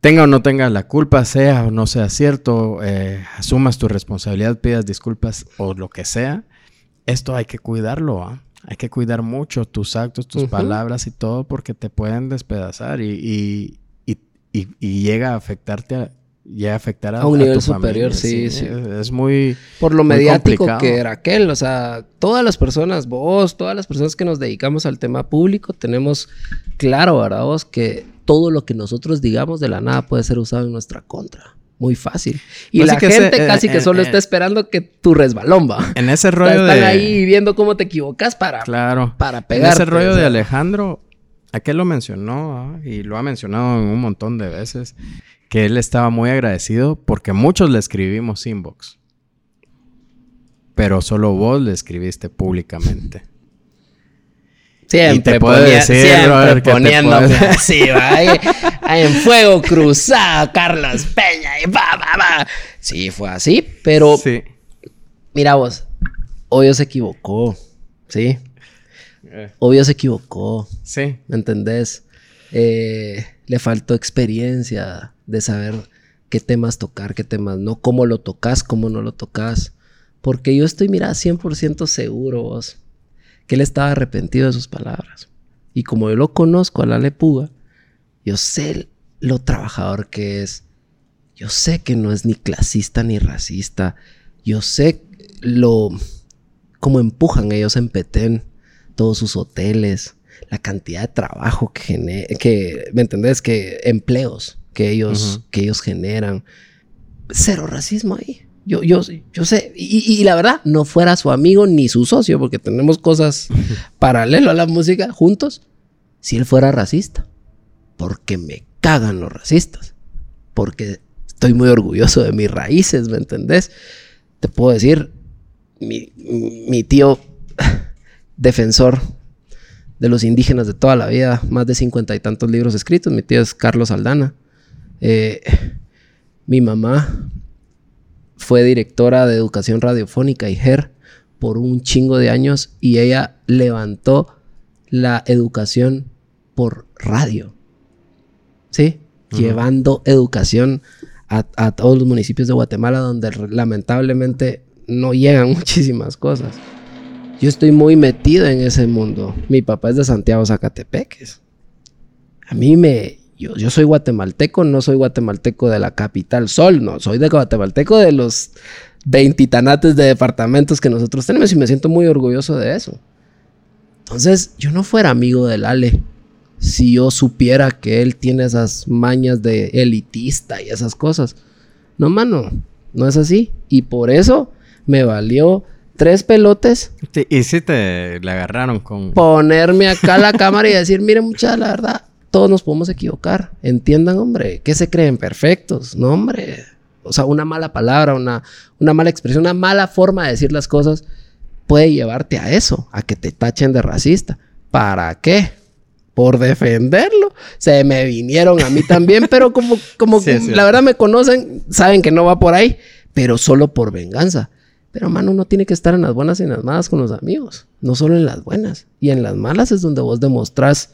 tenga o no tenga la culpa, sea o no sea cierto, eh, asumas tu responsabilidad, pidas disculpas o lo que sea, esto hay que cuidarlo, ¿ah? hay que cuidar mucho tus actos, tus palabras y todo porque te pueden despedazar y, y llega a afectarte a, ya afectar a, a un nivel superior, sí, sí, Es muy. Por lo mediático que era aquel. O sea, todas las personas, vos, todas las personas que nos dedicamos al tema público, tenemos claro, ¿verdad? Vos, que todo lo que nosotros digamos de la nada puede ser usado en nuestra contra. Muy fácil. Y pues la gente casi que solo está esperando que tu resbalón va. En ese rollo Están ahí viendo cómo te equivocas para, claro. para pegar. En ese rollo de Alejandro, aquel lo mencionó y lo ha mencionado en un montón de veces que él estaba muy agradecido porque muchos le escribimos inbox. Pero solo vos le escribiste públicamente. Siempre, ponía, siempre poniéndome así, va, en fuego cruzado, Carlos Peña y va, va, va. Sí, fue así, pero sí. mira vos, obvio se equivocó, ¿sí? Eh. Obvio se equivocó. Sí. ¿Me entendés? Eh, le faltó experiencia de saber qué temas tocar, qué temas no, cómo lo tocas, cómo no lo tocas. Porque yo estoy, mira, 100% seguro vos, que él estaba arrepentido de sus palabras. Y como yo lo conozco a la lepuga, yo sé lo trabajador que es. Yo sé que no es ni clasista ni racista. Yo sé lo... cómo empujan ellos en Petén todos sus hoteles, la cantidad de trabajo que genera, que, ¿me entendés? Que empleos que ellos, que ellos generan. Cero racismo ahí. Yo, yo, yo sé, y, la verdad, no fuera su amigo ni su socio, porque tenemos cosas paralelo a la música juntos, si él fuera racista. Porque me cagan los racistas. Porque estoy muy orgulloso de mis raíces, ¿me entendés? Te puedo decir, mi, mi tío defensor de los indígenas de toda la vida, más de cincuenta y tantos libros escritos. Mi tío es Carlos Aldana. Eh, mi mamá fue directora de educación radiofónica y GER por un chingo de años y ella levantó la educación por radio. ¿Sí? Llevando educación a, a, todos los municipios de Guatemala donde lamentablemente no llegan muchísimas cosas. Yo estoy muy metido en ese mundo. Mi papá es de Santiago Zacatepeques. A mí me... Yo, yo soy guatemalteco, no soy guatemalteco de la capital Sol, no, soy de guatemalteco de los veintitanates de departamentos que nosotros tenemos y me siento muy orgulloso de eso. Entonces, yo no fuera amigo del Ale si yo supiera que él tiene esas mañas de elitista y esas cosas. No, mano, no es así. Y por eso me valió tres pelotes. y si te le agarraron con... Ponerme acá la cámara y decir, miren muchachos, la verdad, todos nos podemos equivocar. Entiendan, hombre, ¿qué se creen? Perfectos. No, hombre. O sea, una mala palabra, una, una mala expresión, una mala forma de decir las cosas puede llevarte a eso, a que te tachen de racista. ¿Para qué? Por defenderlo. Se me vinieron a mí también, pero como, como la verdad me conocen, saben que no va por ahí, pero solo por venganza. Pero, mano, uno tiene que estar en las buenas y en las malas con los amigos, no solo en las buenas. Y en las malas es donde vos demostrás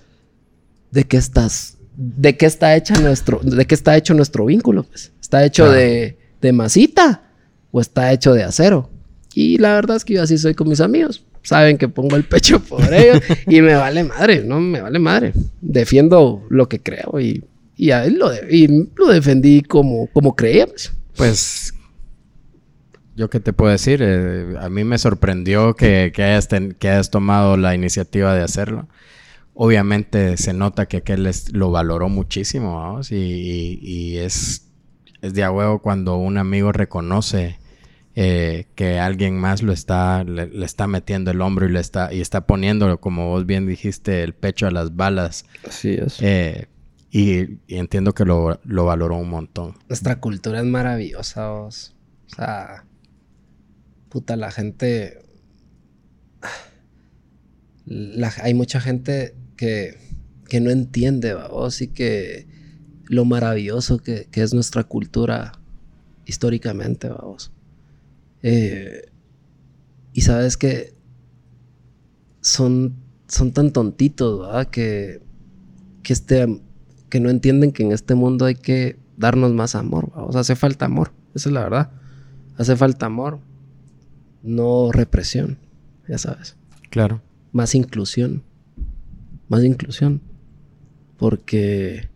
de qué estás, de qué está hecha nuestro, de qué está hecho nuestro vínculo. Pues. ¿Está hecho de, de masita o está hecho de acero? Y la verdad es que yo así soy con mis amigos. Saben que pongo el pecho por ellos y me vale madre, no me vale madre. Defiendo lo que creo y, y a él lo, y lo defendí como, como creía. Pues, pues yo qué te puedo decir, eh, a mí me sorprendió que, que, hayas que hayas tomado la iniciativa de hacerlo. Obviamente se nota que aquel lo valoró muchísimo, vamos, y, y, es, es de a huevo cuando un amigo reconoce eh, que alguien más lo está, le, está metiendo el hombro y le está, y está poniendo, como vos bien dijiste, el pecho a las balas. Así es. Eh, y, entiendo que lo, valoró un montón. Nuestra cultura es maravillosa, vos. O sea, puta, la gente. hay mucha gente que, que no entiende, vos, y que lo maravilloso que, que es nuestra cultura históricamente, vamos. Eh, y sabes que son, son tan tontitos, ¿verdad? Que, que, este, que no entienden que en este mundo hay que darnos más amor. Sea, hace falta amor. Esa es la verdad. Hace falta amor. No represión. Ya sabes. Claro. Más inclusión. Más inclusión. Porque,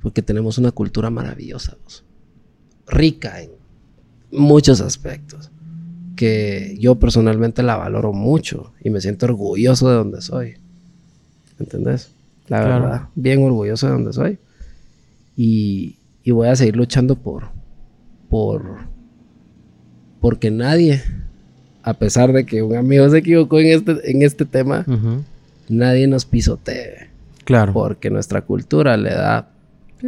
porque tenemos una cultura maravillosa. Rica en muchos aspectos que yo personalmente la valoro mucho y me siento orgulloso de donde soy. ¿Entendés? La verdad, bien orgulloso de donde soy. Y, y, voy a seguir luchando por, por, porque nadie, a pesar de que un amigo se equivocó en este, en este tema, nadie nos pisotee. Claro. Porque nuestra cultura le da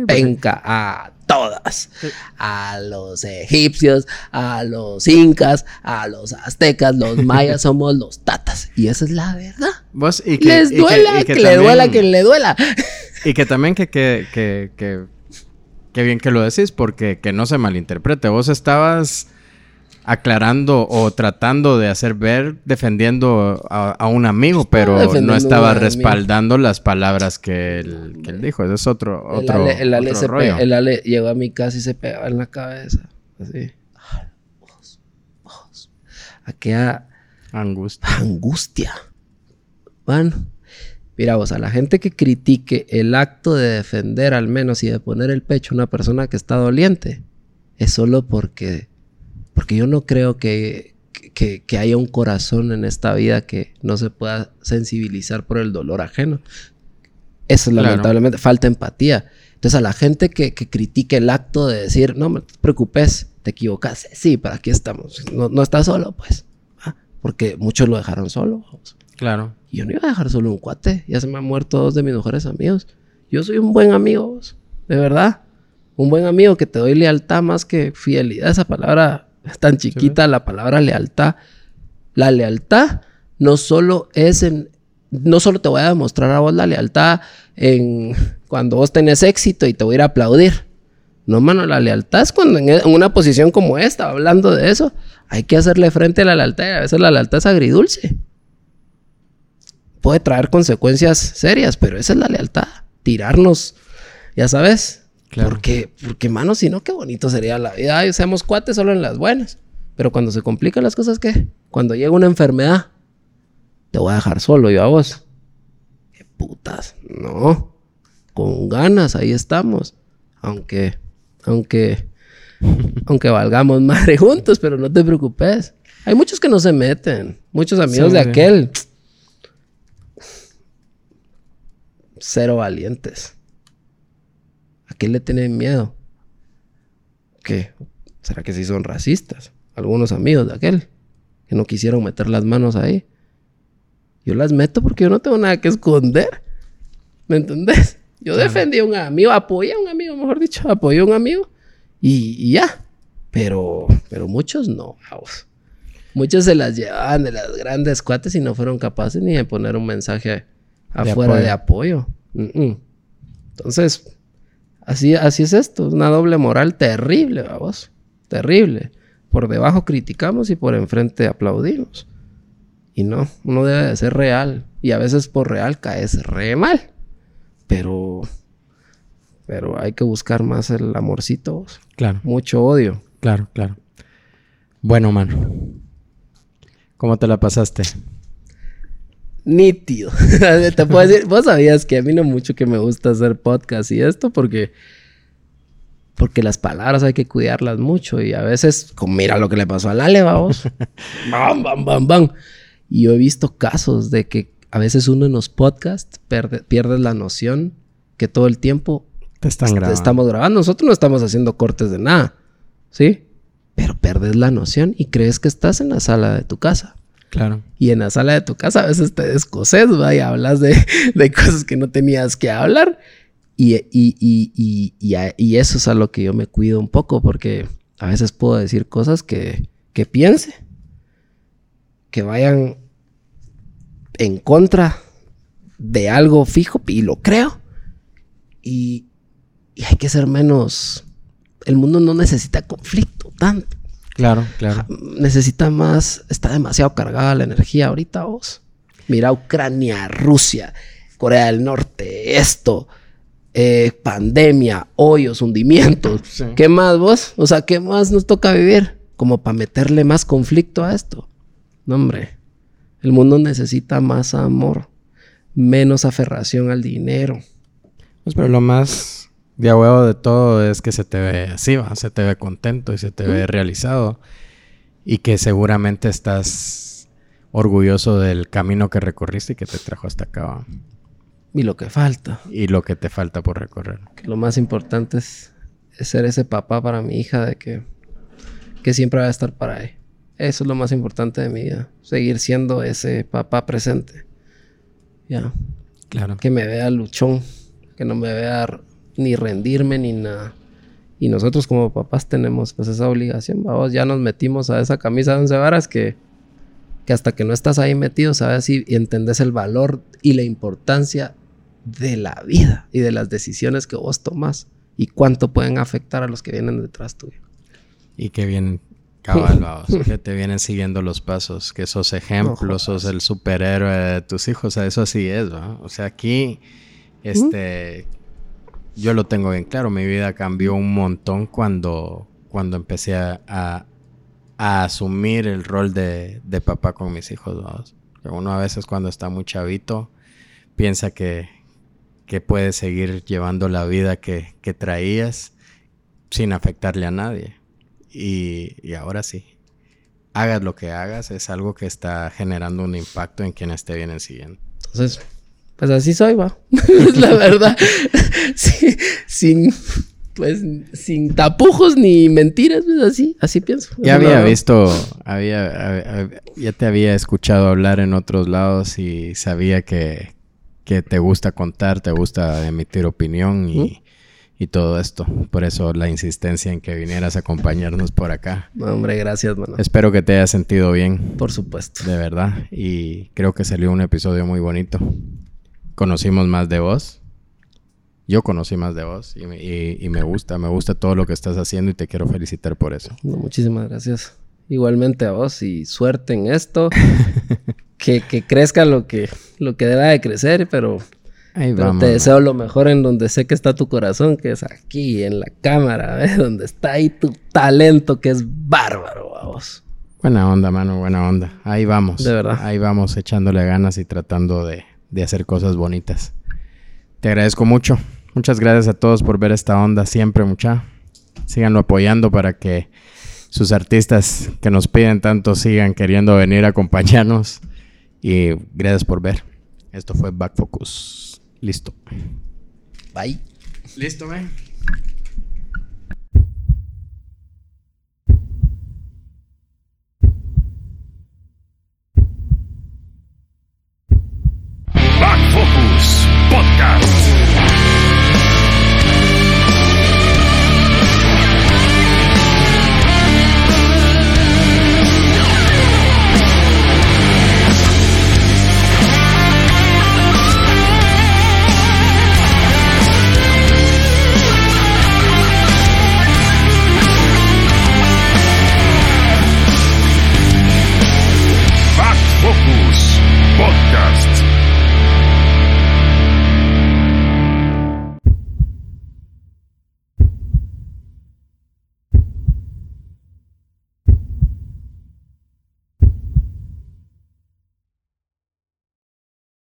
penca pues a todas. A los egipcios, a los incas, a los aztecas, los mayas somos los tatas. Y esa es la verdad. ¿Vos? Y que, Les duela, que, le duela, que le duela. Y que también que, que, que, que, bien que lo decís, porque que no se malinterprete. Vos estabas aclarando o tratando de hacer ver defendiendo a, un amigo, pero no estaba respaldando las palabras que él, que él, dijo. Ese es otro, otro, el ale, el ale, llegó a mi casa y se pegaba en la cabeza. Así. Aquella angustia. angustia. Bueno, mira vos, a la gente que critique el acto de defender al menos y de poner el pecho a una persona que está doliente, es solo porque porque yo no creo que, que, haya un corazón en esta vida que no se pueda sensibilizar por el dolor ajeno. Eso es lamentablemente, falta empatía. Entonces a la gente que, que critique el acto de decir, no, me preocupes, te equivocaste. Sí, para aquí estamos. No, no estás solo, pues. Ah, porque muchos lo dejaron solo. Claro. Yo no iba a dejar solo un cuate. Ya se me han muerto dos de mis mejores amigos. Yo soy un buen amigo, de verdad. Un buen amigo que te doy lealtad más que fidelidad. Esa palabra es tan chiquita la palabra lealtad. La lealtad no solo es en... No solo te voy a demostrar a vos la lealtad en cuando vos tenés éxito y te voy a ir a aplaudir. No, mano, la lealtad es cuando en, una posición como esta, hablando de eso, hay que hacerle frente a la lealtad y a veces la lealtad es agridulce. Puede traer consecuencias serias, pero esa es la lealtad. Tirarnos, ya sabes, porque, porque, mano, si no, qué bonito sería la vida. Ay, seamos cuates solo en las buenas. Pero cuando se complican las cosas, ¿qué? Cuando llega una enfermedad, te voy a dejar solo yo a vos. ¿Qué putas? No. Con ganas, ahí estamos. Aunque, aunque, aunque valgamos madre juntos, pero no te preocupes. Hay muchos que no se meten. Muchos amigos de aquel. Cero valientes. ¿A quién le tienen miedo? ¿Qué? ¿Será que sí son racistas? Algunos amigos de aquel que no quisieron meter las manos ahí. Yo las meto porque yo no tengo nada que esconder. ¿Me entendés? Yo defendí a un amigo, apoyé a un amigo, mejor dicho, apoyé a un amigo y, ya. Pero, pero muchos no, vamos. Muchos se las llevaban de las grandes cuates y no fueron capaces ni de poner un mensaje afuera de apoyo. Entonces, así, así es esto. Una doble moral terrible, vamos. Terrible. Por debajo criticamos y por enfrente aplaudimos. Y no, uno debe de ser real. Y a veces por real caes re mal. Pero, pero hay que buscar más el amorcito. Claro. Mucho odio. Claro, claro. Bueno, mano. ¿Cómo te la pasaste? Nítido. te puedo decir, vos sabías que a mí no mucho que me gusta hacer podcast y esto porque porque las palabras hay que cuidarlas mucho y a veces, como mira lo que le pasó a Lale, vamos. bam, bam, bam, bam. Y yo he visto casos de que a veces uno en los podcasts pierde, la noción que todo el tiempo te están grabando. estamos grabando. Nosotros no estamos haciendo cortes de nada, ¿sí? pero perdes la noción y crees que estás en la sala de tu casa. Claro. Y en la sala de tu casa a veces te descoses, ¿va? Y hablas de, cosas que no tenías que hablar. Y, y, eso es a lo que yo me cuido un poco porque a veces puedo decir cosas que, que piense, que vayan en contra de algo fijo y lo creo. Y, y hay que ser menos el mundo no necesita conflicto tanto. Claro, claro. Necesita más, está demasiado cargada la energía ahorita vos. Mira Ucrania, Rusia, Corea del Norte, esto, eh, pandemia, hoyos, hundimientos. ¿Qué más vos? O sea, ¿qué más nos toca vivir? Como para meterle más conflicto a esto. No, hombre. El mundo necesita más amor, menos aferración al dinero. Pues, pero lo más de huevo de todo es que se te ve así, ¿va? se te ve contento y se te ve realizado. Y que seguramente estás orgulloso del camino que recorriste y que te trajo hasta acá. Y lo que falta. Y lo que te falta por recorrer. lo más importante es, ser ese papá para mi hija de que, que siempre va a estar para él. Eso es lo más importante de mi vida. Seguir siendo ese papá presente. Ya. Claro. Que me vea luchón. Que no me vea ni rendirme ni nada. Y nosotros como papás tenemos pues esa obligación, vamos, ya nos metimos a esa camisa de once varas que, que hasta que no estás ahí metido, sabes y, entendés el valor y la importancia de la vida y de las decisiones que vos tomas y cuánto pueden afectar a los que vienen detrás tuyo. Y que bien cabal, que te vienen siguiendo los pasos, que sos ejemplo, sos el superhéroe de tus hijos, o sea, eso así es, ¿no? O sea, aquí, este, yo lo tengo bien claro, mi vida cambió un montón cuando, cuando empecé a, asumir el rol de, papá con mis hijos. Uno a veces cuando está muy chavito piensa que, que puede seguir llevando la vida que, traías sin afectarle a nadie. Y, y, ahora sí, hagas lo que hagas, es algo que está generando un impacto en quienes te vienen siguiendo. Entonces, pues así soy, va. la verdad. sin, pues, sin tapujos ni mentiras, pues así, así pienso. Ya había visto, había, ya te había escuchado hablar en otros lados y sabía que, que te gusta contar, te gusta emitir opinión y, y, todo esto. Por eso la insistencia en que vinieras a acompañarnos por acá. hombre, gracias, mano. Espero que te hayas sentido bien. Por supuesto. De verdad. Y creo que salió un episodio muy bonito conocimos más de vos. Yo conocí más de vos y, me gusta, me gusta todo lo que estás haciendo y te quiero felicitar por eso. muchísimas gracias. Igualmente a vos y suerte en esto. que, crezca lo que, lo que deba de crecer, pero, te deseo lo mejor en donde sé que está tu corazón, que es aquí, en la cámara, donde está ahí tu talento, que es bárbaro, a vos. Buena onda, mano, buena onda. Ahí vamos. De verdad. Ahí vamos echándole ganas y tratando de, de hacer cosas bonitas. Te agradezco mucho. Muchas gracias a todos por ver esta onda siempre, mucha. Síganlo apoyando para que sus artistas que nos piden tanto sigan queriendo venir a acompañarnos. Y gracias por ver. Esto fue Back Focus. Listo. Bye. Listo, güey. podcast.